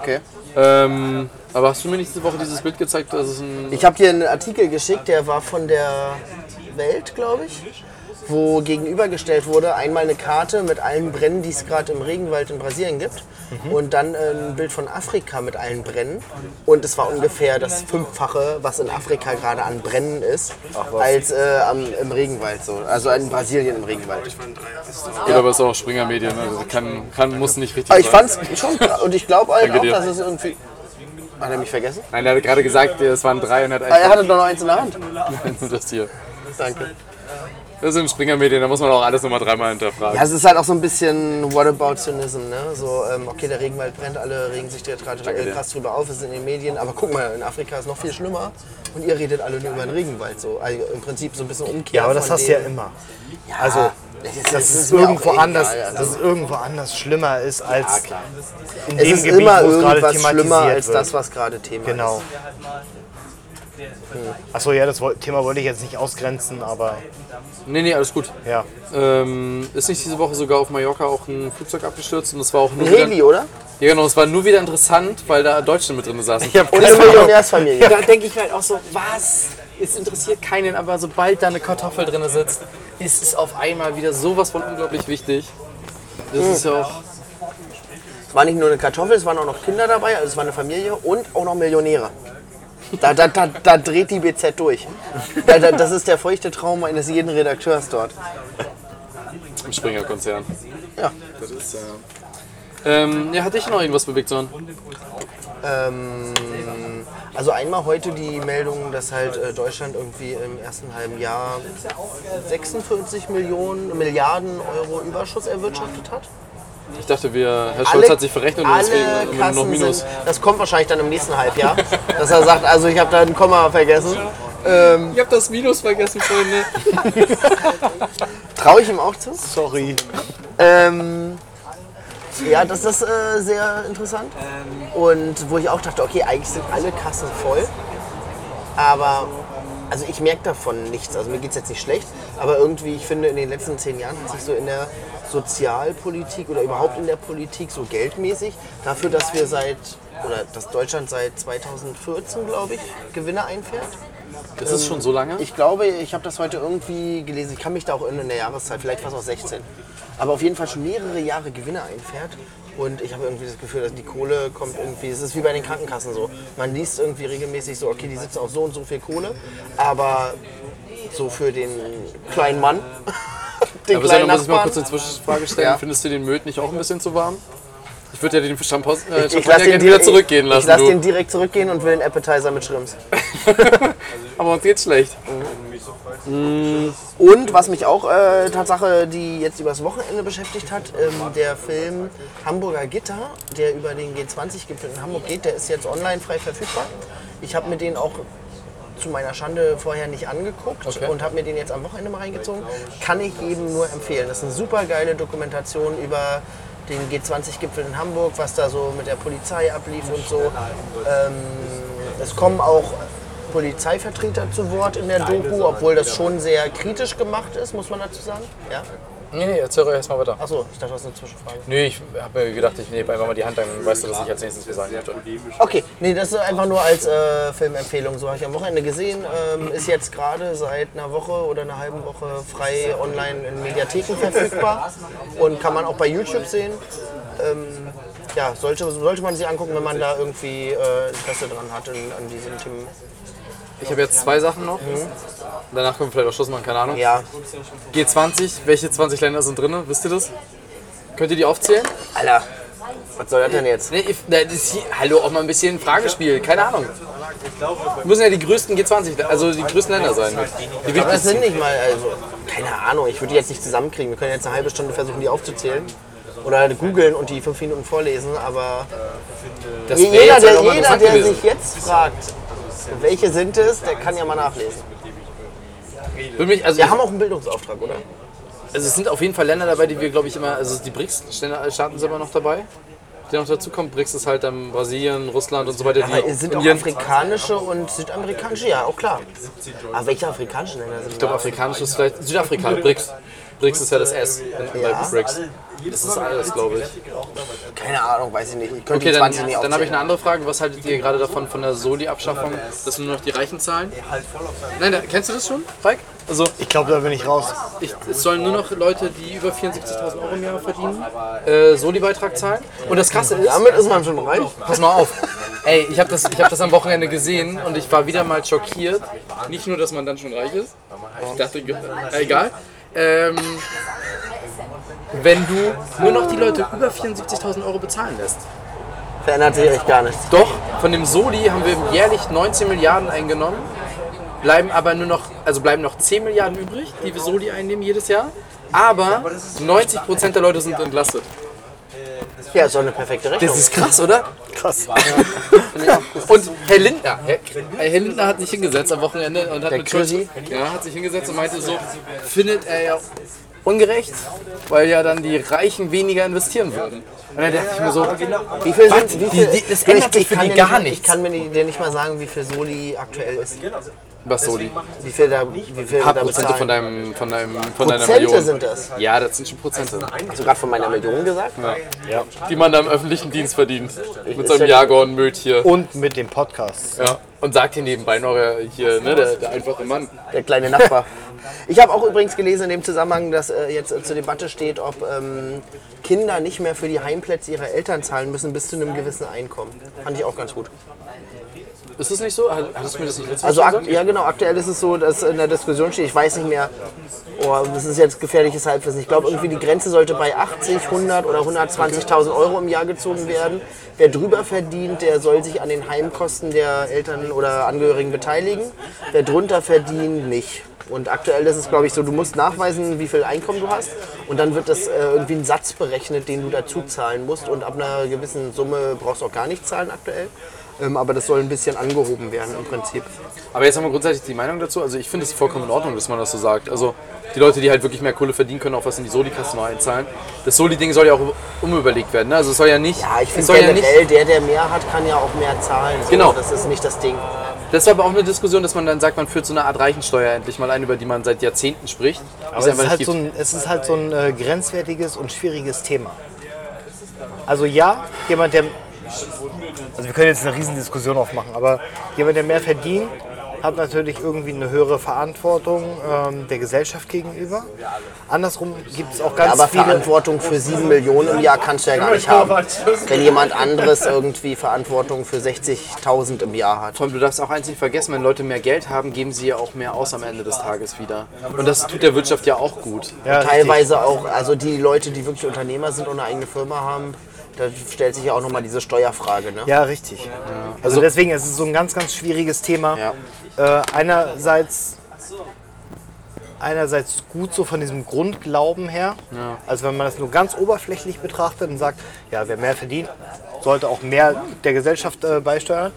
Okay. Ähm, aber hast du mir nicht diese Woche dieses Bild gezeigt? Das ist ein Ich habe dir einen Artikel geschickt, der war von der Welt, glaube ich, wo gegenübergestellt wurde einmal eine Karte mit allen Brennen, die es gerade im Regenwald in Brasilien gibt und dann äh, ein Bild von Afrika mit allen Brennen und es war ungefähr das Fünffache, was in Afrika gerade an Brennen ist, als äh, am, im Regenwald so, also in Brasilien im Regenwald. Gut, aber es ist auch Springer Medien. Also kann, kann, muss nicht richtig Aber ich sein. fand's schon und ich glaube halt auch, dass es irgendwie... Hat er mich vergessen? Nein, er hat gerade gesagt, es waren drei und er hat Ah, er hatte doch noch eins in der Hand. nur [laughs] das hier. Danke. Das sind Springer Medien, da muss man auch alles nochmal dreimal hinterfragen. Ja, es ist halt auch so ein bisschen Whataboutism, ne? So, ähm, okay, der Regenwald brennt, alle regen sich jetzt gerade äh, dir. krass drüber auf, es ist in den Medien, aber guck mal, in Afrika ist noch viel schlimmer und ihr redet alle nur über den Regenwald, so. Also im Prinzip so ein bisschen Umkehr. Ja, aber das hast du ja immer. Ja, Also, das, Dass es mir auch irgendwo egal, anders, also. dass es irgendwo anders schlimmer ist als in Es dem ist Gebiet, immer wo es gerade irgendwas thematisiert schlimmer als wird. das, was gerade Thema Genau. ist. Achso, ja, das Thema wollte ich jetzt nicht ausgrenzen, aber Nee, nee, alles gut. ja. Ähm, ist nicht diese Woche sogar auf Mallorca auch ein Flugzeug abgestürzt und das war auch nur Ein wieder, Heli, oder? Ja genau, es war nur wieder interessant, weil da Deutsche mit drin saßen. hab Und eine Millionärsfamilie. Da denke ich mir halt auch so, was? Es interessiert keinen, aber sobald da eine Kartoffel drin sitzt, ist es auf einmal wieder sowas von unglaublich wichtig. Das ist ja auch. Es war nicht nur eine Kartoffel, es waren auch noch Kinder dabei, also es war eine Familie und auch noch Millionäre. Da, da, da, da dreht die BZ durch. Da, da, das ist der feuchte Traum eines jeden Redakteurs dort. Im Springer-Konzern. Ja. Das ist, äh ähm, ja, hatte ich noch irgendwas bewegt, sondern. Ähm, also einmal heute die Meldung, dass halt äh, Deutschland irgendwie im ersten halben Jahr 46 Millionen, Milliarden Euro Überschuss erwirtschaftet hat. Ich dachte, wir, Herr Scholz hat sich verrechnet und deswegen alle haben wir nur noch Kassen Minus. sind, das kommt wahrscheinlich dann im nächsten Halbjahr, [laughs] dass er sagt, also ich habe da ein Komma vergessen. Ich hab das Minus vergessen, Freunde. [laughs] Traue ich ihm auch zu? Sorry. Ähm, Ja, das ist äh, sehr interessant. Und wo ich auch dachte, okay, eigentlich sind alle Kassen voll. Aber also ich merke davon nichts. Also mir geht es jetzt nicht schlecht, aber irgendwie, ich finde, in den letzten zehn Jahren hat sich so in der Sozialpolitik oder überhaupt in der Politik so geldmäßig dafür, dass wir seit oder dass Deutschland seit 2014, glaube ich, Gewinne einfährt. Das ist schon so lange? Ich glaube, ich habe das heute irgendwie gelesen. Ich kann mich da auch in der Jahreszeit, vielleicht war es auch 16. Aber auf jeden Fall schon mehrere Jahre Gewinne einfährt. Und ich habe irgendwie das Gefühl, dass die Kohle kommt irgendwie. Es ist wie bei den Krankenkassen so. Man liest irgendwie regelmäßig so, okay, die sitzen auf so und so viel Kohle. Aber so für den kleinen Mann, [laughs] den Aber kleinen Sandra, muss ich mal kurz eine Zwischenfrage stellen. Ja. Findest du den Möd nicht auch ein bisschen zu warm? Ich würde ja den Champagner, äh, Ich, ich lasse den, gerne wieder zurückgehen ich lassen. lasse du. den direkt zurückgehen und will einen Appetizer mit Shrimps. [laughs] Aber uns geht's schlecht. Und was mich auch äh, Tatsache, die jetzt übers Wochenende beschäftigt hat, ähm, der Film Hamburger Gitter, der über den G20-Gipfel in Hamburg geht, der ist jetzt online frei verfügbar. Ich habe mir den auch zu meiner Schande vorher nicht angeguckt Okay. und habe mir den jetzt am Wochenende mal reingezogen. Kann ich jedem nur empfehlen. Das ist eine super geile Dokumentation über den G20-Gipfel in Hamburg, was da so mit der Polizei ablief und so. Ähm, es kommen auch Polizeivertreter zu Wort in der Doku, obwohl das schon sehr kritisch gemacht ist, muss man dazu sagen. Ja? Nee, nee, erzähl doch erstmal weiter. Achso, ich dachte, das ist eine Zwischenfrage. Nee, ich habe mir gedacht, ich nehme einfach mal die Hand, dann weißt du, dass ich als nächstes sagen möchte. Okay, nee, das ist einfach nur als äh, Filmempfehlung. So habe ich am Wochenende gesehen. Ähm, ist jetzt gerade seit einer Woche oder einer halben Woche frei online in Mediatheken verfügbar und kann man auch bei YouTube sehen. Ähm, ja, sollte, sollte man sich angucken, wenn man da irgendwie äh, Interesse dran hat in, an diesen Themen. Ich habe jetzt zwei Sachen noch. Danach können wir vielleicht auch Schluss machen, keine Ahnung. Ja, G20, welche 20 Länder sind drin? Wisst ihr das? Könnt ihr die aufzählen? Alter, was soll das denn jetzt? Nee, ich, na, das ist hier, hallo, auch mal ein bisschen Fragespiel, keine Ahnung. Müssen ja die größten G20, also die größten Länder sein. Die Aber das sind nicht mal, also, keine Ahnung, ich würde die jetzt nicht zusammenkriegen. Wir können jetzt eine halbe Stunde versuchen, die aufzuzählen. Oder googeln und die fünf Minuten vorlesen, aber Das wär jeder, der, halt jeder, der sich jetzt fragt, welche sind es, der kann ja mal nachlesen. Für mich, also, Wir haben auch einen Bildungsauftrag, oder? also es sind auf jeden Fall Länder dabei, die wir, glaube ich, immer, also die BRICS-Staaten sind immer noch dabei. Die noch dazu kommen. BRICS ist halt dann Brasilien, Russland und so weiter. Aber die es sind auch afrikanische und südamerikanische, ja, auch klar. Aber welche afrikanischen Länder sind Ich glaube, da? afrikanisch ist vielleicht Südafrika, BRICS. BRICS ist ja das S in, bei Ja. BRICS. Das ist alles, glaube ich. Keine Ahnung, weiß ich nicht. Ich könnte Okay, dann, 20 nicht dann habe ich eine andere Frage. Was haltet ihr gerade davon, von der Soli-Abschaffung, dass nur noch die Reichen zahlen? Nein, da, kennst du das schon, Falk? Also, Ich glaube, da bin ich raus. ich, es sollen nur noch Leute, die über 74.000 Euro im Jahr verdienen, äh, Soli-Beitrag zahlen. Und das Krasse ist, Damit ist man schon reich. pass mal auf. Ey, ich habe das, ich hab das am Wochenende gesehen und ich war wieder mal schockiert. Nicht nur, dass man dann schon reich ist. Ich dachte, äh, egal. Ähm, wenn du nur noch die Leute über 74.000 Euro bezahlen lässt. Verändert sich echt gar nichts. Doch, von dem Soli haben wir jährlich 19 Milliarden eingenommen, bleiben aber nur noch, also bleiben noch 10 Milliarden übrig, die wir Soli einnehmen jedes Jahr. Aber 90% der Leute sind entlastet. Ja, ist doch eine perfekte Rechnung. Das ist krass, oder? Krass. Und Herr Lindner, Herr, Herr Lindner hat sich hingesetzt am Wochenende und hat Der mit Schulz, Chrissy? ja, hat sich hingesetzt und meinte so, findet er ja ungerecht, weil ja dann die Reichen weniger investieren würden. Und dann dachte ich mir so, Wie viel Was? sind, wie Die- viel, die- das ändert sich für kann die gar nicht, nichts. Ich kann mir die- dir nicht mal sagen, wie viel Soli aktuell ist. Was Soli? Wie viel da, wie viel Paar da Prozente bezahlen. von deinem, von deinem, von deiner Prozente Million. sind das. Ja, das sind schon Prozente. Hast du gerade von meiner Million gesagt? Ja. Die man da im öffentlichen Dienst verdient. Mit ist seinem ja- Jaguar-Möd hier. Und mit dem Podcast. Ja. Und sagt hier nebenbei noch äh, hier, ne, der, der einfache Mann. Der kleine Nachbar. Ich habe auch übrigens gelesen in dem Zusammenhang, dass äh, jetzt äh, zur Debatte steht, ob ähm, Kinder nicht mehr für die Heimplätze ihrer Eltern zahlen müssen bis zu einem gewissen Einkommen. Fand ich auch ganz gut. Ist das nicht so? Hat- Hattest du mir das nicht letztes Also gesagt? ja genau, aktuell ist es so, dass in der Diskussion steht, ich weiß nicht mehr, oh, das ist jetzt gefährliches Halbwissen. Ich glaube irgendwie die Grenze sollte bei 80, 100 oder 120.000 Euro im Jahr gezogen werden. Wer drüber verdient, der soll sich an den Heimkosten der Eltern oder Angehörigen beteiligen. Wer drunter verdient, nicht. Und aktuell ist es, glaube ich, so, du musst nachweisen, wie viel Einkommen du hast. Und dann wird das äh, irgendwie ein Satz berechnet, den du dazu zahlen musst. Und ab einer gewissen Summe brauchst du auch gar nicht zahlen aktuell. Ähm, aber das soll ein bisschen angehoben werden im Prinzip. Aber jetzt haben wir grundsätzlich die Meinung dazu. Also ich finde es vollkommen in Ordnung, dass man das so sagt. Also die Leute, die halt wirklich mehr Kohle verdienen können, auch was in die Soli-Kasse noch einzahlen. Das Soli-Ding soll ja auch umüberlegt werden. Ne? Also es soll ja nicht. Ja, ich finde soll ja nicht. generell, der, der mehr hat, kann ja auch mehr zahlen. So. Genau. Das ist nicht das Ding. Das war aber auch eine Diskussion, dass man dann sagt, man führt so eine Art Reichensteuer endlich mal ein, über die man seit Jahrzehnten spricht. Aber es ist, halt so ein, es ist halt so ein äh, grenzwertiges und schwieriges Thema. Also ja, jemand, der... Also wir können jetzt eine Riesendiskussion aufmachen, aber jemand, der mehr verdient, hat natürlich irgendwie eine höhere Verantwortung ähm, der Gesellschaft gegenüber. Andersrum gibt es auch ganz aber viele... Verantwortung für 7 Millionen im Jahr kannst du ja gar nicht haben. Wenn jemand anderes irgendwie Verantwortung für 60.000 im Jahr hat. Allem, du darfst auch eins nicht vergessen, wenn Leute mehr Geld haben, geben sie ja auch mehr aus am Ende des Tages wieder. Und das tut der Wirtschaft ja auch gut. Ja. Teilweise auch, also die Leute, die wirklich Unternehmer sind und eine eigene Firma haben, da stellt sich ja auch nochmal diese Steuerfrage. Ne? Ja, richtig. Also deswegen es ist es so ein ganz, ganz schwieriges Thema. Ja. Äh, einerseits, einerseits gut so von diesem Grundglauben her. Also wenn man das nur ganz oberflächlich betrachtet und sagt, ja, wer mehr verdient, sollte auch mehr der Gesellschaft äh, beisteuern.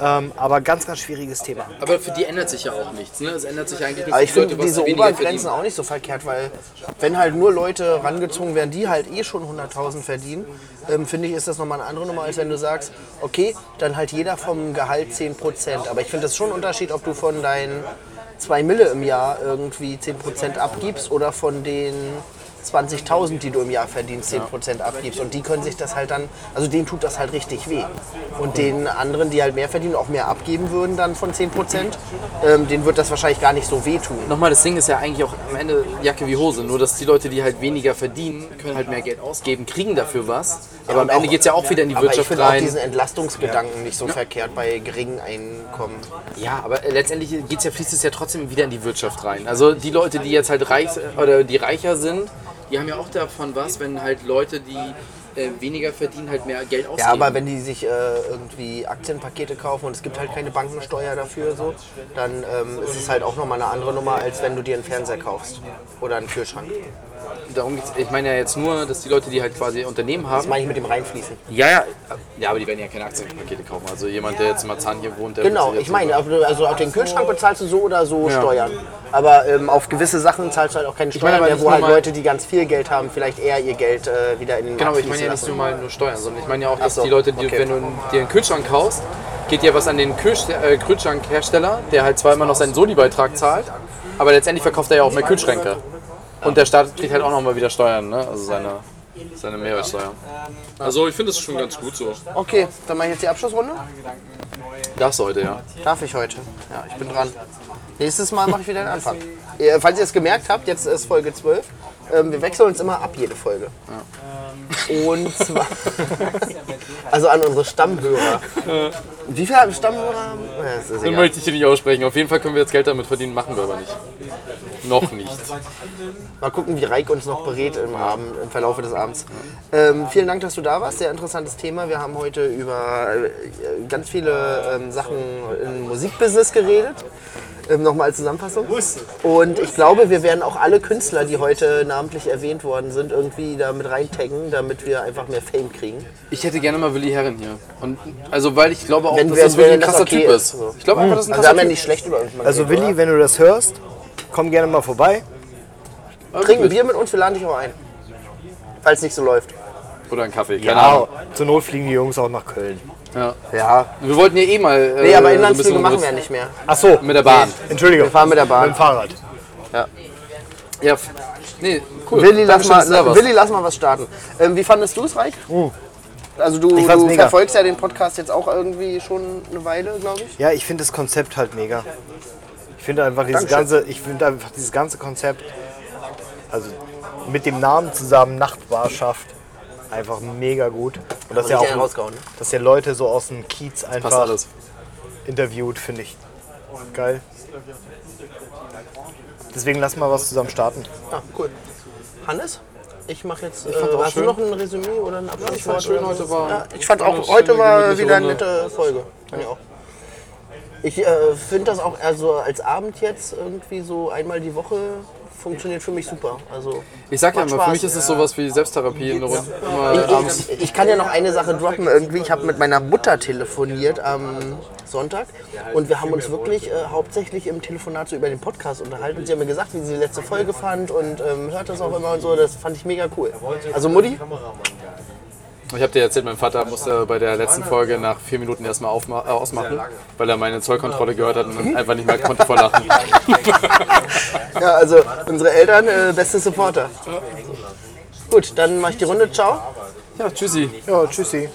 Ähm, aber ganz, ganz schwieriges Thema. Aber für die ändert sich ja auch nichts. Ne? Es ändert sich eigentlich nicht Aber ich finde diese Obergrenzen auch nicht so verkehrt, weil wenn halt nur Leute rangezogen werden, die halt eh schon 100.000 verdienen, ähm, finde ich, ist das nochmal eine andere Nummer, als wenn du sagst, okay, dann halt jeder vom Gehalt 10%. Aber ich finde das schon ein Unterschied, ob du von deinen 2 Mille im Jahr irgendwie 10% abgibst oder von den 20.000, die du im Jahr verdienst, 10% abgibst. Und die können sich das halt dann, also denen tut das halt richtig weh. Und den anderen, die halt mehr verdienen, auch mehr abgeben würden dann von 10%, ähm, denen wird das wahrscheinlich gar nicht so wehtun. Nochmal, das Ding ist ja eigentlich auch am Ende Jacke wie Hose. Nur, dass die Leute, die halt weniger verdienen, können halt mehr Geld ausgeben, kriegen dafür was. Aber am und Ende geht es ja auch wieder in die Aber ich Wirtschaft finde auch rein. diesen Entlastungsgedanken nicht so verkehrt bei geringen Einkommen. Ja, aber äh, letztendlich geht's ja, fließt es ja trotzdem wieder in die Wirtschaft rein. Also die Leute, die jetzt halt reich oder die reicher sind, die haben ja auch davon was, wenn halt Leute, die äh, weniger verdienen, halt mehr Geld ausgeben. Ja, aber wenn die sich äh, irgendwie Aktienpakete kaufen und es gibt halt keine Bankensteuer dafür, so, dann ähm, ist es halt auch nochmal eine andere Nummer, als wenn du dir einen Fernseher kaufst oder einen Kühlschrank. Darum geht's, ich meine ja jetzt nur, dass die Leute, die halt quasi Unternehmen Das haben. meine ich mit dem Reinfließen. Ja, ja. Ja, aber die werden ja keine Aktienpakete kaufen. Also jemand, der jetzt in Marzahn hier wohnt, der Genau, ich meine, also auf den Kühlschrank bezahlst du so oder so Ja. Steuern. Aber ähm, auf gewisse Sachen zahlst du halt auch keine meine Steuern aber mehr, nicht wo halt Leute, die ganz viel Geld haben, vielleicht eher ihr Geld äh, wieder in den Genau, ich meine ja nicht nur mal nur Steuern, sondern ich meine ja auch, dass so, die Leute, die, okay. wenn du dir einen Kühlschrank kaufst, geht ja was an den äh, Kühlschrankhersteller, der halt zwar immer noch seinen Soli-Beitrag zahlt, aber letztendlich verkauft er ja auch mehr Kühlschränke. Und der Staat kriegt halt auch nochmal wieder Steuern, ne? also seine, seine Mehrwertsteuer. Also ich finde das schon ganz gut so. Okay, dann mache ich jetzt die Abschlussrunde. Das heute, ja. Darf ich heute? Ja, ich bin dran. Nächstes Mal mache ich wieder den Anfang. [laughs] Ihr- Falls ihr es gemerkt habt, jetzt ist Folge 12. Ähm, wir wechseln uns immer ab, jede Folge. Und zwar, [laughs] also an unsere Stammhörer. Wie viele Stammhörer haben? Ja, egal. möchte ich hier nicht aussprechen. Auf jeden Fall können wir jetzt Geld damit verdienen, machen wir aber nicht. Noch nicht. Mal gucken, wie Reik uns noch berät im, Abend, im Verlauf des Abends. Ähm, vielen Dank, dass du da warst. Sehr interessantes Thema. Wir haben heute über äh, ganz viele ähm, Sachen im Musikbusiness geredet. Ähm, Nochmal als Zusammenfassung. Und ich glaube, wir werden auch alle Künstler, die heute namentlich erwähnt worden sind, irgendwie da mit reintaggen, damit wir einfach mehr Fame kriegen. Ich hätte gerne mal Willi Herren hier. Und, also weil ich glaube auch, Wenn dass wir- das wirklich wenn ein das krasser okay Typ ist, ist. so. Ich glaube einfach, dass ein Also wir krasser haben ja Typ nicht schlecht über uns mal Also geredet, Willi, wenn du das hörst, komm gerne mal vorbei. oder? Trink ein Bier mit uns, wir laden dich auch ein. Falls nicht so läuft. Oder einen Kaffee, keine Ja, Ahnung. zur Not fliegen die Jungs auch nach Köln. Ja. Ja. Wir wollten ja eh mal. Äh, Nee, aber Inlandsflüge machen wir ja nicht mehr. Ach so, Mit der Bahn. Entschuldigung. Wir fahren mit der Bahn. Mit dem Fahrrad. Ja, f- nee, cool. Willi, lass mal. Willi, lass mal was starten. Ähm, wie fandest du es, Reik? Also du, du verfolgst ja den Podcast jetzt auch irgendwie schon eine Weile, glaube ich. Ja, ich finde das Konzept halt mega. Ich finde einfach dieses Dankeschön. ganze, ich finde einfach dieses ganze Konzept, also mit dem Namen zusammen Nachtbarschaft, einfach mega gut. Und dass ja auch, rausgehauen, ne? dass ja Leute so aus dem Kiez einfach alles. interviewt, finde ich geil. Deswegen lass mal was zusammen starten. Ah, cool. Hannes? Ich mache jetzt. fand's äh, hast du noch ein Resümee oder ein Abschlusswort? ich fand's schön, heute so? war- Ja, ich fand auch, heute war wieder eine nette Folge. Fand ich auch. Ich äh, finde das auch also als Abend jetzt irgendwie so einmal die Woche funktioniert für mich super. Also Ich sag ja immer, für mich ist es sowas wie Selbsttherapie in der Runde. Abends. ich, ich kann ja noch eine Sache droppen irgendwie. Ich habe mit meiner Mutter telefoniert am Sonntag und wir haben uns wirklich äh, hauptsächlich im Telefonat so über den Podcast unterhalten. Sie haben mir gesagt, wie sie die letzte Folge fand und ähm, hört das auch immer und so. Das fand ich mega cool. Also Mutti, Ich habe dir erzählt, mein Vater musste bei der letzten Folge nach vier Minuten erstmal aufma- äh, ausmachen, weil er meine Zollkontrolle gehört hat und einfach nicht mehr konnte vor Lachen. [laughs] ja, also unsere Eltern, äh, beste Supporter. Gut, dann mache ich die Runde. Ciao. Ja, tschüssi. Ja, tschüssi.